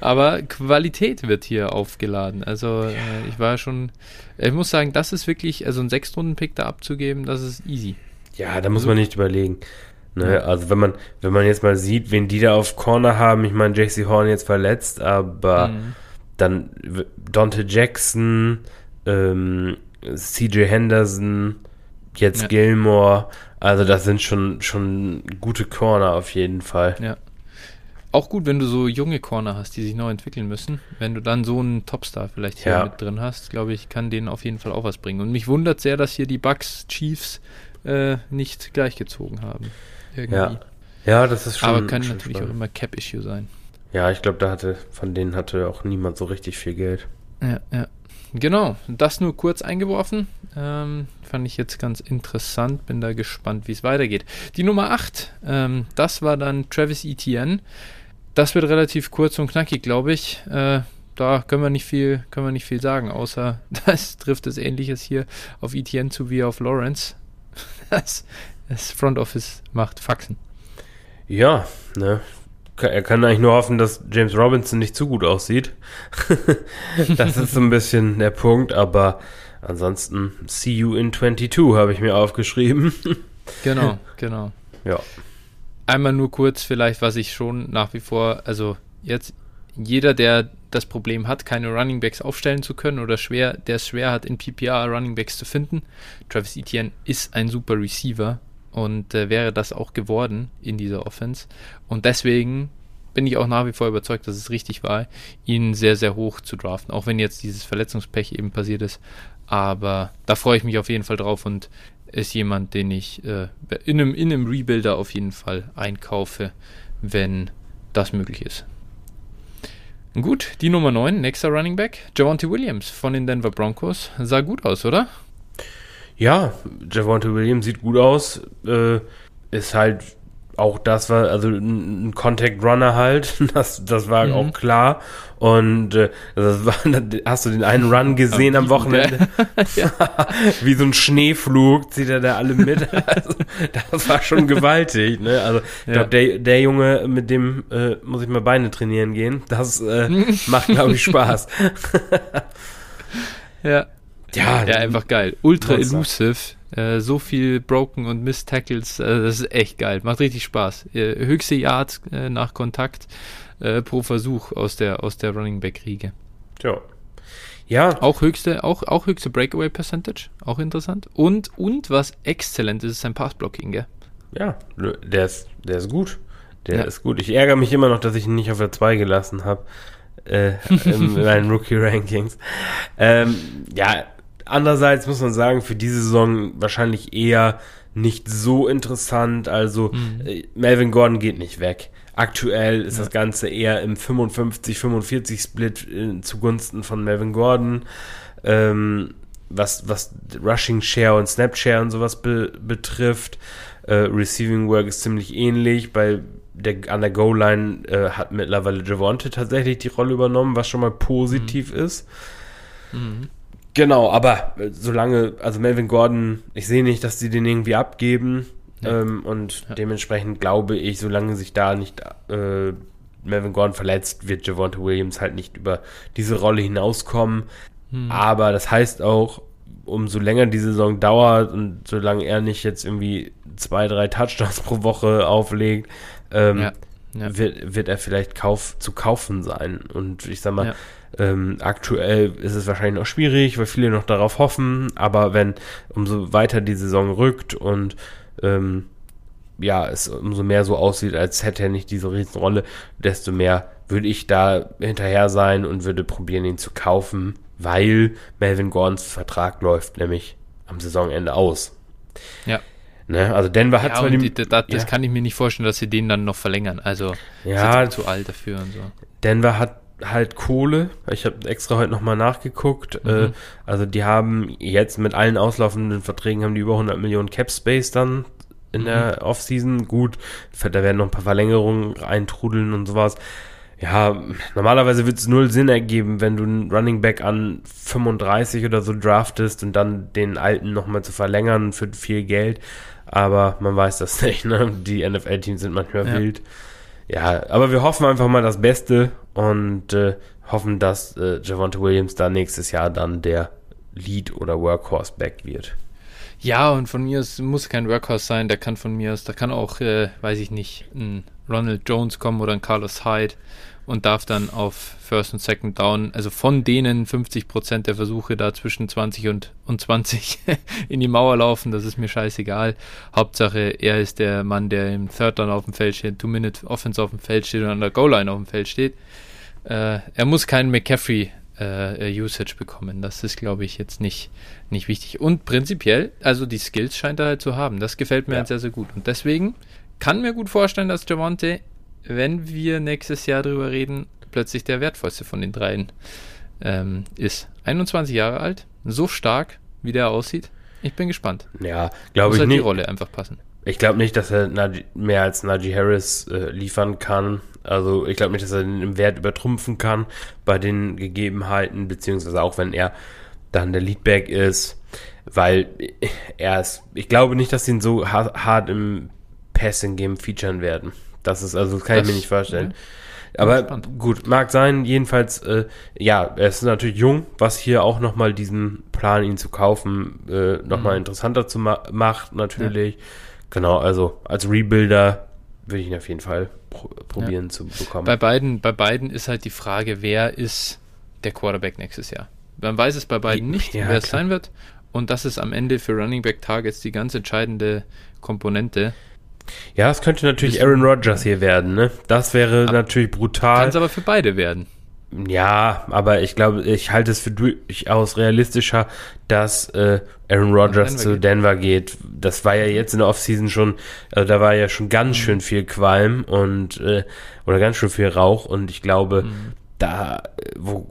Aber Qualität wird hier aufgeladen. Also äh, ich war schon, ich muss sagen, das ist wirklich, also einen Sechstrunden-Pick da abzugeben, das ist easy.
Ja, da muss also, man nicht überlegen. Ne? Also wenn man, wenn man jetzt mal sieht, wen die da auf Corner haben, ich meine, JC Horn jetzt verletzt, aber mhm. dann Dante Jackson, ähm, CJ Henderson, jetzt ja. Gilmore, also das sind schon, schon gute Corner auf jeden Fall.
Ja. Auch gut, wenn du so junge Corner hast, die sich neu entwickeln müssen. Wenn du dann so einen Topstar vielleicht hier ja. mit drin hast, glaube ich, kann denen auf jeden Fall auch was bringen. Und mich wundert sehr, dass hier die Bucks Chiefs äh, nicht gleichgezogen haben.
Irgendwie. Ja. ja, das ist schon.
Aber kann schon natürlich spannend. auch immer Cap-Issue sein.
Ja, ich glaube, da hatte, von denen hatte auch niemand so richtig viel Geld.
Ja, ja. Genau, das nur kurz eingeworfen. Ähm, fand ich jetzt ganz interessant. Bin da gespannt, wie es weitergeht. Die Nummer 8, ähm, das war dann Travis Etienne. Das wird relativ kurz und knackig, glaube ich. Äh, da können wir nicht viel, können wir nicht viel sagen, außer [LAUGHS] das trifft es ähnliches hier auf Etienne zu wie auf Lawrence. [LAUGHS] Das, das Front Office macht Faxen.
Ja, ne. Er kann eigentlich nur hoffen, dass James Robinson nicht zu gut aussieht. [LAUGHS] das ist so ein bisschen der Punkt, aber ansonsten see you in 22 habe ich mir aufgeschrieben. [LAUGHS]
genau, genau.
Ja.
Einmal nur kurz vielleicht, was ich schon nach wie vor, also jetzt jeder, der das Problem hat, keine Running Backs aufstellen zu können oder schwer, der es schwer hat, in PPR Running Backs zu finden. Travis Etienne ist ein super Receiver und äh, wäre das auch geworden in dieser Offense. Und deswegen bin ich auch nach wie vor überzeugt, dass es richtig war, ihn sehr, sehr hoch zu draften, auch wenn jetzt dieses Verletzungspech eben passiert ist. Aber da freue ich mich auf jeden Fall drauf und ist jemand, den ich äh, in, einem, in einem Rebuilder auf jeden Fall einkaufe, wenn das möglich ist. Gut, die Nummer 9, nächster Running Back, Javante Williams von den Denver Broncos. Sah gut aus, oder?
Ja, Javante Williams sieht gut aus. Äh, ist halt auch das war, also ein Contact Runner halt, [LAUGHS] das, das war mhm. auch klar. Und äh, das war, [LAUGHS] hast du den einen Run gesehen am Wochenende? [LAUGHS] Wie so ein Schneeflug zieht er da alle mit. Also, das war schon gewaltig. Ne? Also ich ja. glaube, der, der Junge, mit dem äh, muss ich mal Beine trainieren gehen. Das äh, macht, glaube ich, Spaß.
ja. Ja, ja, einfach geil. Ultra elusive. Äh, so viel Broken und Miss Tackles. Äh, das ist echt geil. Macht richtig Spaß. Äh, höchste Yard äh, nach Kontakt äh, pro Versuch aus der, aus der Running Back Riege.
Ja. Ja.
Auch höchste, auch, auch höchste Breakaway Percentage. Auch interessant. Und, und was exzellent ist, ist sein Passblocking, gell?
Ja, der ist, der ist gut. Der ja. ist gut. Ich ärgere mich immer noch, dass ich ihn nicht auf der 2 gelassen habe. Äh, in meinen [LAUGHS] Rookie-Rankings. Ähm, ja, Andererseits muss man sagen, für diese Saison wahrscheinlich eher nicht so interessant. Also mhm. äh, Melvin Gordon geht nicht weg. Aktuell ist ja. das Ganze eher im 55-45 Split äh, zugunsten von Melvin Gordon. Ähm, was, was Rushing Share und Snap Share und sowas be betrifft. Äh, Receiving Work ist ziemlich ähnlich. Bei der, an der Goal-Line äh, hat mittlerweile Javonte tatsächlich die Rolle übernommen, was schon mal positiv mhm. ist. Mhm. Genau, aber äh, solange, also Melvin Gordon, ich sehe nicht, dass sie den irgendwie abgeben. Ja. Ähm, und ja. dementsprechend glaube ich, solange sich da nicht äh, Melvin Gordon verletzt, wird Javonte Williams halt nicht über diese Rolle hinauskommen. Hm. Aber das heißt auch, umso länger die Saison dauert und solange er nicht jetzt irgendwie zwei, drei Touchdowns pro Woche auflegt, ähm, ja. wird, wird er vielleicht kauf, zu kaufen sein. Und ich sag mal. Ähm, aktuell ist es wahrscheinlich noch schwierig, weil viele noch darauf hoffen, aber wenn umso weiter die Saison rückt und ähm, ja, es umso mehr so aussieht, als hätte er nicht diese Riesenrolle, desto mehr würde ich da hinterher sein und würde probieren, ihn zu kaufen, weil Melvin Gordons Vertrag läuft nämlich am Saisonende aus.
Ja.
Ne? Also Denver hat
ja, zwar die, das, das ja. kann ich mir nicht vorstellen, dass sie den dann noch verlängern. Also
ja,
zu alt dafür und so.
Denver hat halt Kohle. Ich habe extra heute nochmal nachgeguckt. Mhm. Äh, also die haben jetzt mit allen auslaufenden Verträgen haben die über 100 Millionen Cap Space dann in mhm. der Offseason. Gut, da werden noch ein paar Verlängerungen eintrudeln und sowas. Ja, normalerweise wird es null Sinn ergeben, wenn du einen Running Back an 35 oder so draftest und dann den alten nochmal zu verlängern für viel Geld. Aber man weiß das [LAUGHS] nicht, ne? Die NFL-Teams sind manchmal ja. wild. Ja, aber wir hoffen einfach mal das Beste und äh, hoffen, dass äh, Javante Williams da nächstes Jahr dann der Lead- oder Workhorse-Back wird.
Ja, und von mir aus muss kein Workhorse sein, der kann von mir aus, da kann auch, äh, weiß ich nicht, ein Ronald Jones kommen oder ein Carlos Hyde und darf dann auf First und Second Down, also von denen 50 Prozent der Versuche da zwischen 20 und, und 20 [LAUGHS] in die Mauer laufen, das ist mir scheißegal. Hauptsache, er ist der Mann, der im Third Down auf dem Feld steht, Two-Minute Offense auf dem Feld steht und an der Goal-Line auf dem Feld steht. Äh, er muss keinen McCaffrey äh, Usage bekommen. Das ist, glaube ich, jetzt nicht, nicht wichtig. Und prinzipiell, also die Skills scheint er halt zu haben. Das gefällt mir ja. halt sehr, sehr gut. Und deswegen kann mir gut vorstellen, dass Javante wenn wir nächstes Jahr drüber reden, plötzlich der wertvollste von den dreien ähm, ist. 21 Jahre alt, so stark, wie der aussieht. Ich bin gespannt.
Ja, glaube ich halt
nicht. die Rolle einfach passen.
Ich glaube nicht, dass er mehr als Najee Harris äh, liefern kann. Also ich glaube nicht, dass er den im Wert übertrumpfen kann bei den Gegebenheiten, beziehungsweise auch wenn er dann der Leadback ist, weil er ist, ich glaube nicht, dass sie ihn so hart, im Passing-Game featuren werden. Das ist also, das kann das, ich mir nicht vorstellen. Ja. Aber gut, mag sein. Jedenfalls, äh, ja, er ist natürlich jung, was hier auch nochmal diesen Plan, ihn zu kaufen, äh, nochmal mhm. interessanter zu ma macht, natürlich. Ja. Genau, also als Rebuilder würde ich ihn auf jeden Fall pro probieren ja. zu bekommen.
Bei beiden, bei beiden ist halt die Frage, wer ist der Quarterback nächstes Jahr? Man weiß es bei beiden nicht, ja, wer es sein wird. Und das ist am Ende für Running Back Targets die ganz entscheidende Komponente.
Ja, es könnte natürlich Aaron Rodgers hier werden, ne? Das wäre natürlich brutal. Kann
es aber für beide werden.
Ja, aber ich glaube, ich halte es für durchaus realistischer, dass äh, Aaron Rodgers zu. Denver geht. Das war ja jetzt in der Offseason schon, also da war ja schon ganz mhm. schön viel Qualm und äh, oder ganz schön viel Rauch und ich glaube, mhm. da, wo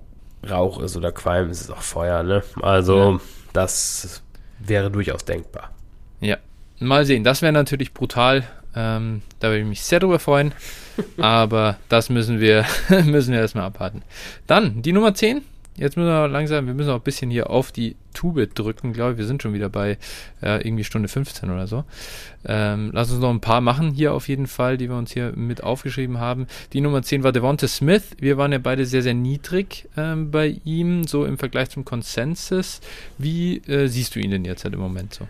Rauch ist oder Qualm, ist es auch Feuer, ne? Also, ja. das wäre durchaus denkbar.
Ja, Mal sehen, das wäre natürlich brutal. Ähm, da würde ich mich sehr drüber freuen. Aber das müssen wir, [LAUGHS] müssen wir erstmal abwarten. Dann die Nummer 10. Jetzt müssen wir langsam, wir müssen auch ein bisschen hier auf die Tube drücken, glaube ich. Wir sind schon wieder bei äh, irgendwie Stunde 15 oder so. Ähm, lass uns noch ein paar machen hier auf jeden Fall, die wir uns hier mit aufgeschrieben haben. Die Nummer 10 war Devonta Smith. Wir waren ja beide sehr, sehr niedrig ähm, bei ihm, so im Vergleich zum Consensus. Wie äh, siehst du ihn denn jetzt halt im Moment so?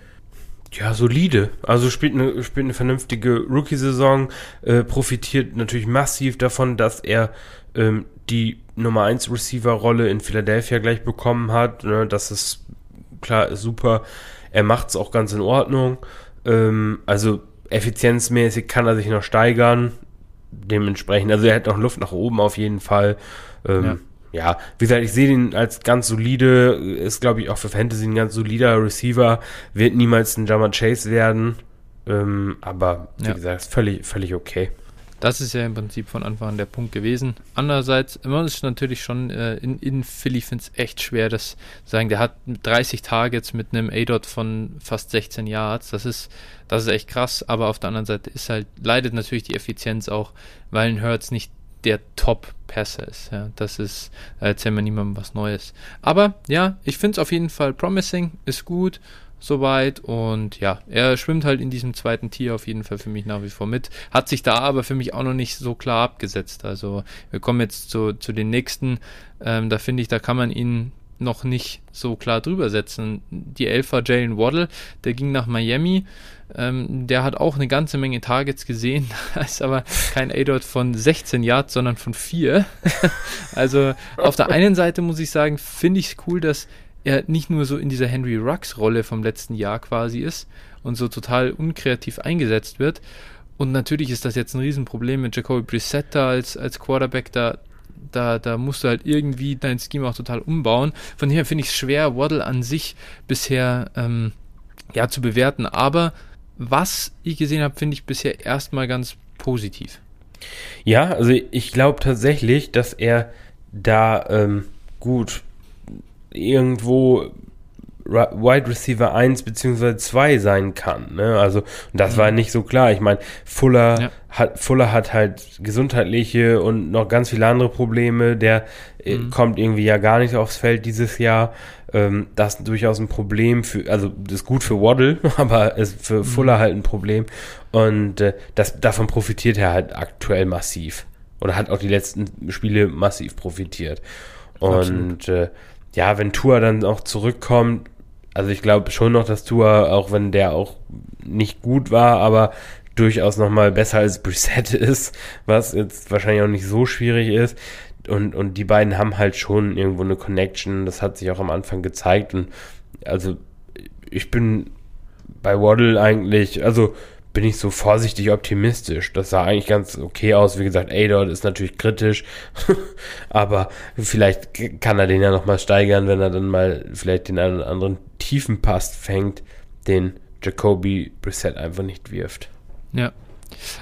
Ja, solide. Also spielt eine, spielt eine vernünftige Rookie-Saison, äh, profitiert natürlich massiv davon, dass er ähm, die Nummer 1 Receiver-Rolle in Philadelphia gleich bekommen hat. Ne? Das ist klar, ist super. Er macht es auch ganz in Ordnung. Ähm, also effizienzmäßig kann er sich noch steigern. Dementsprechend, also er hat noch Luft nach oben auf jeden Fall. Ähm, ja ja, wie gesagt, ich sehe ihn als ganz solide, ist glaube ich auch für Fantasy ein ganz solider Receiver, wird niemals ein Jammer Chase werden, ähm, aber wie ja. gesagt, ist völlig, völlig okay.
Das ist ja im Prinzip von Anfang an der Punkt gewesen. Andererseits, immer ist natürlich schon äh, in, in Philly finde es echt schwer, das sagen. Der hat 30 Targets mit einem A-Dot von fast 16 Yards. Das ist, das ist echt krass, aber auf der anderen Seite ist halt, leidet natürlich die Effizienz auch, weil ein Hurts nicht der Top-Passer ist. Ja, das ist, da erzählen wir niemandem was Neues. Aber ja, ich finde es auf jeden Fall promising, ist gut soweit und ja, er schwimmt halt in diesem zweiten Tier auf jeden Fall für mich nach wie vor mit. Hat sich da aber für mich auch noch nicht so klar abgesetzt. Also wir kommen jetzt zu, zu den nächsten. Ähm, da finde ich, da kann man ihn noch nicht so klar drüber setzen. Die Elfer Jalen Waddle, der ging nach Miami, ähm, der hat auch eine ganze Menge Targets gesehen, [LAUGHS] ist aber kein A-Dot von 16 Yards, sondern von 4. [LAUGHS] also auf der einen Seite muss ich sagen, finde ich es cool, dass er nicht nur so in dieser Henry Rux Rolle vom letzten Jahr quasi ist und so total unkreativ eingesetzt wird. Und natürlich ist das jetzt ein Riesenproblem mit Jacoby Brissett da als, als Quarterback, da da, da musst du halt irgendwie dein Scheme auch total umbauen. Von daher finde ich es schwer, Waddle an sich bisher ähm, ja, zu bewerten. Aber was ich gesehen habe, finde ich bisher erstmal ganz positiv.
Ja, also ich glaube tatsächlich, dass er da ähm, gut irgendwo Wide Receiver 1 bzw. 2 sein kann. Ne? Also das mhm. war nicht so klar. Ich meine, Fuller ja. hat Fuller hat halt gesundheitliche und noch ganz viele andere Probleme. Der äh, mhm. kommt irgendwie ja gar nicht aufs Feld dieses Jahr. Ähm, das ist durchaus ein Problem für, also das ist gut für Waddle, [LAUGHS] aber ist für mhm. Fuller halt ein Problem. Und äh, das, davon profitiert er halt aktuell massiv. Oder hat auch die letzten Spiele massiv profitiert. Und äh, ja, wenn Tour dann auch zurückkommt, also ich glaube schon noch, dass Tour, auch wenn der auch nicht gut war, aber durchaus nochmal besser als Brissett [LAUGHS] ist, was jetzt wahrscheinlich auch nicht so schwierig ist. Und, und die beiden haben halt schon irgendwo eine Connection. Das hat sich auch am Anfang gezeigt. Und also ich bin bei Waddle eigentlich, also bin ich so vorsichtig optimistisch. Das sah eigentlich ganz okay aus. Wie gesagt, A-Dot ist natürlich kritisch, [LAUGHS] aber vielleicht kann er den ja nochmal steigern, wenn er dann mal vielleicht den einen oder anderen tiefen Pass fängt, den Jacoby Brissett einfach nicht wirft.
Ja,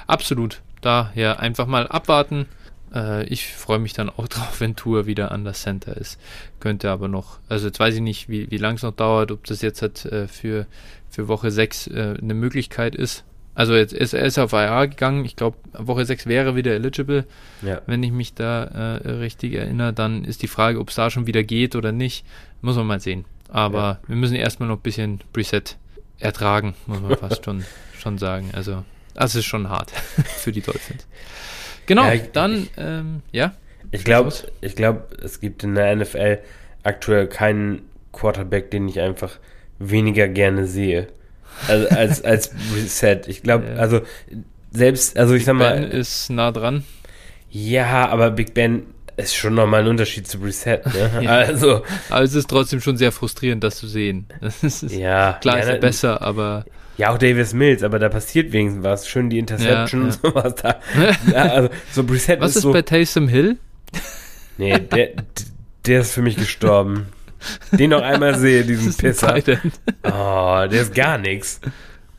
absolut. Da ja einfach mal abwarten. Äh, ich freue mich dann auch [LAUGHS] drauf, wenn Tour wieder an das Center ist. Könnte aber noch, also jetzt weiß ich nicht, wie, wie lang es noch dauert, ob das jetzt halt, äh, für, für Woche 6 äh, eine Möglichkeit ist. Also jetzt ist er ist auf IR gegangen. Ich glaube, Woche 6 wäre wieder eligible. Ja. Wenn ich mich da richtig erinnere, dann ist die Frage, ob es da schon wieder geht oder nicht. Muss man mal sehen. Aber ja. wir müssen erstmal noch ein bisschen Preset ertragen, muss man fast schon, [LAUGHS] schon sagen. Also, das ist schon hart [LAUGHS] für die Dolphins. Genau, ja, ich, dann, ähm, ja.
Ich glaube, ich glaube, es gibt in der NFL aktuell keinen Quarterback, den ich einfach weniger gerne sehe. Also als, [LAUGHS] als Reset. Ich glaube, ja. also selbst, also ich sag mal.
Ben ist nah dran.
Ja, aber Big Ben ist schon nochmal ein Unterschied zu Reset, ne? [LAUGHS]
ja. Also. Aber es ist trotzdem schon sehr frustrierend, das zu sehen. [LAUGHS]
ja.
Klar
ja,
ist er besser, aber.
Ja, auch Davis Mills, aber da passiert wenigstens was. Schön die Interception ja, und sowas da. [LAUGHS] ja, also, so
Reset was ist, ist so, bei Taysom Hill?
Nee, der, der ist für mich gestorben. Den noch einmal sehe, diesen Pisser. Oh, der ist gar nichts.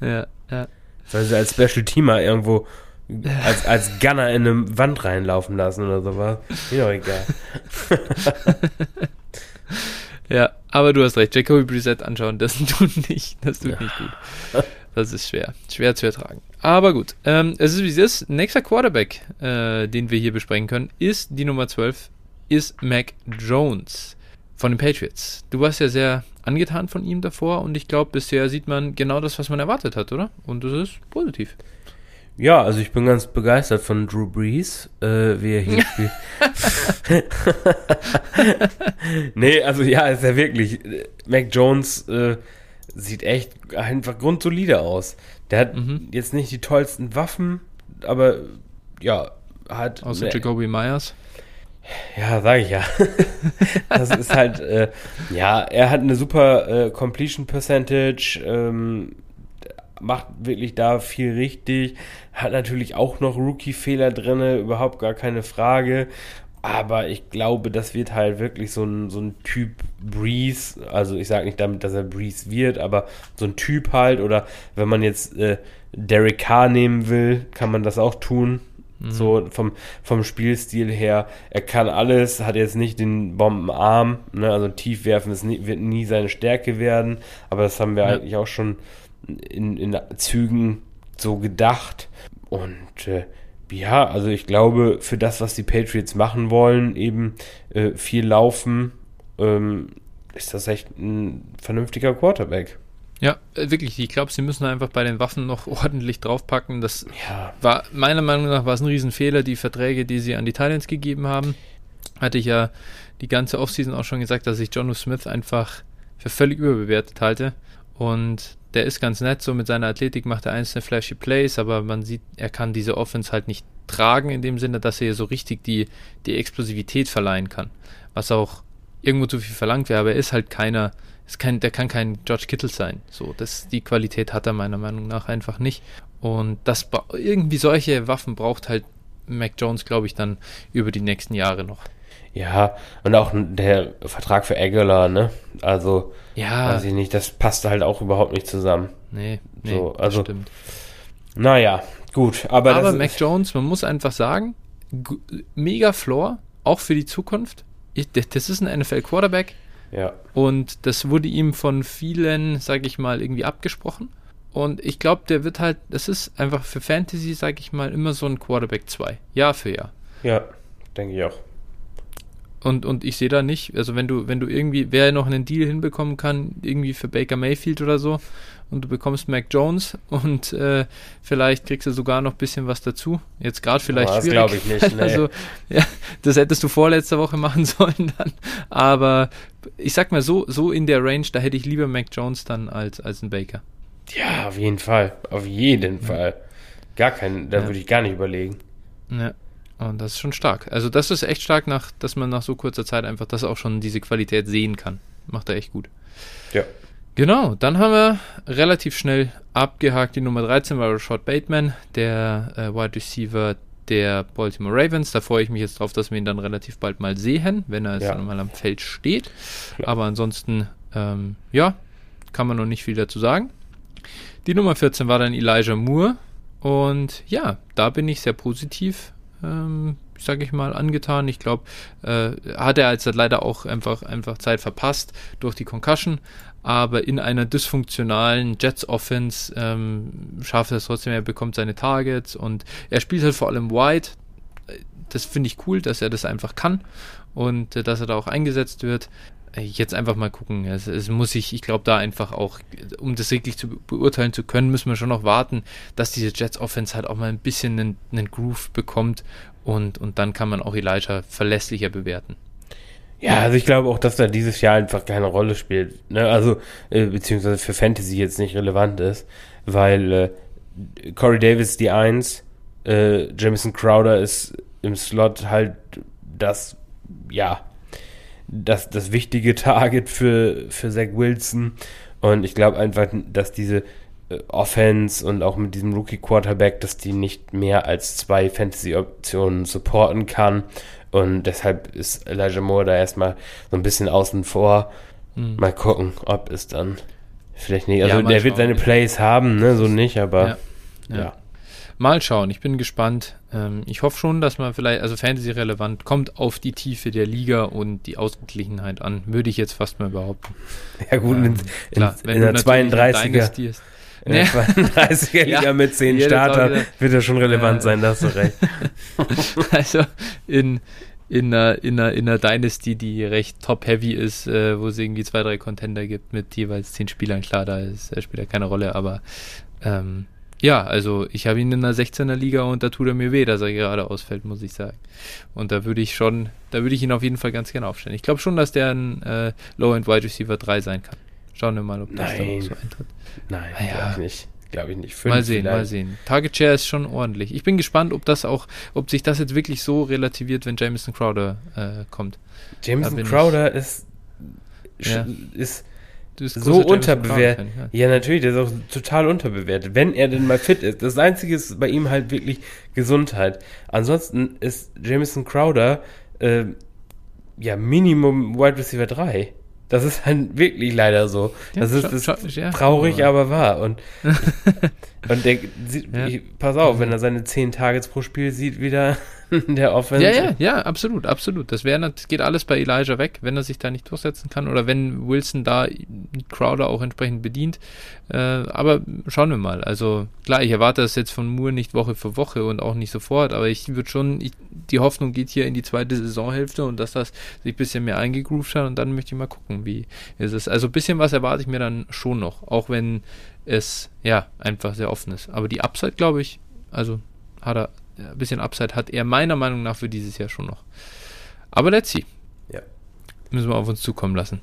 Ja, ja.
Soll sie als Special Teamer irgendwo als, als Gunner in eine Wand reinlaufen lassen oder sowas. Mir doch egal. [LAUGHS]
ja, aber du hast recht. Jacoby Brissett anschauen, das [LAUGHS] tut nicht, das tut nicht gut. Das ist schwer. Schwer zu ertragen. Aber gut. Ähm, es ist wie es ist. Nächster Quarterback, äh, den wir hier besprechen können, ist die Nummer 12, ist Mac Jones von den Patriots. Du warst ja sehr angetan von ihm davor und ich glaube, bisher sieht man genau das, was man erwartet hat, oder? Und das ist positiv.
Ja, also ich bin ganz begeistert von Drew Brees, äh, wie er hier [LAUGHS] spielt. [LAUGHS] nee, also ja, ist ja wirklich. Mac Jones äh, sieht echt einfach grundsolide aus. Der hat mhm. jetzt nicht die tollsten Waffen, aber ja, hat.
Außer Jacoby Myers.
Ja, sage ich ja. [LAUGHS] das ist halt, äh, ja, er hat eine super äh, Completion Percentage, ähm, macht wirklich da viel richtig, hat natürlich auch noch Rookie-Fehler drin, überhaupt gar keine Frage. Aber ich glaube, das wird halt wirklich so ein, so ein Typ Breeze. Also ich sage nicht damit, dass er Breeze wird, aber so ein Typ halt. Oder wenn man jetzt äh, Derek Carr nehmen will, kann man das auch tun. Mhm. So vom, vom Spielstil her. Er kann alles, hat jetzt nicht den Bombenarm. Ne? Also tief werfen das nie, wird nie seine Stärke werden. Aber das haben wir ja. eigentlich auch schon in, in Zügen so gedacht. Und äh, ja, also ich glaube, für das, was die Patriots machen wollen, eben äh, viel laufen, ähm, ist das echt ein vernünftiger Quarterback.
Ja, äh, wirklich. Ich glaube, sie müssen einfach bei den Waffen noch [LAUGHS] ordentlich draufpacken. Das ja. war meiner Meinung nach war es ein Riesenfehler, die Verträge, die sie an die Titans gegeben haben. hatte ich ja die ganze Offseason auch schon gesagt, dass ich Jono Smith einfach für völlig überbewertet halte. Und der ist ganz nett, so mit seiner Athletik macht er einzelne flashy Plays, aber man sieht, er kann diese Offense halt nicht tragen in dem Sinne, dass er so richtig die, die Explosivität verleihen kann. Was auch irgendwo zu viel verlangt wäre, aber er ist halt keiner, ist kein, der kann kein George Kittle sein. So, das, die Qualität hat er meiner Meinung nach einfach nicht. Und das irgendwie solche Waffen braucht halt Mac Jones, glaube ich, dann über die nächsten Jahre noch.
Ja, und auch der Vertrag für Aguilar, ne? Also,
ja.
weiß ich nicht, das passt halt auch überhaupt nicht zusammen.
Nee, nee
so, also,
stimmt.
Naja, gut. Aber,
aber Mac Jones, man muss einfach sagen, mega Floor, auch für die Zukunft. Ich, das ist ein NFL-Quarterback.
Ja.
Und das wurde ihm von vielen, sage ich mal, irgendwie abgesprochen. Und ich glaube, der wird halt, das ist einfach für Fantasy, sage ich mal, immer so ein Quarterback 2. Jahr für Jahr.
Ja, denke ich auch.
Und, und ich sehe da nicht, also wenn du, wenn du irgendwie, wer noch einen Deal hinbekommen kann, irgendwie für Baker Mayfield oder so, und du bekommst Mac Jones [LAUGHS] und äh, vielleicht kriegst du sogar noch ein bisschen was dazu. Jetzt gerade vielleicht
oh, das glaube ich nicht. [LAUGHS] Nee.
Also, ja, das hättest du vorletzte Woche [LAUGHS] machen sollen dann. Aber ich sag mal so, so in der Range, da hätte ich lieber Mac Jones dann als, als ein Baker.
Ja, auf jeden Fall. Auf jeden ja. Fall. Gar keinen, da ja. würde ich gar nicht überlegen.
Ja. Und das ist schon stark. Also das ist echt stark, nach, dass man nach so kurzer Zeit einfach das auch schon diese Qualität sehen kann. Macht er echt gut.
Ja.
Genau, dann haben wir relativ schnell abgehakt. Die Nummer 13 war Rashad Bateman, der äh, Wide Receiver der Baltimore Ravens. Da freue ich mich jetzt drauf, dass wir ihn dann relativ bald mal sehen, wenn er jetzt ja. dann mal am Feld steht. Ja. Aber ansonsten, ähm, ja, kann man noch nicht viel dazu sagen. Die Nummer 14 war dann Elijah Moore. Und ja, da bin ich sehr positiv ähm, sage ich mal, angetan. Ich glaube, äh, hat er jetzt leider auch einfach, einfach Zeit verpasst durch die Concussion, aber in einer dysfunktionalen Jets-Offense ähm, schafft er es trotzdem, er bekommt seine Targets und er spielt halt vor allem Wide. Das finde ich cool, dass er das einfach kann und äh, dass er da auch eingesetzt wird jetzt einfach mal gucken. Es, es muss ich, ich glaube, da einfach auch, um das wirklich zu beurteilen zu können, müssen wir schon noch warten, dass diese Jets Offense halt auch mal ein bisschen einen, einen Groove bekommt und, und dann kann man auch Elijah verlässlicher bewerten.
Ja, also ich glaube auch, dass da dieses Jahr einfach keine Rolle spielt. Ne? Also, äh, beziehungsweise für Fantasy jetzt nicht relevant ist, weil äh, Corey Davis die Eins, äh, Jamison Crowder ist im Slot halt das, ja, das, das wichtige Target für, für Zach Wilson. Und ich glaube einfach, dass diese äh, Offense und auch mit diesem Rookie-Quarterback, dass die nicht mehr als zwei Fantasy-Optionen supporten kann. Und deshalb ist Elijah Moore da erstmal so ein bisschen außen vor. Mhm. Mal gucken, ob es dann vielleicht nicht. Also ja, der wird seine Plays haben, ne? So nicht, aber
ja. ja. ja. Mal schauen, ich bin gespannt. Ähm, ich hoffe schon, dass man vielleicht, also Fantasy-relevant, kommt auf die Tiefe der Liga und die Ausgeglichenheit an, würde ich jetzt fast mal behaupten.
Ja gut, ähm, in, klar, in, in der 32er. In der 32er Liga ja, mit 10 Starter wird ja schon relevant äh, sein, da hast du recht. [LAUGHS]
also in, in einer, in, einer, in einer Dynasty, die recht top-heavy ist, äh, wo es irgendwie zwei, drei Contender gibt mit jeweils zehn Spielern, klar, da ist, spielt er keine Rolle, aber ähm, ja, also ich habe ihn in einer 16er Liga und da tut er mir weh, dass er gerade ausfällt, muss ich sagen. Und da würde ich schon, da würde ich ihn auf jeden Fall ganz gerne aufstellen. Ich glaube schon, dass der ein äh, Low-End Wide Receiver 3 sein kann. Schauen wir mal, ob das
Nein.
da so eintritt.
Nein, ah, ja. glaube ich nicht. Glaube ich nicht.
Fünf mal sehen, vielleicht. mal sehen. Target Share ist schon ordentlich. Ich bin gespannt, ob das auch, ob sich das jetzt wirklich so relativiert, wenn Jameson Crowder äh, kommt.
Jameson Crowder ich, ist, ja. ist so unterbewertet. Ja. ja. natürlich, der ist auch total unterbewertet. Wenn er denn mal fit ist. Das Einzige ist bei ihm halt wirklich Gesundheit. Ansonsten ist Jameson Crowder äh, ja Minimum Wide Receiver 3. Das ist halt wirklich leider so. Ja, das ist, ist traurig, aber, aber wahr. Und, [LAUGHS] [LAUGHS] und der sieht, ja. pass auf, wenn er seine 10 Targets pro Spiel sieht, wieder [LAUGHS] der Offense.
Ja, ja, ja, absolut, absolut. Das, wär, das geht alles bei Elijah weg, wenn er sich da nicht durchsetzen kann oder wenn Wilson da Crowder auch entsprechend bedient. Äh, aber schauen wir mal. Also klar, ich erwarte das jetzt von Moore nicht Woche für Woche und auch nicht sofort, aber ich würde schon, ich, die Hoffnung geht hier in die zweite Saisonhälfte und dass das sich ein bisschen mehr eingegroovt hat und dann möchte ich mal gucken, wie ist es. Also ein bisschen was erwarte ich mir dann schon noch, auch wenn es ja einfach sehr offen ist. Aber die Upside, glaube ich, also hat er ein bisschen Upside hat er meiner Meinung nach für dieses Jahr schon noch. Aber let's see.
Ja.
Müssen wir auf uns zukommen lassen.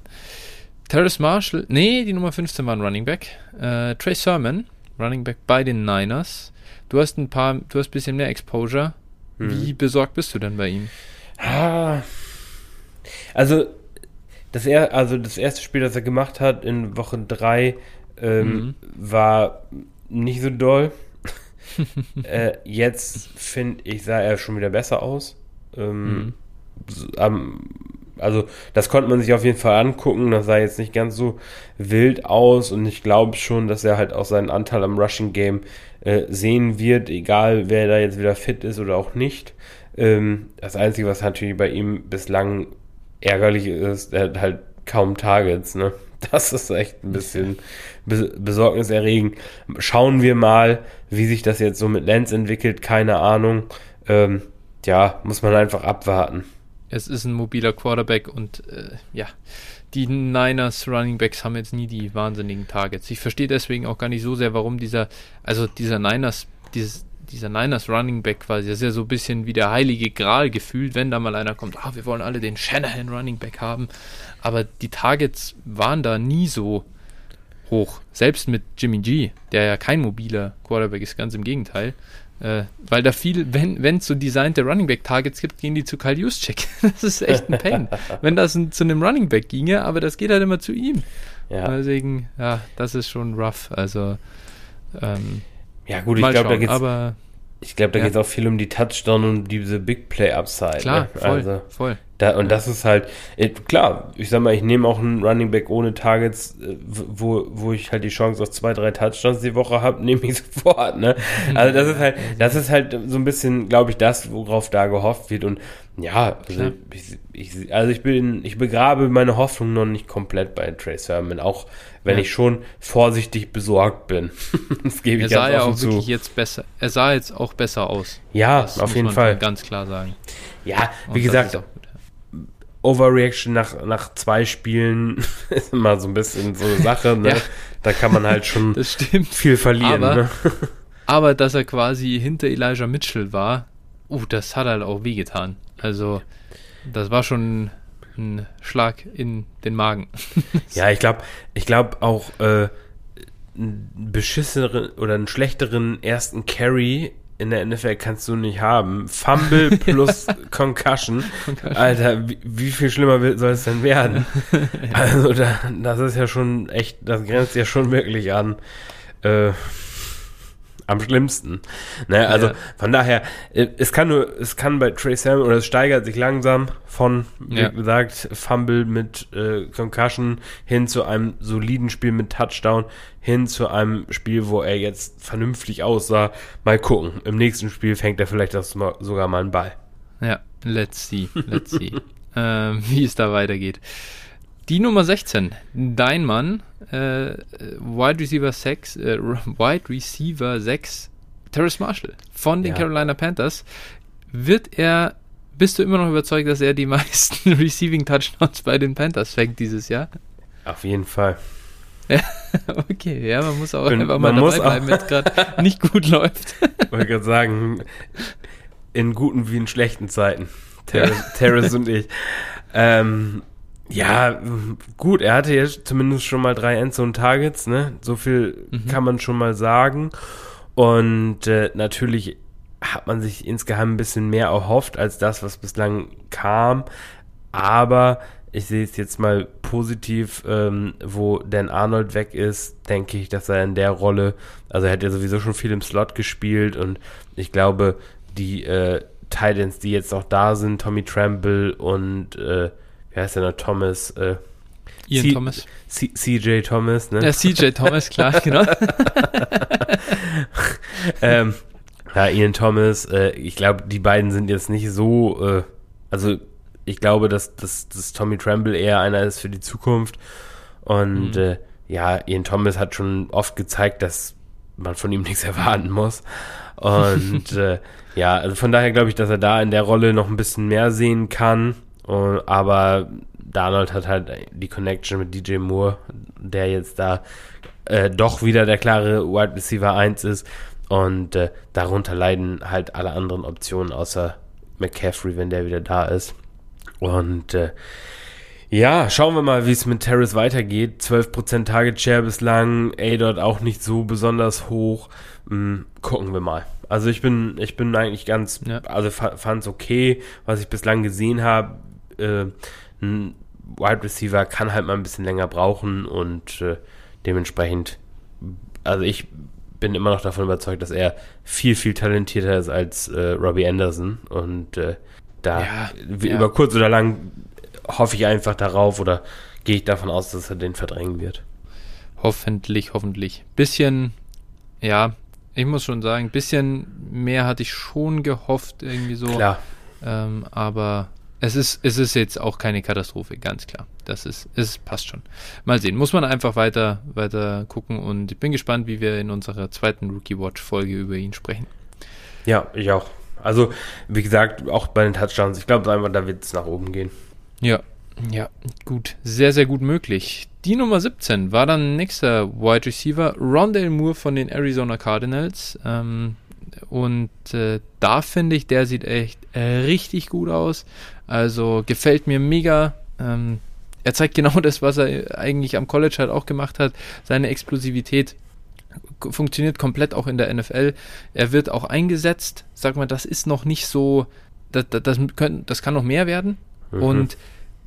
Terrace Marshall, nee, die Nummer 15 war ein Running Back. Äh, Trey Sermon, Running Back bei den Niners. Du hast ein paar, du hast ein bisschen mehr Exposure.
Mhm.
Wie besorgt bist du denn bei ihm?
Ah. Also das, er, also das erste Spiel, das er gemacht hat in Woche 3, ähm,
Mhm.
war nicht so doll. [LAUGHS] äh, jetzt finde ich, sah er schon wieder besser aus. Ähm,
Mhm.
also das konnte man sich auf jeden Fall angucken. Das sah jetzt nicht ganz so wild aus und ich glaube schon, dass er halt auch seinen Anteil am Rushing Game äh, sehen wird, egal wer da jetzt wieder fit ist oder auch nicht. Ähm, das Einzige, was natürlich bei ihm bislang ärgerlich ist, er hat halt kaum Targets. Ne? [LAUGHS] Das ist echt ein bisschen be besorgniserregend. Schauen wir mal, wie sich das jetzt so mit Lance entwickelt. Keine Ahnung. Ähm, ja, muss man einfach abwarten.
Es ist ein mobiler Quarterback und äh, ja, die Niners Running Backs haben jetzt nie die wahnsinnigen Targets. Ich verstehe deswegen auch gar nicht so sehr, warum dieser, also dieser Niners, dieses, dieser Niners Running Back quasi, das ist ja so ein bisschen wie der heilige Gral gefühlt, wenn da mal einer kommt, ah, wir wollen alle den Shanahan Running Back haben. Aber die Targets waren da nie so hoch. Selbst mit Jimmy G, der ja kein mobiler Quarterback ist, ganz im Gegenteil. Äh, weil da viel, wenn wenn es so designte Running Back Targets gibt, gehen die zu Kyle Juszczyk. [LAUGHS] Das ist echt ein Pain. [LAUGHS] wenn das ein, zu einem Running Back ginge, aber das geht halt immer zu ihm.
Ja,
Deswegen, ja, das ist schon rough. Also, ähm,
ja gut, ich glaube, da geht's,
aber
ich glaube, da
ja.
geht's auch viel um die Touchdown und diese Big Play Upside.
klar,
ne?
voll,
Also,
voll.
Da, und das ist halt, äh, klar, ich sag mal, ich nehme auch einen Running Back ohne Targets, äh, wo, wo ich halt die Chance auf zwei, drei Touchdowns die Woche habe, [LAUGHS] nehme ich sofort, ne? Also das ist halt, das ist halt so ein bisschen, glaube ich, das, worauf da gehofft wird. Und ja, also ich, ich, also ich bin, ich begrabe meine Hoffnung noch nicht komplett bei Trey Sermon, auch wenn
Ja.
ich schon vorsichtig besorgt bin. [LAUGHS] das gebe
Er
ich
sah
ganz
ja auch
zu.
wirklich jetzt besser. Er sah jetzt auch besser aus.
Ja,
Das
auf
muss
jeden
man
Fall.
Ganz klar sagen.
Ja,
Und
wie
das
gesagt. Overreaction nach, nach zwei Spielen [LAUGHS] ist immer so ein bisschen so eine Sache. Ne?
Ja.
Da kann man halt schon [LAUGHS] viel verlieren.
Aber-
ne?
Aber dass er quasi hinter Elijah Mitchell war, uh, das hat halt auch wehgetan. Also, das war schon ein Schlag in den Magen. [LAUGHS]
Ja, ich glaube ich glaub auch äh, einen beschisseneren oder einen schlechteren ersten Carry in der NFL kannst du nicht haben. Fumble [LAUGHS] plus Concussion. Alter, wie, wie viel schlimmer soll es denn werden? [LAUGHS] Also, da, das ist ja schon echt, das grenzt ja schon wirklich an. Äh, am schlimmsten. Ne, also
Ja.
von daher, äh, es kann nur, es kann bei Trey Sermon oder es steigert sich langsam von, wie
Ja.
gesagt, Fumble mit äh, Concussion hin zu einem soliden Spiel mit Touchdown, hin zu einem Spiel, wo er jetzt vernünftig aussah. Mal gucken. Im nächsten Spiel fängt er vielleicht das mal, sogar mal einen Ball.
Ja, let's see, let's see, [LAUGHS] ähm, wie es da weitergeht. Die Nummer 16, dein Mann, äh, Wide Receiver 6, äh, Wide Receiver 6, [LAUGHS] Terrace Marshall von den
Ja.
Carolina Panthers. Wird er, bist du immer noch überzeugt, dass er die [LAUGHS] meisten Receiving Touchdowns bei den Panthers fängt dieses Jahr?
Auf jeden Fall. [LAUGHS]
Okay, ja, man muss auch
Und
einfach mal dabei bleiben, wenn es gerade nicht gut läuft.
Wollte gerade sagen, in guten wie in schlechten Zeiten. Terrace, Terrace und ich. Ähm, ja, gut, er hatte jetzt zumindest schon mal drei Endzone-Targets, ne? So viel
Mhm.
kann man schon mal sagen. Und äh, natürlich hat man sich insgeheim ein bisschen mehr erhofft als das, was bislang kam. Aber ich sehe es jetzt mal positiv, ähm, wo Dan Arnold weg ist, denke ich, dass er in der Rolle, also er hat ja sowieso schon viel im Slot gespielt und ich glaube, die äh, Titans, die jetzt noch da sind, Tommy Tremble und äh, wie heißt der noch, Thomas, äh,
Ian
Sie-
Thomas.
C CJ Thomas, ne?
Ja, CJ Thomas, klar, [LAUGHS] genau.
ähm, ja, Ian Thomas, äh, ich glaube, die beiden sind jetzt nicht so, äh, also ich glaube, dass, dass, dass Tommy Tremble eher einer ist für die Zukunft. Und
Mhm.
äh, ja, Ian Thomas hat schon oft gezeigt, dass man von ihm [LAUGHS] nichts erwarten muss. Und [LAUGHS] äh, ja, also von daher glaube ich, dass er da in der Rolle noch ein bisschen mehr sehen kann. Und, aber Darnold hat halt die Connection mit DJ Moore, der jetzt da äh, doch wieder der klare Wide Receiver 1 ist. Und äh, darunter leiden halt alle anderen Optionen außer McCaffrey, wenn der wieder da ist. Und äh, ja, schauen wir mal, wie es mit Terrace weitergeht. 12% Target Share bislang, A-Dot auch nicht so besonders hoch. Hm, gucken wir mal. Also ich bin, ich bin eigentlich ganz, ja. also fand es okay, was ich bislang gesehen habe. Äh, ein Wide Receiver kann halt mal ein bisschen länger brauchen und äh, dementsprechend, also ich bin immer noch davon überzeugt, dass er viel, viel talentierter ist als äh, Robbie Anderson und äh, da ja, über ja. kurz oder lang hoffe ich einfach darauf oder gehe ich davon aus, dass er den verdrängen wird.
Hoffentlich, hoffentlich. Bisschen, ja, ich muss schon sagen, bisschen mehr hatte ich schon gehofft, irgendwie so.
Klar.
Ähm, aber es ist, es ist jetzt auch keine Katastrophe, ganz klar. Das ist, es passt schon. Mal sehen. Muss man einfach weiter, weiter gucken und ich bin gespannt, wie wir in unserer zweiten Rookie Watch Folge über ihn sprechen.
Ja, ich auch. Also, wie gesagt, auch bei den Touchdowns, ich glaube einfach, da wird es nach oben gehen.
Ja, ja, gut. Sehr, sehr gut möglich. Die Nummer 17 war dann nächster Wide Receiver, Rondale Moore von den Arizona Cardinals. Ähm, und äh, da finde ich, der sieht echt äh, richtig gut aus. Also gefällt mir mega. Ähm, er zeigt genau [LAUGHS] das, was er eigentlich am College halt auch gemacht hat. Seine Explosivität funktioniert komplett auch in der NFL. Er wird auch eingesetzt. Sag mal, das ist noch nicht so. Das, das, das, können, das kann noch mehr werden. Mhm. Und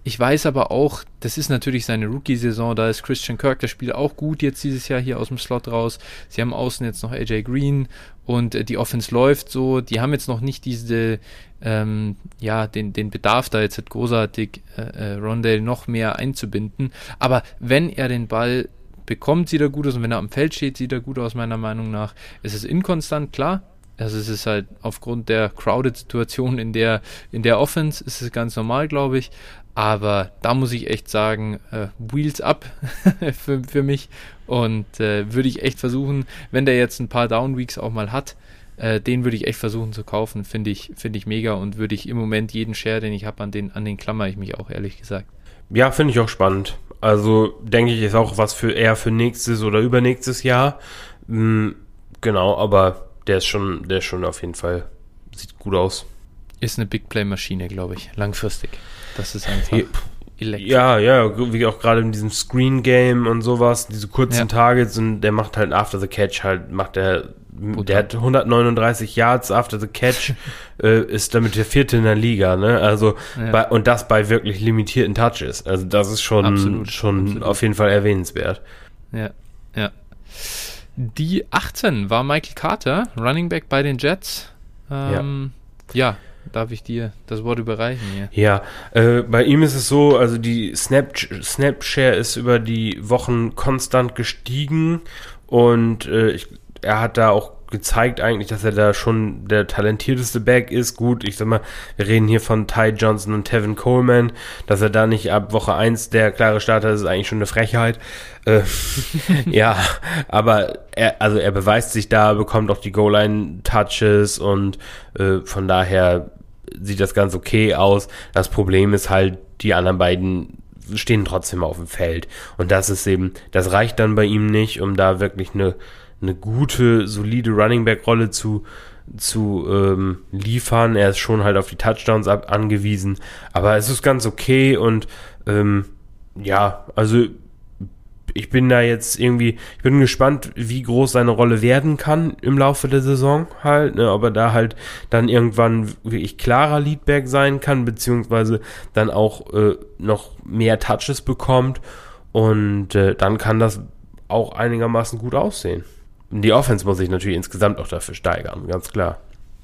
ich weiß aber auch, das ist natürlich seine Rookie-Saison, da ist Christian Kirk, der spielt auch gut jetzt dieses Jahr hier aus dem Slot raus. Sie haben außen jetzt noch AJ Green und äh, die Offense läuft so. Die haben jetzt noch nicht diese, ähm, ja, den, den Bedarf da jetzt großartig äh, äh, Rondale noch mehr einzubinden. Aber wenn er den Ball bekommt, sieht er gut aus und wenn er am Feld steht, sieht er gut aus, meiner Meinung nach. Es ist inkonstant, klar, also es ist halt aufgrund der Crowded-Situation in der, in der Offense ist es ganz normal, glaube ich. Aber da muss ich echt sagen, äh, Wheels up [LAUGHS] für, für mich. Und äh, würde ich echt versuchen, wenn der jetzt ein paar Down-Weeks auch mal hat, äh, den würde ich echt versuchen zu kaufen. Finde ich, finde ich mega und würde ich im Moment jeden Share, den ich habe, an den, an den klammer ich mich auch, ehrlich gesagt.
Ja, finde ich auch spannend. Also denke ich, ist auch was für eher für nächstes oder übernächstes Jahr. Mhm, genau, aber der ist schon, der ist schon auf jeden Fall, sieht gut aus.
Ist eine Big Play-Maschine, glaube ich, langfristig. Das ist einfach.
Ja, ja, wie auch gerade in diesem Screen-Game und sowas, diese kurzen ja. Targets und der macht halt After the Catch halt, macht der, der hat 139 Yards After the Catch, [LAUGHS] äh, ist damit der vierte in der Liga, ne? Also, ja. bei, und das bei wirklich limitierten Touches. Also, das ist schon, absolut, schon absolut. auf jeden Fall erwähnenswert.
Ja, ja. Die 18 war Michael Carter, Running Back bei den Jets. Ähm, ja. ja. Darf ich dir das Wort überreichen
hier? Ja, äh, bei ihm ist es so, also die Snap, ist über die Wochen konstant gestiegen und äh, ich, er hat da auch gezeigt eigentlich, dass er da schon der talentierteste Back ist. Gut, ich sag mal, wir reden hier von Ty Johnson und Tevin Coleman, dass er da nicht ab Woche 1 der klare Starter ist, ist eigentlich schon eine Frechheit. Äh, [LAUGHS] ja, aber er, also er beweist sich da, bekommt auch die Goal-Line-Touches und äh, von daher sieht das ganz okay aus. Das Problem ist halt, die anderen beiden stehen trotzdem auf dem Feld. Und das ist eben, das reicht dann bei ihm nicht, um da wirklich eine eine gute, solide Running Back Rolle zu zu ähm, liefern. Er ist schon halt auf die Touchdowns ab angewiesen, aber es ist ganz okay und ähm, ja, also ich bin da jetzt irgendwie, ich bin gespannt, wie groß seine Rolle werden kann im Laufe der Saison halt, ne, ob er da halt dann irgendwann wirklich klarer Leadback sein kann, beziehungsweise dann auch äh, noch mehr Touches bekommt und äh, dann kann das auch einigermaßen gut aussehen. Die Offense muss sich natürlich insgesamt auch dafür steigern, ganz klar.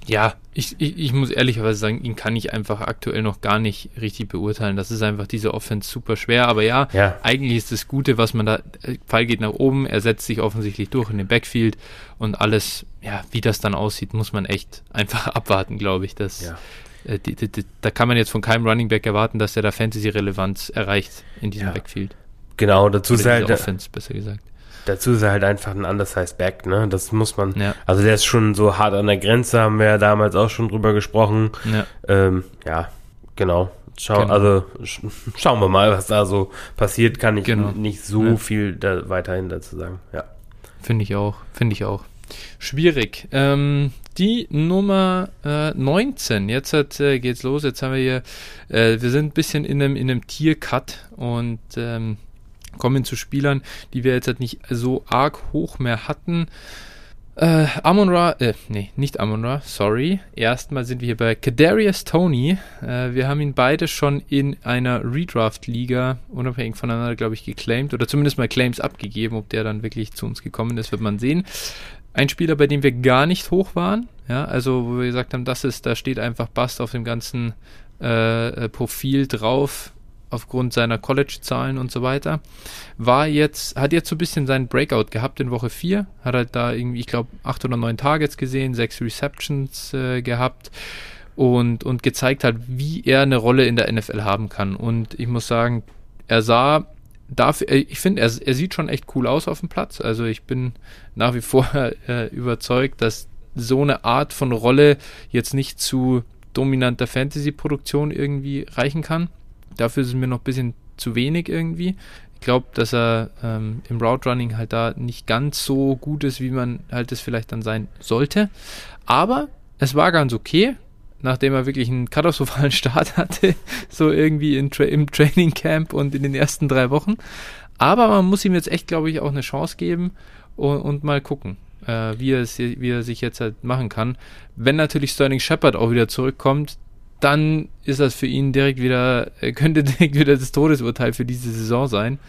Ja, ich, ich, ich muss ehrlicherweise sagen, ihn kann ich einfach aktuell noch gar nicht richtig beurteilen. Das ist einfach diese Offense super schwer. Aber ja, ja. eigentlich ist das Gute, was man da, Pfeil geht nach oben, er setzt sich offensichtlich durch in den Backfield und alles, ja, wie das dann aussieht, muss man echt [LAUGHS] einfach abwarten, glaube ich. Dass, ja. äh, die, die, die, da kann man jetzt von keinem Running Back erwarten, dass er da Fantasy-Relevanz erreicht in diesem ja. Backfield.
Genau, dazu ist halt.
Offense, besser gesagt.
Dazu ist er halt einfach ein undersized Back, ne? Das muss man. Ja. Also der ist schon so hart an der Grenze, haben wir ja damals auch schon drüber gesprochen. Ja, ähm, ja genau. Schau, genau. Also sch schauen wir mal, was da so passiert. Kann ich genau. nicht so ja. viel da weiterhin dazu sagen. Ja.
Finde ich auch. Finde ich auch. Schwierig. Ähm, die Nummer äh, 19. Jetzt hat, äh, geht's los. Jetzt haben wir hier, äh, wir sind ein bisschen in einem, in einem Tier-Cut und ähm, kommen zu Spielern, die wir jetzt halt nicht so arg hoch mehr hatten. Äh, Amon-Ra, äh, nee, nicht Amon-Ra, sorry. Erstmal sind wir hier bei Kadarius Tony. Äh, wir haben ihn beide schon in einer Redraft-Liga unabhängig voneinander, glaube ich, geclaimed oder zumindest mal Claims abgegeben. Ob der dann wirklich zu uns gekommen ist, wird man sehen. Ein Spieler, bei dem wir gar nicht hoch waren, ja, also wo wir gesagt haben, das ist, da steht einfach Bast auf dem ganzen äh, äh Profil drauf aufgrund seiner College-Zahlen und so weiter. War jetzt, hat jetzt so ein bisschen seinen Breakout gehabt in Woche 4. Hat halt da irgendwie, ich glaube, 8 oder 9 Targets gesehen, 6 Receptions äh, gehabt und, und gezeigt hat, wie er eine Rolle in der NFL haben kann. Und ich muss sagen, er sah dafür, äh, ich finde, er, er sieht schon echt cool aus auf dem Platz. Also ich bin nach wie vor [LAUGHS] äh, überzeugt, dass so eine Art von Rolle jetzt nicht zu dominanter Fantasy-Produktion irgendwie reichen kann. Dafür ist es mir noch ein bisschen zu wenig irgendwie. Ich glaube, dass er ähm, im Route Running halt da nicht ganz so gut ist, wie man halt es vielleicht dann sein sollte. Aber es war ganz okay, nachdem er wirklich einen katastrophalen Start [LAUGHS] hatte, so irgendwie Tra im Training Camp und in den ersten drei Wochen. Aber man muss ihm jetzt echt, glaube ich, auch eine Chance geben und, und mal gucken, äh, wie, er wie er sich jetzt halt machen kann. Wenn natürlich Sterling Shepard auch wieder zurückkommt, dann ist das für ihn direkt wieder, könnte [LAUGHS] direkt wieder das Todesurteil für diese Saison sein.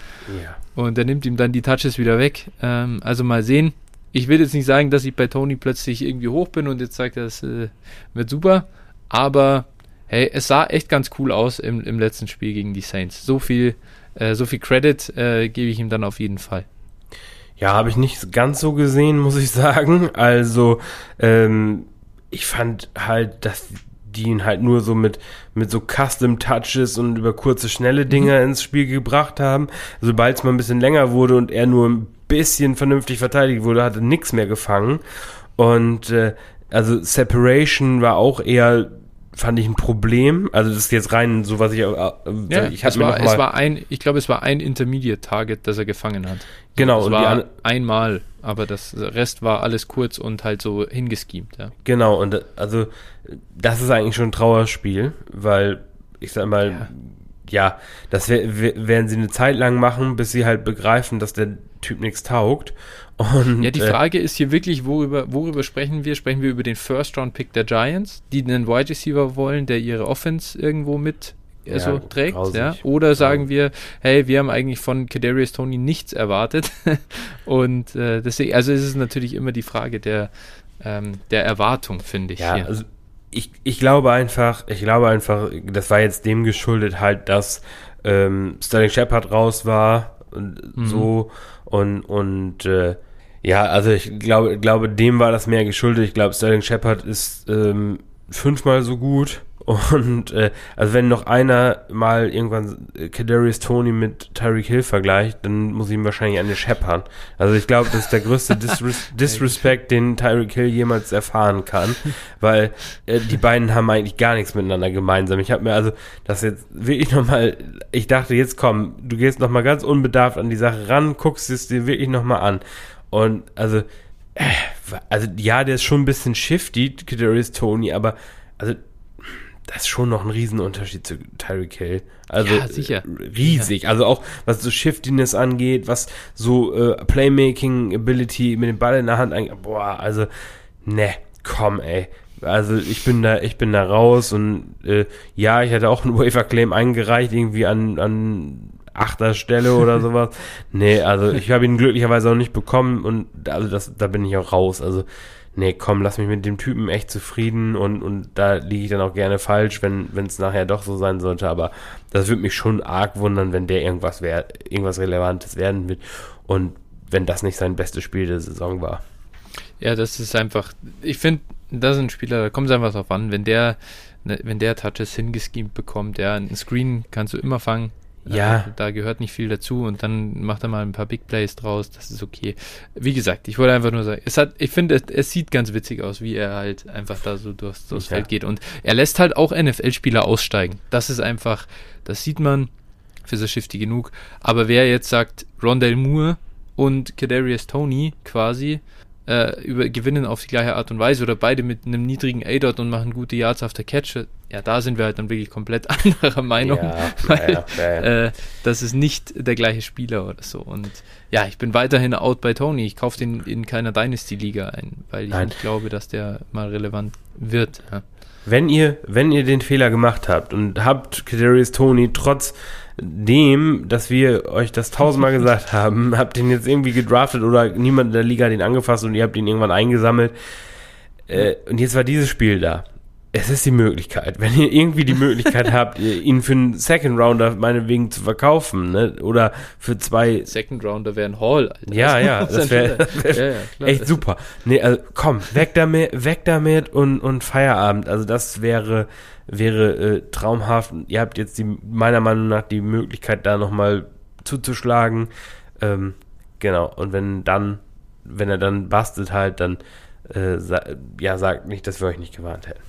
Ja. Und er nimmt ihm dann die Touches wieder weg. Ähm, also mal sehen. Ich will jetzt nicht sagen, dass ich bei Tony plötzlich irgendwie hoch bin und jetzt sagt er, es äh, wird super. Aber hey, es sah echt ganz cool aus im, im letzten Spiel gegen die Saints. So viel, äh, so viel Credit äh, gebe ich ihm dann auf jeden Fall.
Ja, habe ich nicht ganz so gesehen, muss ich [LAUGHS] sagen. Also, ähm, ich fand halt, dass die ihn halt nur so mit, mit so Custom Touches und über kurze, schnelle Dinge mhm. ins Spiel gebracht haben. Sobald es mal ein bisschen länger wurde und er nur ein bisschen vernünftig verteidigt wurde, hat er nichts mehr gefangen. Und äh, also Separation war auch eher fand ich ein Problem. Also das ist jetzt rein so, was ich, äh,
ja, ich es war, es war ein, ich glaube, es war ein Intermediate Target, das er gefangen hat.
Genau.
Es war einmal, aber das Rest war alles kurz und halt so hingeschemt, ja.
Genau, und also das ist eigentlich schon ein Trauerspiel, weil ich sag mal, ja, ja das werden sie eine Zeit lang machen, bis sie halt begreifen, dass der Typ nichts taugt.
Und, ja, die äh, Frage äh, ist hier wirklich, worüber, worüber sprechen wir? Sprechen wir über den First-Round-Pick der Giants, die einen Wide Receiver wollen, der ihre Offense irgendwo mit ja, so trägt, ja? Oder sagen wir, hey, wir haben eigentlich von Kadarius Tony nichts erwartet [LAUGHS] und äh, deswegen, also ist es natürlich immer die Frage der, ähm, der Erwartung, finde ich.
Ja, hier. also ich, ich glaube einfach, ich glaube einfach, das war jetzt dem geschuldet halt, dass ähm, Sterling Shepard raus war und mhm. so und und äh, ja, also ich glaube, glaube, dem war das mehr geschuldet. Ich glaube, Sterling Shepard ist ähm, fünfmal so gut. Und äh, also wenn noch einer mal irgendwann Kadarius Tony mit Tyreek Hill vergleicht, dann muss ich ihm wahrscheinlich eine scheppern. Also ich glaube, das ist der größte [LAUGHS] Disres Disrespect, den Tyreek Hill jemals erfahren kann, [LAUGHS] weil äh, die beiden haben eigentlich gar nichts miteinander gemeinsam. Ich habe mir also das jetzt wirklich nochmal, ich dachte jetzt komm, du gehst nochmal ganz unbedarft an die Sache ran, guckst es dir wirklich nochmal an. Und also, äh, also ja, der ist schon ein bisschen shifty, Kadarius Tony, aber also das ist schon noch ein Riesenunterschied zu Tyreek Hill. Also ja, sicher. riesig. Ja. Also auch was so Shiftiness angeht, was so äh, Playmaking Ability mit dem Ball in der Hand angeht. Boah, also ne, komm, ey. Also ich bin da, ich bin da raus und äh, ja, ich hatte auch einen Waiver Claim eingereicht irgendwie an an achter Stelle oder [LAUGHS] sowas. nee, also ich habe ihn glücklicherweise auch nicht bekommen und also das, da bin ich auch raus. Also, nee, komm, lass mich mit dem Typen echt zufrieden und, und da liege ich dann auch gerne falsch, wenn es nachher doch so sein sollte. Aber das würde mich schon arg wundern, wenn der irgendwas wär, irgendwas Relevantes werden wird. Und wenn das nicht sein bestes Spiel der Saison war.
Ja, das ist einfach, ich finde, das sind Spieler, da kommt es einfach drauf an, wenn der, ne, wenn der Touches hingeschemt bekommt, ja, einen Screen kannst du immer fangen, ja. Da gehört nicht viel dazu und dann macht er mal ein paar Big Plays draus, das ist okay. Wie gesagt, ich wollte einfach nur sagen, es hat, ich finde, es, es, sieht ganz witzig aus, wie er halt einfach da so durchs, durchs ja. Feld geht und er lässt halt auch NFL-Spieler aussteigen. Das ist einfach, das sieht man, für so Shifty genug. Aber wer jetzt sagt, Rondell Moore und Kadarius Tony quasi, äh, über, gewinnen auf die gleiche Art und Weise oder beide mit einem niedrigen A-Dot und machen gute Yards auf der Catch, ja, da sind wir halt dann wirklich komplett [LAUGHS] anderer Meinung, ja, [LAUGHS] weil ja, ja, äh, das ist nicht der gleiche Spieler oder so. Und ja, ich bin weiterhin out bei Tony. Ich kaufe den in keiner Dynasty-Liga ein, weil ich Nein. nicht glaube, dass der mal relevant wird.
Wenn ihr, wenn ihr den Fehler gemacht habt und habt Kadarius Tony trotz dem, dass wir euch das tausendmal [LAUGHS] gesagt haben, habt ihn jetzt irgendwie gedraftet oder niemand in der Liga hat ihn angefasst und ihr habt ihn irgendwann eingesammelt. Äh, und jetzt war dieses Spiel da. Es ist die Möglichkeit, wenn ihr irgendwie die Möglichkeit [LAUGHS] habt, ihn für einen Second Rounder meinetwegen zu verkaufen, ne? Oder für zwei.
Second Rounder wäre ein Hall,
Alter. Ja, ja, das wäre wär [LAUGHS] ja, ja, echt super. Nee, also komm, weg damit, weg damit und, und Feierabend. Also das wäre, wäre äh, traumhaft. Ihr habt jetzt die, meiner Meinung nach die Möglichkeit, da nochmal zuzuschlagen. Ähm, genau. Und wenn dann, wenn er dann bastet halt, dann äh, sa ja, sagt nicht, dass wir euch nicht gewarnt hätten.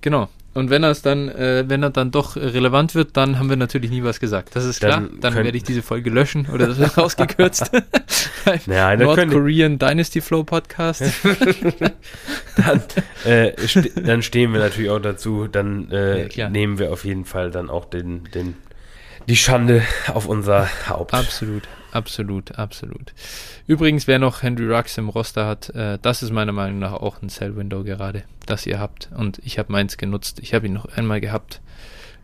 Genau. Und wenn er es dann, äh, wenn er dann doch relevant wird, dann haben wir natürlich nie was gesagt. Das ist klar. Dann, dann werde ich diese Folge löschen oder das wird [LAUGHS] rausgekürzt. [LAUGHS]
naja,
North Korean Dynasty Flow Podcast. [LAUGHS]
dann, äh, st dann stehen wir natürlich auch dazu. Dann äh, ja, nehmen wir auf jeden Fall dann auch den, den, die Schande auf unser Haupt.
Absolut. Absolut, absolut. Übrigens, wer noch Henry Rux im Roster hat, äh, das ist meiner Meinung nach auch ein Sell-Window gerade, das ihr habt. Und ich habe meins genutzt. Ich habe ihn noch einmal gehabt,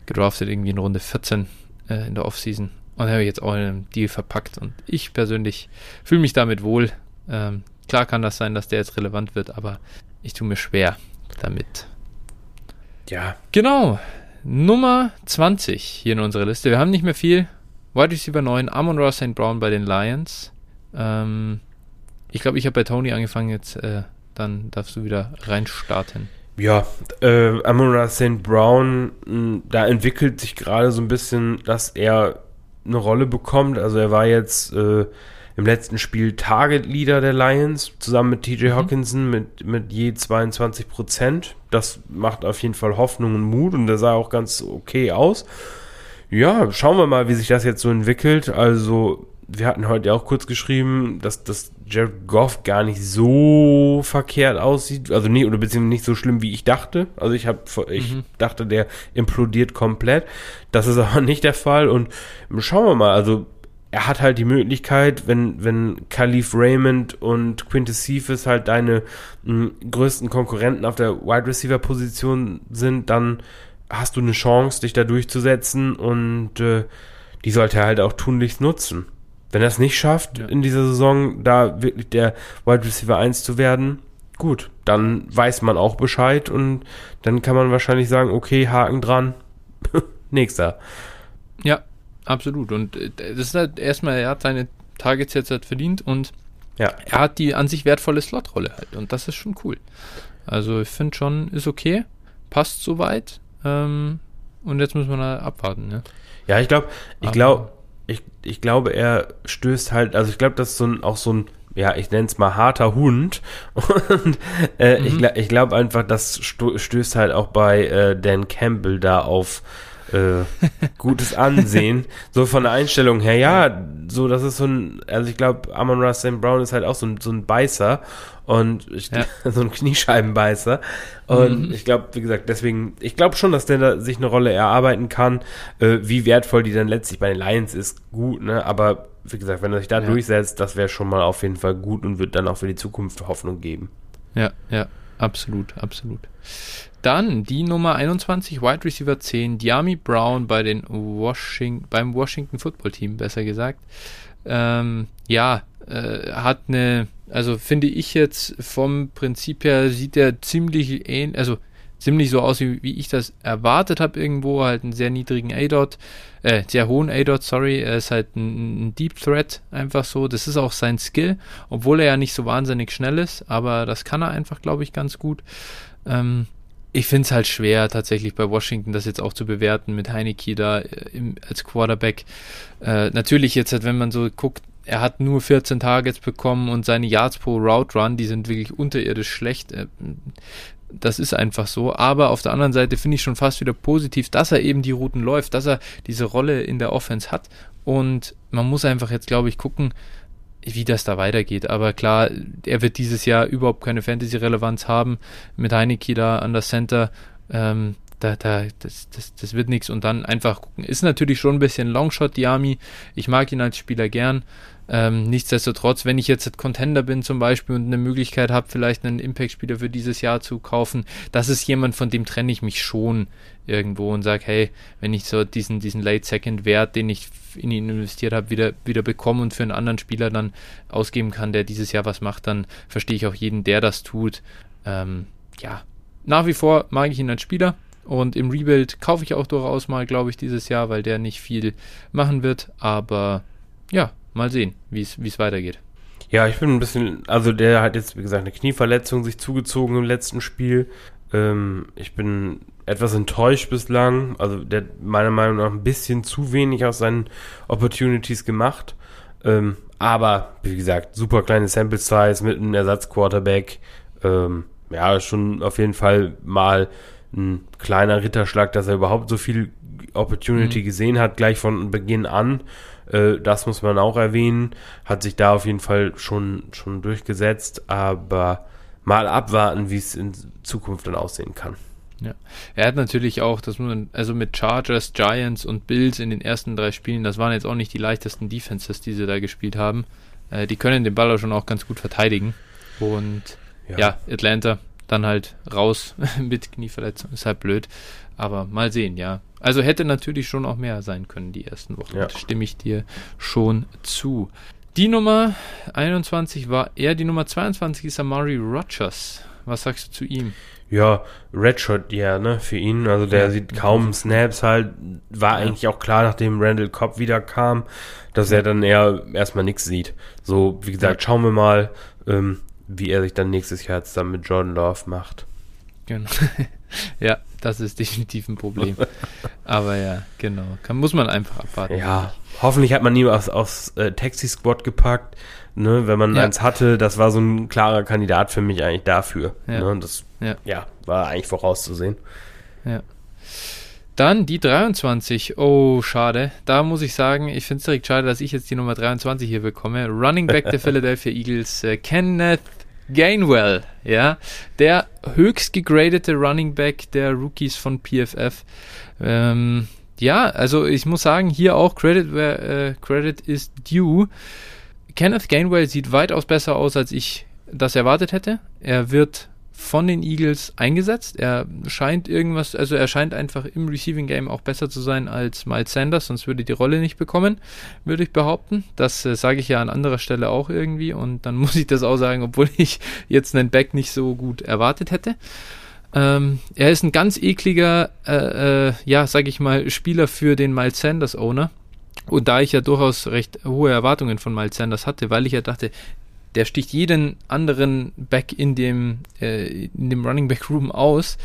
gedraftet irgendwie in Runde 14 äh, in der Offseason. Und habe jetzt auch in einem Deal verpackt. Und ich persönlich fühle mich damit wohl. Ähm, klar kann das sein, dass der jetzt relevant wird, aber ich tue mir schwer damit.
Ja.
Genau. Nummer 20 hier in unserer Liste. Wir haben nicht mehr viel. Wide Receiver 9, Amon Ross St. Brown bei den Lions. Ähm, ich glaube, ich habe bei Tony angefangen, jetzt äh, dann darfst du wieder reinstarten.
Ja, äh, Amon Ross St. Brown, mh, da entwickelt sich gerade so ein bisschen, dass er eine Rolle bekommt. Also er war jetzt äh, im letzten Spiel Target Leader der Lions, zusammen mit TJ mhm. Hawkinson mhm. mit, mit je 22 Prozent. Das macht auf jeden Fall Hoffnung und Mut und der sah auch ganz okay aus. Ja, schauen wir mal, wie sich das jetzt so entwickelt. Also, wir hatten heute ja auch kurz geschrieben, dass, dass Jared Goff gar nicht so verkehrt aussieht. Also nicht, oder beziehungsweise nicht so schlimm, wie ich dachte. Also ich habe, ich mhm. dachte, der implodiert komplett. Das ist [LAUGHS] aber nicht der Fall. Und schauen wir mal, also er hat halt die Möglichkeit, wenn, wenn Khalif Raymond und Quintus Cephas halt deine mh, größten Konkurrenten auf der Wide Receiver Position sind, dann hast du eine Chance, dich da durchzusetzen und äh, die sollte er halt auch tunlichst nutzen. Wenn er es nicht schafft, ja. in dieser Saison da wirklich der Wide Receiver 1 zu werden, gut, dann weiß man auch Bescheid und dann kann man wahrscheinlich sagen, okay, Haken dran, [LAUGHS] nächster.
Ja, absolut. Und äh, das ist halt erstmal, er hat seine Targets jetzt halt verdient und ja. er hat die an sich wertvolle Slotrolle halt und das ist schon cool. Also ich finde schon, ist okay, passt soweit. Ähm, und jetzt müssen wir da abwarten, ne?
Ja, ich glaube, ich glaube, ich, ich glaube, er stößt halt, also ich glaube, das ist so ein, auch so ein, ja, ich nenne es mal harter Hund. [LAUGHS] Und äh, mhm. ich, ich glaube einfach, das stößt halt auch bei äh, Dan Campbell da auf äh, gutes Ansehen. [LAUGHS] so von der Einstellung her, ja, so, das ist so ein, also ich glaube, Amon Ross St. Brown ist halt auch so ein, so ein Beißer und ich, ja. [LAUGHS] so ein Kniescheibenbeißer. Und mhm. ich glaube, wie gesagt, deswegen, ich glaube schon, dass der da sich eine Rolle erarbeiten kann. Äh, wie wertvoll die dann letztlich bei den Lions ist, gut, ne? Aber wie gesagt, wenn er sich da ja. durchsetzt, das wäre schon mal auf jeden Fall gut und wird dann auch für die Zukunft Hoffnung geben.
Ja, ja, absolut, absolut. Dann die Nummer 21, Wide Receiver 10, Diami Brown bei den Washington, beim Washington Football Team, besser gesagt. Ähm, ja, äh, hat eine, also finde ich jetzt vom Prinzip her sieht er ziemlich ähnlich, also ziemlich so aus, wie, wie ich das erwartet habe irgendwo, halt einen sehr niedrigen A-Dot, äh, sehr hohen A-Dot, sorry, er ist halt ein, ein, Deep Threat, einfach so, das ist auch sein Skill, obwohl er ja nicht so wahnsinnig schnell ist, aber das kann er einfach, glaube ich, ganz gut. Ähm, ich finde es halt schwer, tatsächlich bei Washington das jetzt auch zu bewerten mit Heineke da äh, im, als Quarterback. Äh, natürlich jetzt, halt, wenn man so guckt, er hat nur 14 Targets bekommen und seine Yards pro Route Run, die sind wirklich unterirdisch schlecht. Äh, das ist einfach so. Aber auf der anderen Seite finde ich schon fast wieder positiv, dass er eben die Routen läuft, dass er diese Rolle in der Offense hat. Und man muss einfach jetzt, glaube ich, gucken, wie das da weitergeht. Aber klar, er wird dieses Jahr überhaupt keine Fantasy-Relevanz haben mit Heineke da an der Center. Ähm, da, da, das, das, das wird nichts. Und dann einfach gucken. Ist natürlich schon ein bisschen Longshot, die Army. Ich mag ihn als Spieler gern. Ähm, nichtsdestotrotz, wenn ich jetzt Contender bin zum Beispiel und eine Möglichkeit habe, vielleicht einen Impact-Spieler für dieses Jahr zu kaufen, das ist jemand, von dem trenne ich mich schon irgendwo und sage, hey, wenn ich so diesen, diesen Late-Second-Wert, den ich in ihn investiert habe, wieder, wieder bekomme und für einen anderen Spieler dann ausgeben kann, der dieses Jahr was macht, dann verstehe ich auch jeden, der das tut. Ähm, ja, nach wie vor mag ich ihn als Spieler. Und im Rebuild kaufe ich auch durchaus mal, glaube ich, dieses Jahr, weil der nicht viel machen wird. Aber ja, mal sehen, wie es weitergeht.
Ja, ich bin ein bisschen, also der hat jetzt, wie gesagt, eine Knieverletzung sich zugezogen im letzten Spiel. Ähm, ich bin etwas enttäuscht bislang. Also der hat meiner Meinung nach ein bisschen zu wenig aus seinen Opportunities gemacht. Ähm, aber, wie gesagt, super kleine Sample Size mit einem Ersatzquarterback. Ähm, ja, schon auf jeden Fall mal ein kleiner Ritterschlag, dass er überhaupt so viel Opportunity mhm. gesehen hat, gleich von Beginn an. Äh, das muss man auch erwähnen. Hat sich da auf jeden Fall schon, schon durchgesetzt, aber mal abwarten, wie es in Zukunft dann aussehen kann.
Ja. Er hat natürlich auch, dass man, also mit Chargers, Giants und Bills in den ersten drei Spielen, das waren jetzt auch nicht die leichtesten Defenses, die sie da gespielt haben. Äh, die können den Ball auch schon auch ganz gut verteidigen. Und ja, ja Atlanta dann halt raus [LAUGHS] mit Knieverletzung. Ist halt blöd. Aber mal sehen, ja. Also hätte natürlich schon auch mehr sein können die ersten Wochen. Ja. Stimme ich dir schon zu. Die Nummer 21 war er, die Nummer 22 ist Amari Rogers. Was sagst du zu ihm?
Ja, Redshot, ja, ne, für ihn. Also der ja. sieht kaum Snaps halt. War eigentlich auch klar, nachdem Randall Cobb wieder kam, dass er dann eher erstmal nichts sieht. So, wie gesagt, schauen wir mal. Ähm, wie er sich dann nächstes Jahr jetzt dann mit Jordan Love macht.
Genau. [LAUGHS] ja, das ist definitiv ein Problem. [LAUGHS] Aber ja, genau. Kann, muss man einfach abwarten.
Ja, hoffentlich hat man ihn aus, aus äh, Taxi Squad gepackt. Ne, wenn man ja. eins hatte, das war so ein klarer Kandidat für mich eigentlich dafür. Ja. Ne, das ja. ja. war eigentlich vorauszusehen.
Ja. Dann die 23. Oh, schade. Da muss ich sagen, ich finde es direkt schade, dass ich jetzt die Nummer 23 hier bekomme. Running Back der [LAUGHS] Philadelphia Eagles, äh, Kenneth Gainwell, ja, der höchst gegradete Running Back der Rookies von PFF. Ähm, ja, also ich muss sagen, hier auch Credit where uh, Credit is due. Kenneth Gainwell sieht weitaus besser aus, als ich das erwartet hätte. Er wird von den Eagles eingesetzt. Er scheint irgendwas, also er scheint einfach im Receiving Game auch besser zu sein als Miles Sanders, sonst würde die Rolle nicht bekommen, würde ich behaupten. Das äh, sage ich ja an anderer Stelle auch irgendwie und dann [LAUGHS] muss ich das auch sagen, obwohl ich jetzt einen Back nicht so gut erwartet hätte. Ähm, er ist ein ganz ekliger, äh, äh, ja, sag ich mal, Spieler für den Miles Sanders Owner. Und da ich ja durchaus recht hohe Erwartungen von Miles Sanders hatte, weil ich ja dachte, der sticht jeden anderen Back in dem, äh, in dem Running Back Room aus.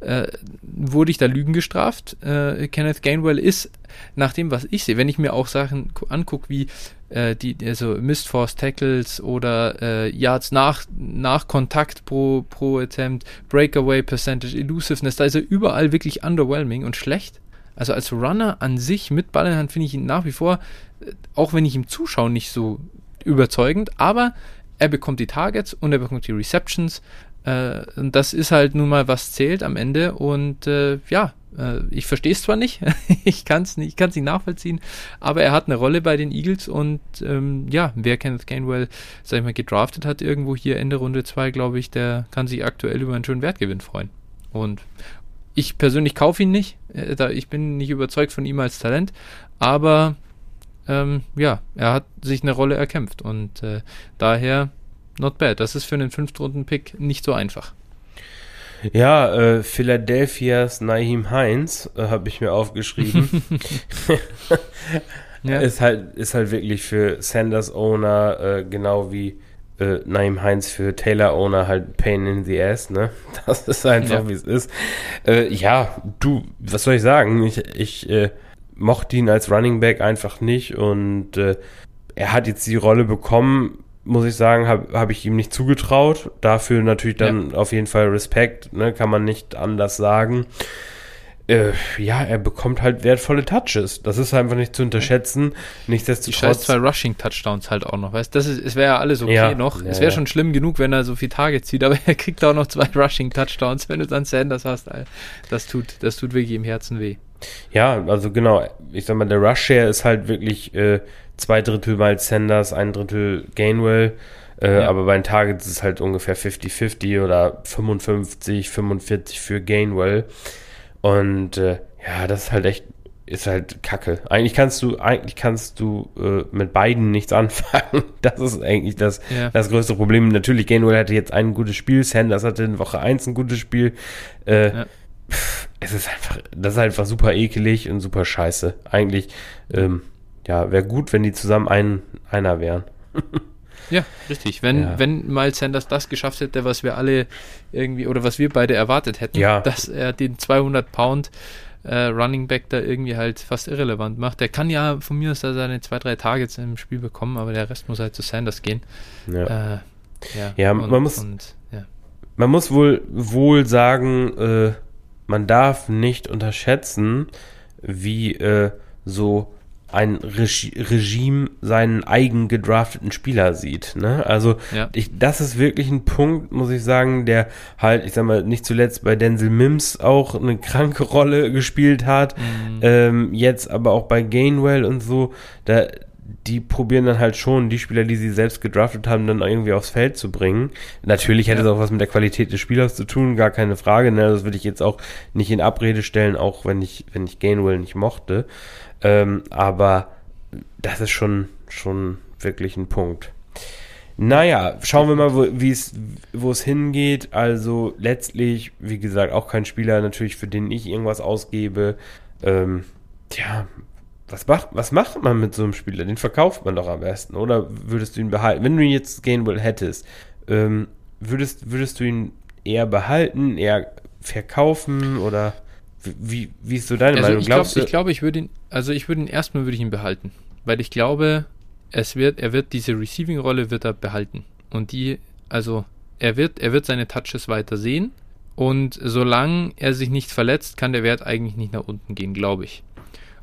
Äh, wurde ich da Lügen gestraft. Äh, Kenneth Gainwell ist, nach dem, was ich sehe, wenn ich mir auch Sachen angucke, wie äh, die, also Missed Force Tackles oder äh, Yards nach, nach Kontakt pro, pro Attempt, Breakaway Percentage, Elusiveness, da ist er überall wirklich underwhelming und schlecht. Also als Runner an sich mit Ball in Hand finde ich ihn nach wie vor, äh, auch wenn ich ihm zuschaue, nicht so überzeugend, aber er bekommt die Targets und er bekommt die Receptions. Äh, und das ist halt nun mal, was zählt am Ende. Und äh, ja, äh, ich verstehe es zwar nicht, [LAUGHS] ich kann es nicht, nicht nachvollziehen, aber er hat eine Rolle bei den Eagles und ähm, ja, wer Kenneth Gainwell, sag ich mal, gedraftet hat, irgendwo hier Ende Runde 2, glaube ich, der kann sich aktuell über einen schönen Wertgewinn freuen. Und ich persönlich kaufe ihn nicht. Äh, ich bin nicht überzeugt von ihm als Talent, aber ähm, ja, er hat sich eine Rolle erkämpft und äh, daher not bad. Das ist für einen Fünftrunden-Pick nicht so einfach.
Ja, äh, Philadelphias Naheem Heinz äh, habe ich mir aufgeschrieben. [LAUGHS] ja. [LAUGHS] Ist halt ist halt wirklich für Sanders Owner äh, genau wie äh, Naheem Heinz für Taylor Owner halt Pain in the Ass, ne? [LAUGHS] Das ist einfach ja. wie es ist. Äh, ja, du, was soll ich sagen? Ich ich äh, mochte ihn als Running Back einfach nicht und äh, er hat jetzt die Rolle bekommen, muss ich sagen, habe hab ich ihm nicht zugetraut. Dafür natürlich dann ja. auf jeden Fall Respekt, ne, kann man nicht anders sagen. Äh, ja, er bekommt halt wertvolle Touches. Das ist einfach nicht zu unterschätzen.
Die scheiß
Nichtsdestotrotz.
zwei Rushing-Touchdowns halt auch noch, weißt du? Das ist, es wäre ja alles okay
Ja,
noch.
ja,
es wäre
ja.
schon schlimm genug, wenn er so viel Targets zieht, aber [LAUGHS] er kriegt auch noch zwei Rushing-Touchdowns, wenn du dann Sanders hast. Das tut, das tut wirklich im Herzen weh.
Ja, also genau. Ich sag mal, der Rush-Share ist halt wirklich äh, zwei Drittel Miles Sanders, ein Drittel Gainwell. Äh,
Ja.
Aber bei den Targets ist es halt ungefähr 50-50 oder 55, 45 für Gainwell. Und äh, ja, das ist halt echt, ist halt Kacke. Eigentlich kannst du, eigentlich kannst du äh, mit beiden nichts [LAUGHS] anfangen. Das ist eigentlich das,
Ja.
das größte Problem. Natürlich, Gainwell hatte jetzt ein gutes Spiel, Sanders hatte in Woche 1 ein gutes Spiel. Äh,
Ja.
es ist einfach, das ist einfach super ekelig und super scheiße. Eigentlich, ähm, ja, wäre gut, wenn die zusammen ein, einer wären. [LAUGHS]
Ja, richtig. Wenn,
Ja.
wenn Miles Sanders das geschafft hätte, was wir alle irgendwie oder was wir beide erwartet hätten,
Ja.
dass er den 200 Pound äh, Running Back da irgendwie halt fast irrelevant macht. Der kann ja von mir aus da seine zwei, drei Targets im Spiel bekommen, aber der Rest muss halt zu Sanders gehen.
Ja.
Äh, ja,
Ja, man muss-
Und, ja.
Man muss wohl, wohl sagen, äh, man darf nicht unterschätzen, wie äh, so ein Regi Regime seinen eigen gedrafteten Spieler sieht. Ne? Also
Ja.
ich, das ist wirklich ein Punkt, muss ich sagen, der halt, ich sag mal, nicht zuletzt bei Denzel Mims auch eine kranke Rolle gespielt hat.
Mhm.
Ähm, jetzt aber auch bei Gainwell und so, da, die probieren dann halt schon, die Spieler, die sie selbst gedraftet haben, dann irgendwie aufs Feld zu bringen. Natürlich hätte
Ja.
es auch was mit der Qualität des Spielers zu tun, gar keine Frage. Ne? Das würde ich jetzt auch nicht in Abrede stellen, auch wenn ich, wenn ich Gainwell nicht mochte. Ähm, aber das ist schon, schon wirklich ein Punkt. Naja, schauen wir mal, wo, es hingeht. Also letztlich, wie gesagt, auch kein Spieler natürlich, für den ich irgendwas ausgebe. Ähm, tja, was macht, was macht man mit so einem Spieler? Den verkauft man doch am besten, oder würdest du ihn behalten? Wenn du ihn jetzt Gainwell hättest, ähm, würdest, würdest du ihn eher behalten, eher verkaufen oder wie, wie, ist so deine
Also
Meinung?
ich glaube, ich, glaube, ich würde ihn, also ich würde ihn erstmal würde ich ihn behalten, weil ich glaube, es wird, er wird diese Receiving-Rolle wird er behalten und die, also er wird, er wird seine Touches weiter sehen und solange er sich nicht verletzt, kann der Wert eigentlich nicht nach unten gehen, glaube ich.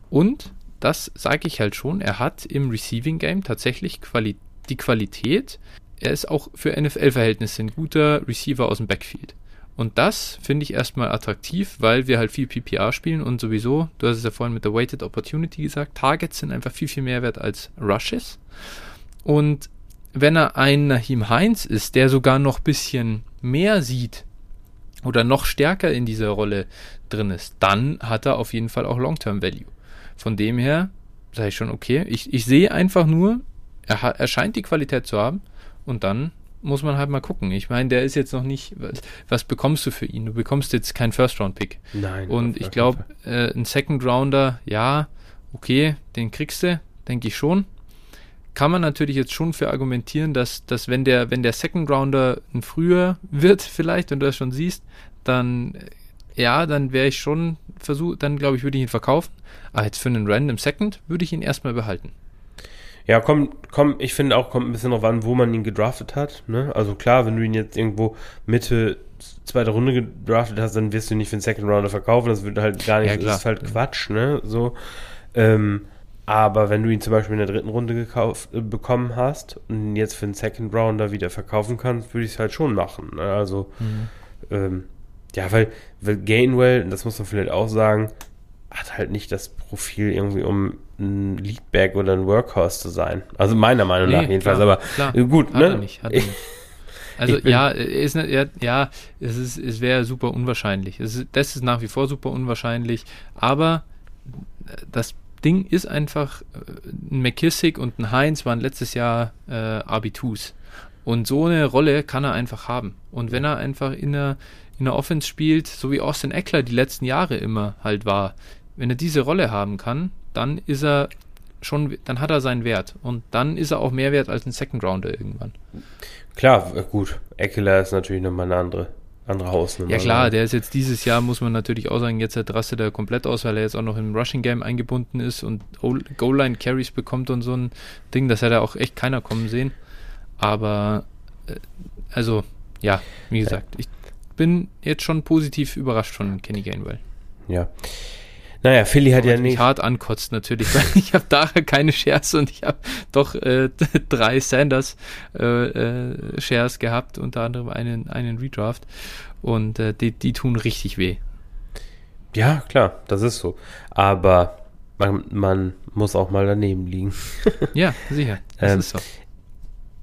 Und das sage ich halt schon, er hat im Receiving Game tatsächlich Quali die Qualität. Er ist auch für NFL-Verhältnisse ein guter Receiver aus dem Backfield. Und das finde ich erstmal attraktiv, weil wir halt viel PPR spielen und sowieso, du hast es ja vorhin mit der Weighted Opportunity gesagt, Targets sind einfach viel, viel mehr wert als Rushes. Und wenn er ein Nahim Heinz ist, der sogar noch ein bisschen mehr sieht oder noch stärker in dieser Rolle drin ist, dann hat er auf jeden Fall auch Long-Term Value. Von dem her sage ich schon, okay, ich, ich sehe einfach nur, er, er scheint die Qualität zu haben und dann muss man halt mal gucken. Ich meine, der ist jetzt noch nicht, was, bekommst du für ihn? Du bekommst jetzt keinen First-Round-Pick.
Nein.
Und ich glaube, äh, ein Second Rounder, ja, okay, den kriegst du, denke ich schon. Kann man natürlich jetzt schon für argumentieren, dass, dass wenn der, wenn der Second Rounder ein früher [LAUGHS] wird, vielleicht, und du das schon siehst, dann äh, ja, dann wäre ich schon versucht, dann glaube ich, würde ich ihn verkaufen. Aber jetzt für einen Random Second würde ich ihn erstmal behalten.
Ja, komm, komm, ich finde auch, kommt ein bisschen drauf an, wo man ihn gedraftet hat. Ne? Also klar, wenn du ihn jetzt irgendwo Mitte zweite Runde gedraftet hast, dann wirst du ihn nicht für den Second Rounder verkaufen. Das wird halt gar nicht,
Ja,
das ist halt Quatsch, ne? So. Ähm, aber wenn du ihn zum Beispiel in der dritten Runde gekauft, äh, bekommen hast und ihn jetzt für den Second Rounder wieder verkaufen kannst, würde ich es halt schon machen. Ne? Also, ähm, ja, weil, weil Gainwell, und das muss man vielleicht auch sagen, hat halt nicht das Profil irgendwie, um ein Leadback oder ein Workhorse zu sein. Also meiner Meinung nach
Nee,
jedenfalls.
klar,
aber
klar.
äh, gut,
Hat
ne?
er nicht, hat er nicht. [LAUGHS] Also ja, ist, ne- ja, ja, es ist, es wäre super unwahrscheinlich. Ist, das ist nach wie vor super unwahrscheinlich. Aber das Ding ist einfach, äh, ein McKissick und ein Heinz waren letztes Jahr äh, RB2s. Und so eine Rolle kann er einfach haben. Und wenn er einfach in der, in der Offense spielt, so wie Austin Eckler die letzten Jahre immer halt war, wenn er diese Rolle haben kann, dann ist er schon, dann hat er seinen Wert. Und dann ist er auch mehr wert als ein Second Rounder irgendwann.
Klar, äh, gut. Eckler ist natürlich nochmal eine andere, andere Hausnummer.
Ja klar,
ne?
der ist jetzt dieses Jahr, muss man natürlich auch sagen, jetzt rastet er komplett aus, weil er jetzt auch noch im Rushing Game eingebunden ist und O- Goal-Line Carries bekommt und so ein Ding, das hätte auch echt keiner kommen sehen. Aber, äh, also, ja, wie gesagt, ich bin jetzt schon positiv überrascht von Kenny Gainwell.
ja. Naja, Philly hat ja nicht.
hart ankotzt natürlich, [LAUGHS] weil ich habe da keine Shares und ich habe doch äh, [LAUGHS] drei Sanders äh, äh, Shares gehabt, unter anderem einen, einen Redraft und äh, die, die tun richtig weh.
Ja, klar, das ist so. Aber man, man muss auch mal daneben liegen. [LAUGHS]
Ja, sicher, das
Ähm,
ist so.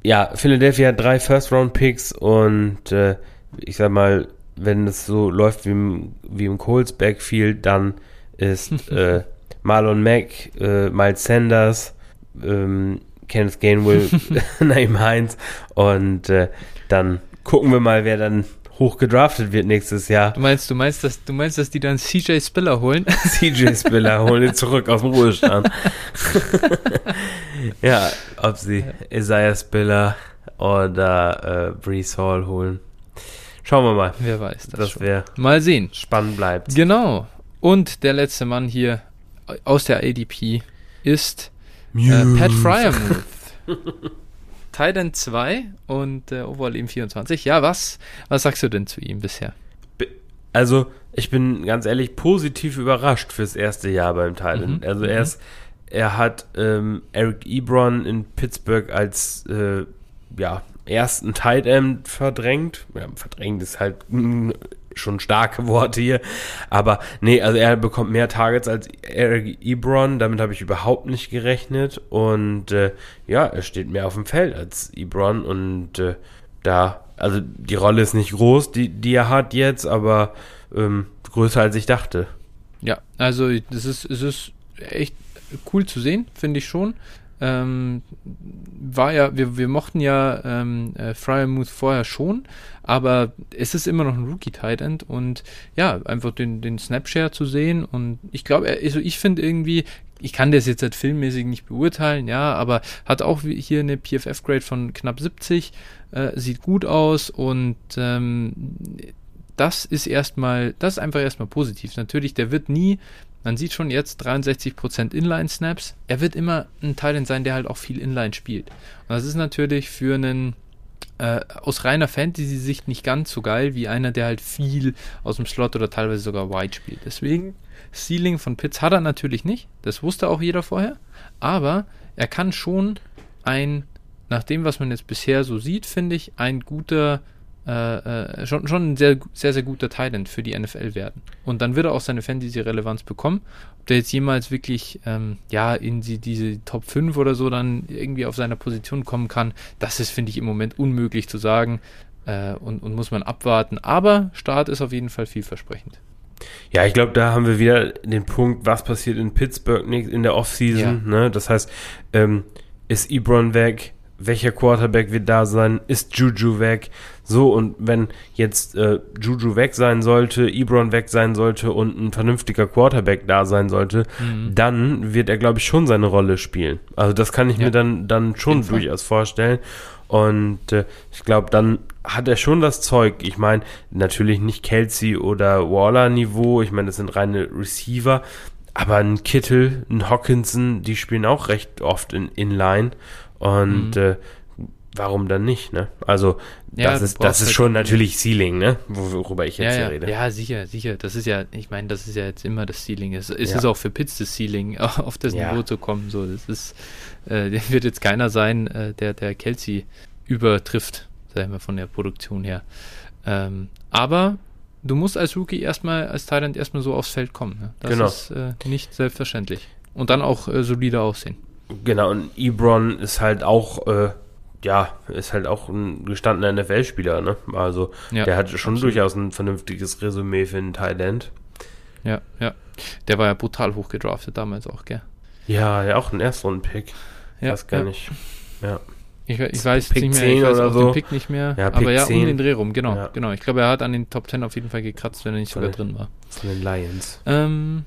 Ja, Philadelphia hat drei First-Round-Picks und äh, ich sag mal, wenn es so läuft wie im, wie im Coles Backfield, dann ist äh, [LAUGHS] Marlon Mack, äh, Miles Sanders, ähm, Kenneth Gainwell, [LAUGHS] [LAUGHS] Naim Heinz und äh, dann gucken wir mal, wer dann hoch gedraftet wird nächstes Jahr.
Du meinst, du meinst, dass du meinst, dass die dann CJ Spiller holen?
CJ Spiller holen ihn zurück aus dem Ruhestand. ja, ob sie Isaiah Spiller oder äh, Brees Hall holen. Schauen wir mal.
Wer weiß das,
Das wäre
Mal sehen.
spannend bleibt.
Genau. Und der letzte Mann hier aus der ADP ist äh, Pat Fryermuth. [LAUGHS] Titan 2 und äh, Overall eben 24. Ja, was, was sagst du denn zu ihm bisher?
Also, ich bin ganz ehrlich positiv überrascht fürs erste Jahr beim Thailand.
Mhm,
Also,
mhm.
er, ist, er hat ähm, Eric Ebron in Pittsburgh als äh, ja, ersten Tight End verdrängt. Ja, verdrängt ist halt mm, schon starke [LAUGHS] Worte hier. Aber nee, also er bekommt mehr Targets als Eric Ebron. Damit habe ich überhaupt nicht gerechnet. Und äh, ja, er steht mehr auf dem Feld als Ebron. Und äh, da, also die Rolle ist nicht groß, die, die er hat jetzt, aber ähm, größer als ich dachte.
Ja, also das ist, es ist echt cool zu sehen, finde ich schon. Ähm, war ja, wir, wir mochten ja ähm, äh, Fryermuth vorher schon, aber es ist immer noch ein Rookie-Tight End und ja, einfach den, den Snapshare zu sehen und ich glaube, also ich finde irgendwie, ich kann das jetzt halt filmmäßig nicht beurteilen, ja, aber hat auch hier eine PFF-Grade von knapp 70, äh, sieht gut aus und ähm, das ist erstmal, das ist einfach erstmal positiv. Natürlich, der wird nie, man sieht schon jetzt 63% Inline-Snaps, er wird immer ein Talent sein, der halt auch viel Inline spielt. Und das ist natürlich für einen äh, aus reiner Fantasy-Sicht nicht ganz so geil wie einer, der halt viel aus dem Slot oder teilweise sogar Wide spielt. Deswegen, Ceiling von Pitts hat er natürlich nicht, das wusste auch jeder vorher, aber er kann schon ein, nach dem, was man jetzt bisher so sieht, finde ich, ein guter äh, äh, schon, schon ein sehr, sehr, sehr guter Talent für die NFL werden. Und dann wird er auch seine Fantasy-Relevanz bekommen. Ob der jetzt jemals wirklich ähm, ja, in die, diese Top 5 oder so dann irgendwie auf seiner Position kommen kann, das ist, finde ich, im Moment unmöglich zu sagen äh, und, und muss man abwarten. Aber Start ist auf jeden Fall vielversprechend.
Ja, ich glaube, da haben wir wieder den Punkt, was passiert in Pittsburgh in der Offseason. Ne? Das heißt, ähm, ist Ebron weg? Welcher Quarterback wird da sein? Ist Juju weg? So, und wenn jetzt äh, Juju weg sein sollte, Ebron weg sein sollte und ein vernünftiger Quarterback da sein sollte,
Mhm.
dann wird er, glaube ich, schon seine Rolle spielen. Also das kann ich
Ja.
mir dann, dann schon durchaus vorstellen. Und äh, ich glaube, dann hat er schon das Zeug. Ich meine, natürlich nicht Kelsey oder Waller-Niveau. Ich meine, das sind reine Receiver. Aber ein Kittel, ein Hawkinson, die spielen auch recht oft in Inline. Und
Mhm.
äh, warum dann nicht, ne? Also,
Ja,
das ist, das ist
halt-
schon natürlich Ceiling, ne? Wor- Worüber ich jetzt
ja,
hier
ja,
rede.
ja, sicher, sicher. Das ist ja, ich meine, das ist ja jetzt immer das Ceiling. Es, es ist auch für Pitts das Ceiling, [LAUGHS] auf das. Niveau zu kommen. So, das ist, äh, wird jetzt keiner sein, äh, der, der Kelsey übertrifft, sagen wir von der Produktion her. Ähm, aber du musst als Rookie erstmal, als Thailand erstmal so aufs Feld kommen. Ne? Das
Genau.
ist äh, nicht selbstverständlich. Und dann auch äh, solide aussehen.
Genau, und Ebron ist halt auch, äh, ja, ist halt auch ein gestandener NFL-Spieler, ne? Also,
Ja,
der hat schon
absolut.
durchaus ein vernünftiges Resümee für einen Thailand.
Ja, ja. Der war ja brutal hoch gedraftet damals auch, gell?
Ja, ja, auch ein Erstrunden-Pick.
Ja,
weiß gar
ja.
nicht. Ja.
Ich, ich weiß
Pick
nicht mehr,
10
ich weiß auch
so.
den Pick nicht mehr.
Ja, Pick
aber ja,
10.
um den Dreh rum, genau,
Ja.
genau. Ich glaube, er hat an den Top 10 auf jeden Fall gekratzt, wenn er nicht sogar
Voll.
drin war.
Von den Lions.
Ähm,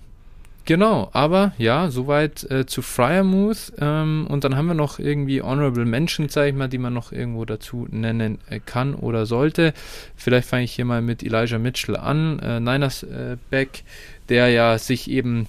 genau, aber ja, soweit äh, zu Fryermuth. Ähm, und dann haben wir noch irgendwie Honorable Mentions, sag ich mal, die man noch irgendwo dazu nennen äh, kann oder sollte. Vielleicht fange ich hier mal mit Elijah Mitchell an, äh, Niners äh, Back, der ja sich eben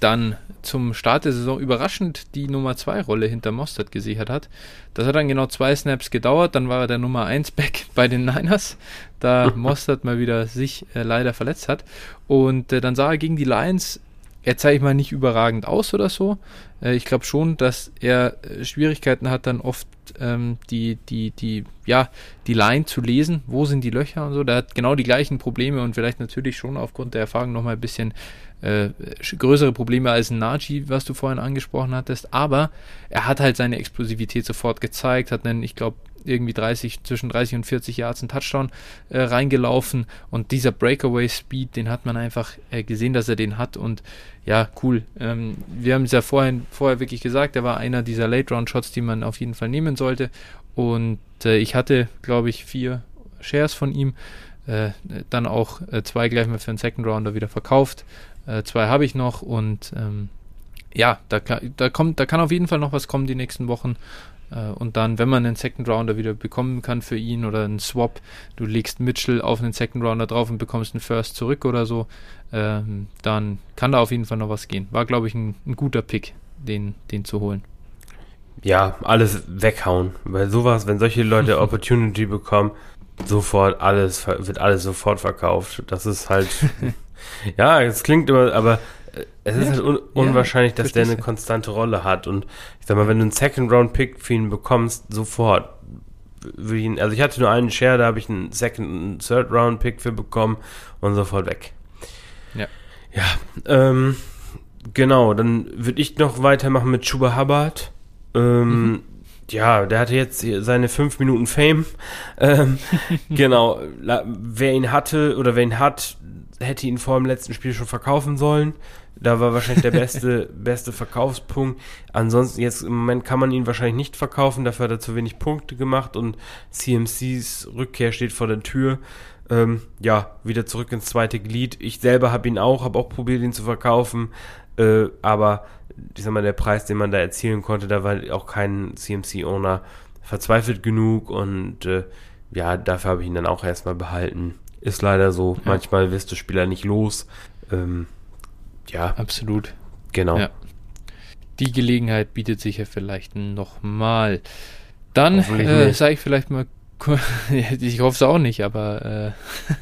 dann zum Start der Saison überraschend die Nummer 2 Rolle hinter Mostert gesichert hat. Das hat dann genau zwei Snaps gedauert, dann war er der Nummer 1 Back [LAUGHS] bei den Niners, da [LAUGHS] Mostert mal wieder sich äh, leider verletzt hat. Und äh, dann sah er gegen die Lions er zeigt mal nicht überragend aus oder so. Äh, ich glaube schon, dass er äh, Schwierigkeiten hat, dann oft ähm, die, die, die, ja, die Line zu lesen. Wo sind die Löcher und so? Der hat genau die gleichen Probleme und vielleicht natürlich schon aufgrund der Erfahrung nochmal ein bisschen äh, größere Probleme als Naji, was du vorhin angesprochen hattest. Aber er hat halt seine Explosivität sofort gezeigt, hat einen, ich glaube, irgendwie 30, zwischen 30 und 40 Yards einen Touchdown äh, reingelaufen. Und dieser Breakaway Speed, den hat man einfach äh, gesehen, dass er den hat. Und ja, cool. Ähm, wir haben es ja vorhin, vorher wirklich gesagt, er war einer dieser Late Round Shots, die man auf jeden Fall nehmen sollte. Und äh, ich hatte, glaube ich, vier Shares von ihm, äh, dann auch äh, zwei gleich mal für einen Second Rounder wieder verkauft, äh, zwei habe ich noch. Und ähm, ja, da, da, kommt, da kann auf jeden Fall noch was kommen die nächsten Wochen. Äh, und dann, wenn man einen Second Rounder wieder bekommen kann für ihn oder einen Swap, du legst Mitchell auf einen Second Rounder drauf und bekommst einen First zurück oder so, ähm, dann kann da auf jeden Fall noch was gehen. War, glaube ich, ein, ein, guter Pick, den, den zu holen.
Ja, alles weghauen. Weil sowas, wenn solche Leute [LAUGHS] Opportunity bekommen, sofort alles, wird alles sofort verkauft. Das ist halt, [LAUGHS] ja, es klingt immer, aber es ist ja, halt un unwahrscheinlich, dass der eine konstante Rolle hat. Und ich sag mal, wenn du einen Second-Round-Pick für ihn bekommst, sofort. Ihn, also ich hatte nur einen Share, da habe ich einen Second- und Third-Round-Pick für bekommen und sofort weg. Ja. Ja, ähm, genau, dann würde ich noch weitermachen mit Chuba Hubbard. Ähm, mhm. Ja, der hatte jetzt seine fünf Minuten Fame. Ähm, [LAUGHS] genau, wer ihn hatte oder wer ihn hat, hätte ihn vor dem letzten Spiel schon verkaufen sollen. Da war wahrscheinlich der beste, [LAUGHS] beste Verkaufspunkt. Ansonsten, jetzt im Moment kann man ihn wahrscheinlich nicht verkaufen, dafür hat er zu wenig Punkte gemacht und CMCs Rückkehr steht vor der Tür. Ähm, ja, wieder zurück ins zweite Glied. Ich selber habe ihn auch, habe auch probiert, ihn zu verkaufen. Äh, aber ich sag mal, der Preis, den man da erzielen konnte, da war auch kein CMC-Owner verzweifelt genug und äh, ja, dafür habe ich ihn dann auch erstmal behalten. Ist leider so. Ja. Manchmal wirst du Spieler nicht los. Ähm,
ja. Absolut. Genau. Ja. Die Gelegenheit bietet sich ja vielleicht nochmal. Dann äh, sage ich vielleicht mal, [LAUGHS] ich hoffe es auch nicht, aber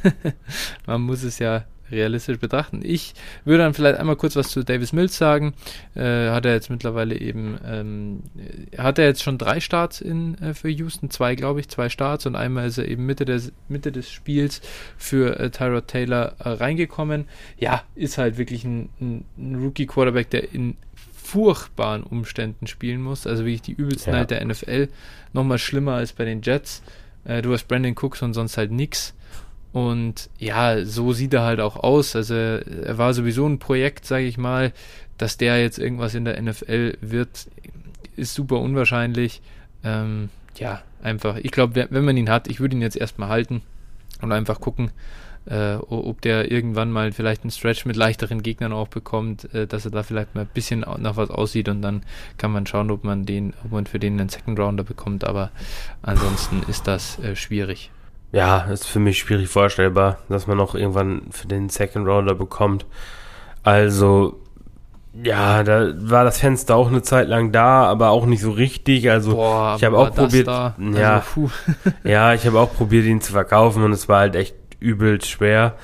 äh, [LAUGHS] man muss es ja realistisch betrachten. Ich würde dann vielleicht einmal kurz was zu Davis Mills sagen. Äh, hat er jetzt mittlerweile eben, ähm, hat er jetzt schon drei Starts in, äh, für Houston, zwei glaube ich, zwei Starts und einmal ist er eben Mitte, des, Mitte des Spiels für äh, Tyrod Taylor äh, reingekommen. Ja, ist halt wirklich ein, ein, ein Rookie-Quarterback, der in furchtbaren Umständen spielen muss, also wirklich die übelsten ja. halt der NFL, nochmal schlimmer als bei den Jets. Äh, du hast Brandon Cooks und sonst halt nix. Und ja, so sieht er halt auch aus. Also er war sowieso ein Projekt, sage ich mal, dass der jetzt irgendwas in der NFL wird, ist super unwahrscheinlich. Ähm, ja, einfach. Ich glaube, wenn man ihn hat, ich würde ihn jetzt erstmal halten und einfach gucken, äh, ob der irgendwann mal vielleicht einen Stretch mit leichteren Gegnern auch bekommt, äh, dass er da vielleicht mal ein bisschen nach was aussieht und dann kann man schauen, ob man den, ob man für den einen Second Rounder bekommt. Aber ansonsten ist das äh, schwierig.
Ja, ist für mich schwierig vorstellbar, dass man noch irgendwann für den Second Rounder bekommt. Also, ja, da war das Fenster auch eine Zeit lang da, aber auch nicht so richtig. Also Boah, ich habe auch probiert, ja, also, [LAUGHS] ja, ich habe auch probiert, ihn zu verkaufen und es war halt echt übel schwer.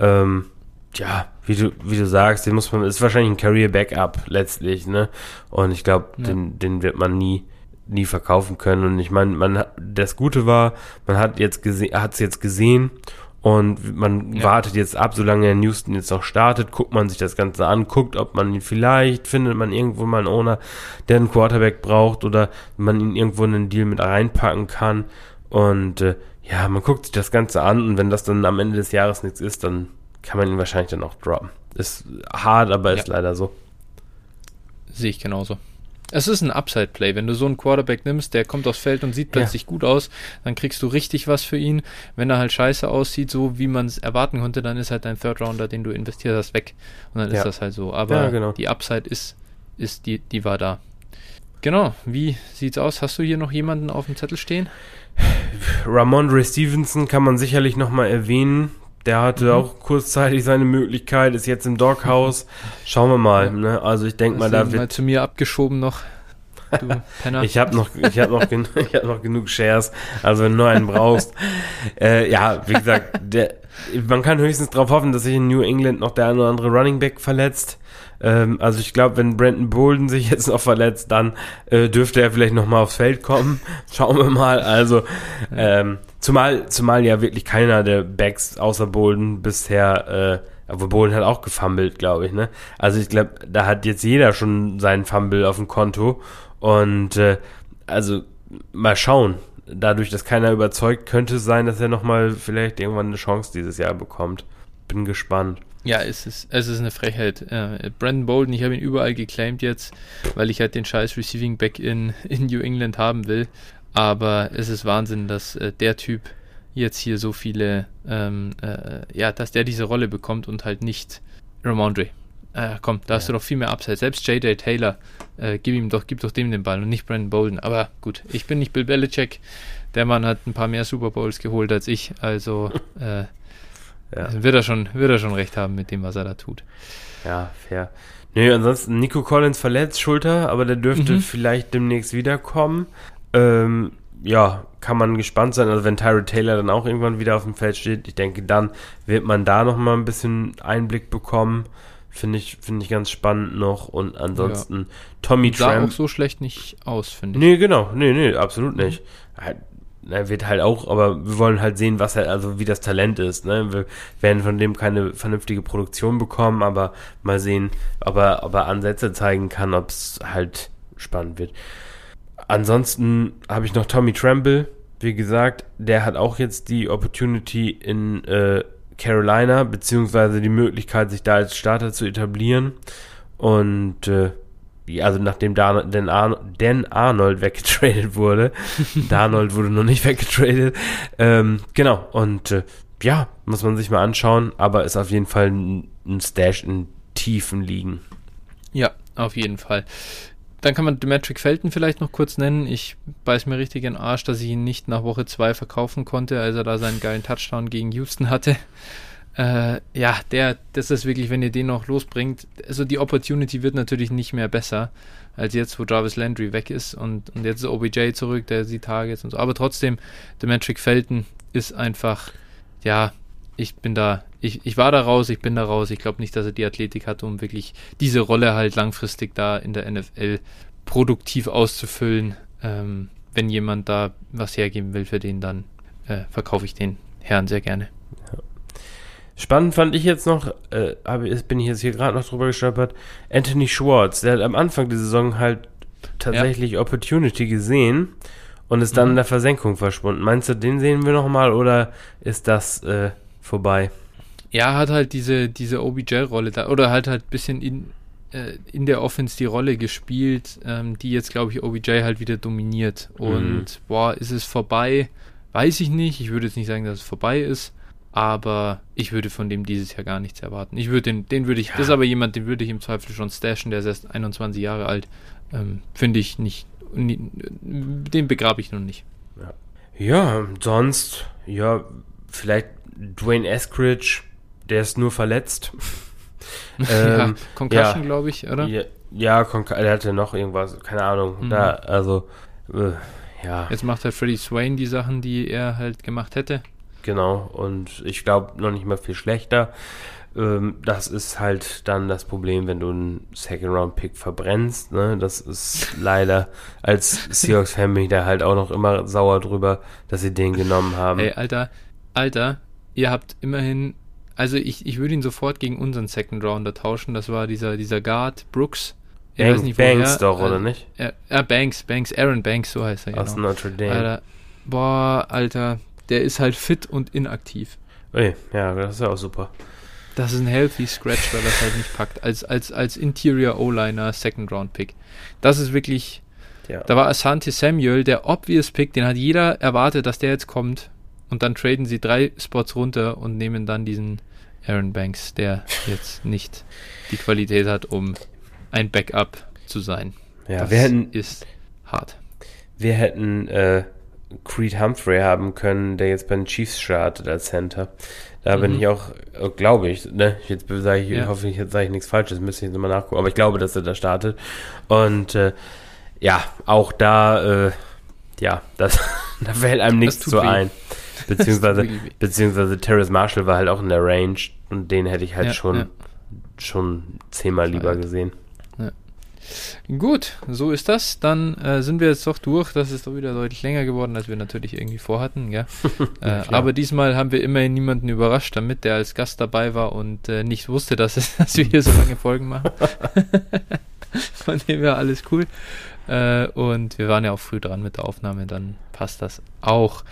Ähm, ja, wie du, wie du sagst, den muss man, ist wahrscheinlich ein Career Backup letztlich, ne? Und ich glaube, ja. den, den wird man nie nie verkaufen können. Und ich meine, man das Gute war, man hat jetzt gesehen, hat es jetzt gesehen und man ja. wartet jetzt ab, solange er Houston jetzt noch startet, guckt man sich das Ganze an, guckt, ob man ihn vielleicht findet man irgendwo mal einen Owner, der einen Quarterback braucht oder man ihn irgendwo in einen Deal mit reinpacken kann. Und äh, ja, man guckt sich das Ganze an und wenn das dann am Ende des Jahres nichts ist, dann kann man ihn wahrscheinlich dann auch droppen. Ist hart, aber ja. ist leider so.
Sehe ich genauso. Es ist ein Upside-Play. Wenn du so einen Quarterback nimmst, der kommt aufs Feld und sieht plötzlich ja. gut aus, dann kriegst du richtig was für ihn. Wenn er halt scheiße aussieht, so wie man es erwarten konnte, dann ist halt dein Third Rounder, den du investiert hast, weg. Und dann ja. ist das halt so. Aber ja, genau. die Upside ist, ist die, die war da. Genau. Wie sieht's aus? Hast du hier noch jemanden auf dem Zettel stehen?
Ramondre Stevenson kann man sicherlich nochmal erwähnen. Der hatte mhm. auch kurzzeitig seine Möglichkeit, ist jetzt im Doghouse. Schauen wir mal. Ne? Also ich denke mal, da wird...
mal zu mir abgeschoben noch.
Du [LAUGHS] Penner. ich habe noch, ich hab noch, [LAUGHS] ich hab noch genug Shares. Also wenn du einen brauchst. [LAUGHS] äh, ja, wie gesagt, der, man kann höchstens darauf hoffen, dass sich in New England noch der eine oder andere Running Back verletzt. Ähm, also ich glaube, wenn Brandon Bolden sich jetzt noch verletzt, dann äh, dürfte er vielleicht noch mal aufs Feld kommen. Schauen wir mal. Also ähm, zumal, zumal ja wirklich keiner der Backs außer Bolden bisher, äh, aber Bolden hat auch gefummelt, glaube ich. Ne? Also ich glaube, da hat jetzt jeder schon seinen Fumble auf dem Konto und äh, also mal schauen. Dadurch, dass keiner überzeugt, könnte es sein, dass er noch mal vielleicht irgendwann eine Chance dieses Jahr bekommt. Bin gespannt.
Ja, es ist, es ist eine Frechheit. Äh, Brandon Bolden, ich habe ihn überall geclaimed jetzt, weil ich halt den scheiß Receiving Back in, in New England haben will. Aber es ist Wahnsinn, dass äh, der Typ jetzt hier so viele, ähm, äh, ja, dass der diese Rolle bekommt und halt nicht Ramondre. Äh, komm, da ja. hast du doch viel mehr Upside. Selbst J.J. Taylor, äh, gib ihm doch, gib doch dem den Ball und nicht Brandon Bolden. Aber gut, ich bin nicht Bill Belichick. Der Mann hat ein paar mehr Super Bowls geholt als ich, also [LAUGHS] äh, ja. Wird, er schon, wird er schon recht haben mit dem, was er da tut.
Ja, fair. Nö, ansonsten Nico Collins verletzt, Schulter, aber der dürfte mhm. vielleicht demnächst wiederkommen. Ähm, ja, kann man gespannt sein. Also wenn Tyrod Taylor dann auch irgendwann wieder auf dem Feld steht, ich denke, dann wird man da noch mal ein bisschen Einblick bekommen. Finde ich, finde ich ganz spannend noch. Und ansonsten ja. Tommy
Sah Tramp. auch so schlecht nicht aus, finde
ich. Nee, genau. Nee, nee, absolut nicht. Mhm er wird halt auch, aber wir wollen halt sehen, was er, also wie das Talent ist. Ne? Wir werden von dem keine vernünftige Produktion bekommen, aber mal sehen, ob er, ob er Ansätze zeigen kann, ob es halt spannend wird. Ansonsten habe ich noch Tommy Tremble, wie gesagt, der hat auch jetzt die Opportunity in äh, Carolina, beziehungsweise die Möglichkeit, sich da als Starter zu etablieren. Und äh, also nachdem Dan, Dan, Ar Dan Arnold [LAUGHS] weggetradet wurde. Darnold wurde noch nicht weggetradet. Ähm, genau, und äh, ja, muss man sich mal anschauen, aber ist auf jeden Fall ein, ein Stash in tiefen Ligen.
Ja, auf jeden Fall. Dann kann man Demetric Felton vielleicht noch kurz nennen. Ich beiß mir richtig in den Arsch, dass ich ihn nicht nach Woche 2 verkaufen konnte, als er da seinen geilen Touchdown gegen Houston hatte. Äh, ja, der, das ist wirklich, wenn ihr den noch losbringt, also die Opportunity wird natürlich nicht mehr besser, als jetzt, wo Jarvis Landry weg ist und, und jetzt ist OBJ zurück, der sieht Targets und so. Aber trotzdem, Demetric Felton ist einfach, ja, ich bin da, ich, ich war da raus, ich bin da raus. Ich glaube nicht, dass er die Athletik hat, um wirklich diese Rolle halt langfristig da in der NFL produktiv auszufüllen. Ähm, wenn jemand da was hergeben will für den, dann äh, verkaufe ich den Herrn sehr gerne. Ja.
Spannend fand ich jetzt noch, äh, bin ich jetzt hier gerade noch drüber gestolpert, Anthony Schwartz, der hat am Anfang der Saison halt tatsächlich ja. Opportunity gesehen und ist dann mhm. in der Versenkung verschwunden. Meinst du, den sehen wir nochmal oder ist das äh, vorbei?
Ja, hat halt diese, diese OBJ-Rolle da, oder halt halt ein bisschen in, äh, in der Offense die Rolle gespielt, ähm, die jetzt, glaube ich, OBJ halt wieder dominiert. Mhm. Und boah, ist es vorbei? Weiß ich nicht. Ich würde jetzt nicht sagen, dass es vorbei ist aber ich würde von dem dieses Jahr gar nichts erwarten. Ich würde den, den würde ich, ja. das ist aber jemand, den würde ich im Zweifel schon stashen, der ist erst 21 Jahre alt. Ähm, Finde ich nicht, nie, den begrabe ich noch nicht.
Ja. ja, sonst, ja, vielleicht Dwayne Eskridge, der ist nur verletzt. [LAUGHS]
ähm, ja, Concussion, ja, glaube ich, oder?
Ja, ja er hatte noch irgendwas, keine Ahnung. Mhm. Da, also, äh, ja.
Jetzt macht halt Freddie Swain die Sachen, die er halt gemacht hätte.
Genau, und ich glaube noch nicht mal viel schlechter. Ähm, das ist halt dann das Problem, wenn du einen Second-Round-Pick verbrennst. Ne? Das ist [LAUGHS] leider, als Seahawks-Fan bin ich da halt auch noch immer sauer drüber, dass sie den genommen haben.
Ey, Alter, Alter, ihr habt immerhin, also ich, ich würde ihn sofort gegen unseren Second-Rounder tauschen. Das war dieser, dieser Guard, Brooks.
Ich Bank, nicht, Banks doch, oder äh, nicht?
Ja, äh, Banks, Banks, Aaron Banks, so heißt er.
Aus genau. Notre Dame.
Alter, boah, Alter, der ist halt fit und inaktiv.
Ui, ja, das ist ja auch super.
Das ist ein healthy Scratch, weil das halt nicht packt. Als, als, als Interior O-Liner Second Round Pick. Das ist wirklich. Ja. Da war Asante Samuel, der obvious Pick, den hat jeder erwartet, dass der jetzt kommt. Und dann traden sie drei Spots runter und nehmen dann diesen Aaron Banks, der jetzt nicht die Qualität hat, um ein Backup zu sein.
Ja, das wir hätten,
ist hart.
Wir hätten äh, Creed Humphrey haben können, der jetzt bei den Chiefs startet als Center. Da mhm. bin ich auch, äh, glaube ich, ne? Jetzt sage ich, ja. hoffe ich, jetzt sage ich nichts Falsches, müsste ich jetzt mal nachgucken. Aber ich glaube, dass er da startet. Und äh, ja, auch da, äh, ja, das, [LAUGHS] da fällt einem nichts zu ein. Beziehungsweise, beziehungsweise Terrace Marshall war halt auch in der Range und den hätte ich halt ja, schon, ja. schon zehnmal lieber gesehen.
Gut, so ist das. Dann äh, sind wir jetzt doch durch. Das ist doch wieder deutlich länger geworden, als wir natürlich irgendwie vorhatten. [LAUGHS] Ja? äh, aber diesmal haben wir immerhin niemanden überrascht damit, der als Gast dabei war und äh, nicht wusste, dass, es, [LAUGHS] dass wir hier so lange Folgen machen. [LAUGHS] Von dem her alles cool. Äh, und wir waren ja auch früh dran mit der Aufnahme, dann passt das auch.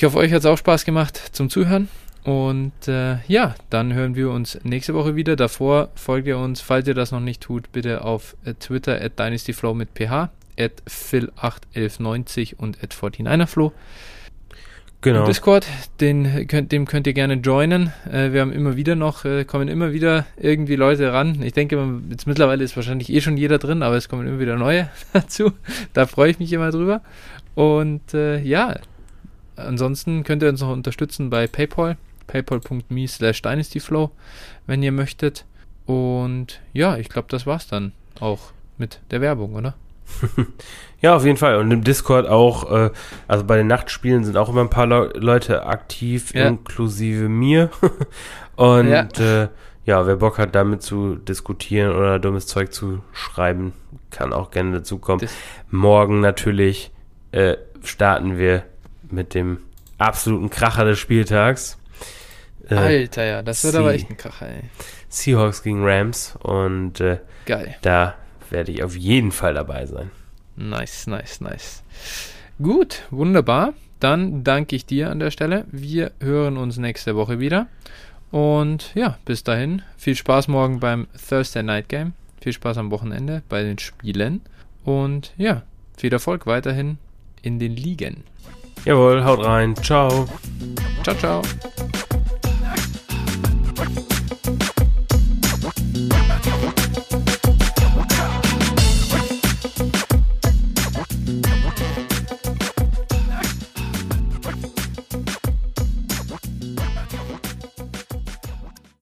Ich hoffe, euch hat es auch Spaß gemacht zum Zuhören. Und äh, ja, dann hören wir uns nächste Woche wieder. Davor folgt ihr uns, falls ihr das noch nicht tut, bitte auf äh, Twitter at DynastyFlow mit ph, at phil81190 und at 49erflow. Genau. Discord, den könnt, dem könnt ihr gerne joinen. Äh, wir haben immer wieder noch, äh, kommen immer wieder irgendwie Leute ran. Ich denke, jetzt mittlerweile ist wahrscheinlich eh schon jeder drin, aber es kommen immer wieder neue [LAUGHS] dazu. Da freue ich mich immer drüber. Und äh, ja, ansonsten könnt ihr uns noch unterstützen bei PayPal paypal.me slash dynastyflow, wenn ihr möchtet. Und ja, ich glaube, das war's dann auch mit der Werbung, oder? [LAUGHS]
ja, auf jeden Fall. Und im Discord auch, äh, also bei den Nachtspielen sind auch immer ein paar Le Leute aktiv, ja. inklusive mir. [LAUGHS] Und ja. Äh, ja, wer Bock hat, damit zu diskutieren oder dummes Zeug zu schreiben, kann auch gerne dazukommen. Das Morgen natürlich äh, starten wir mit dem absoluten Kracher des Spieltags.
Äh, Alter, ja, das wird aber echt ein Kracher, ey.
Seahawks gegen Rams und äh,
Geil.
da werde ich auf jeden Fall dabei sein.
Nice, nice, nice. Gut, wunderbar. Dann danke ich dir an der Stelle. Wir hören uns nächste Woche wieder. Und ja, bis dahin, viel Spaß morgen beim Thursday Night Game. Viel Spaß am Wochenende bei den Spielen. Und ja, viel Erfolg weiterhin in den Ligen.
Jawohl, haut rein. Ciao.
Ciao, ciao.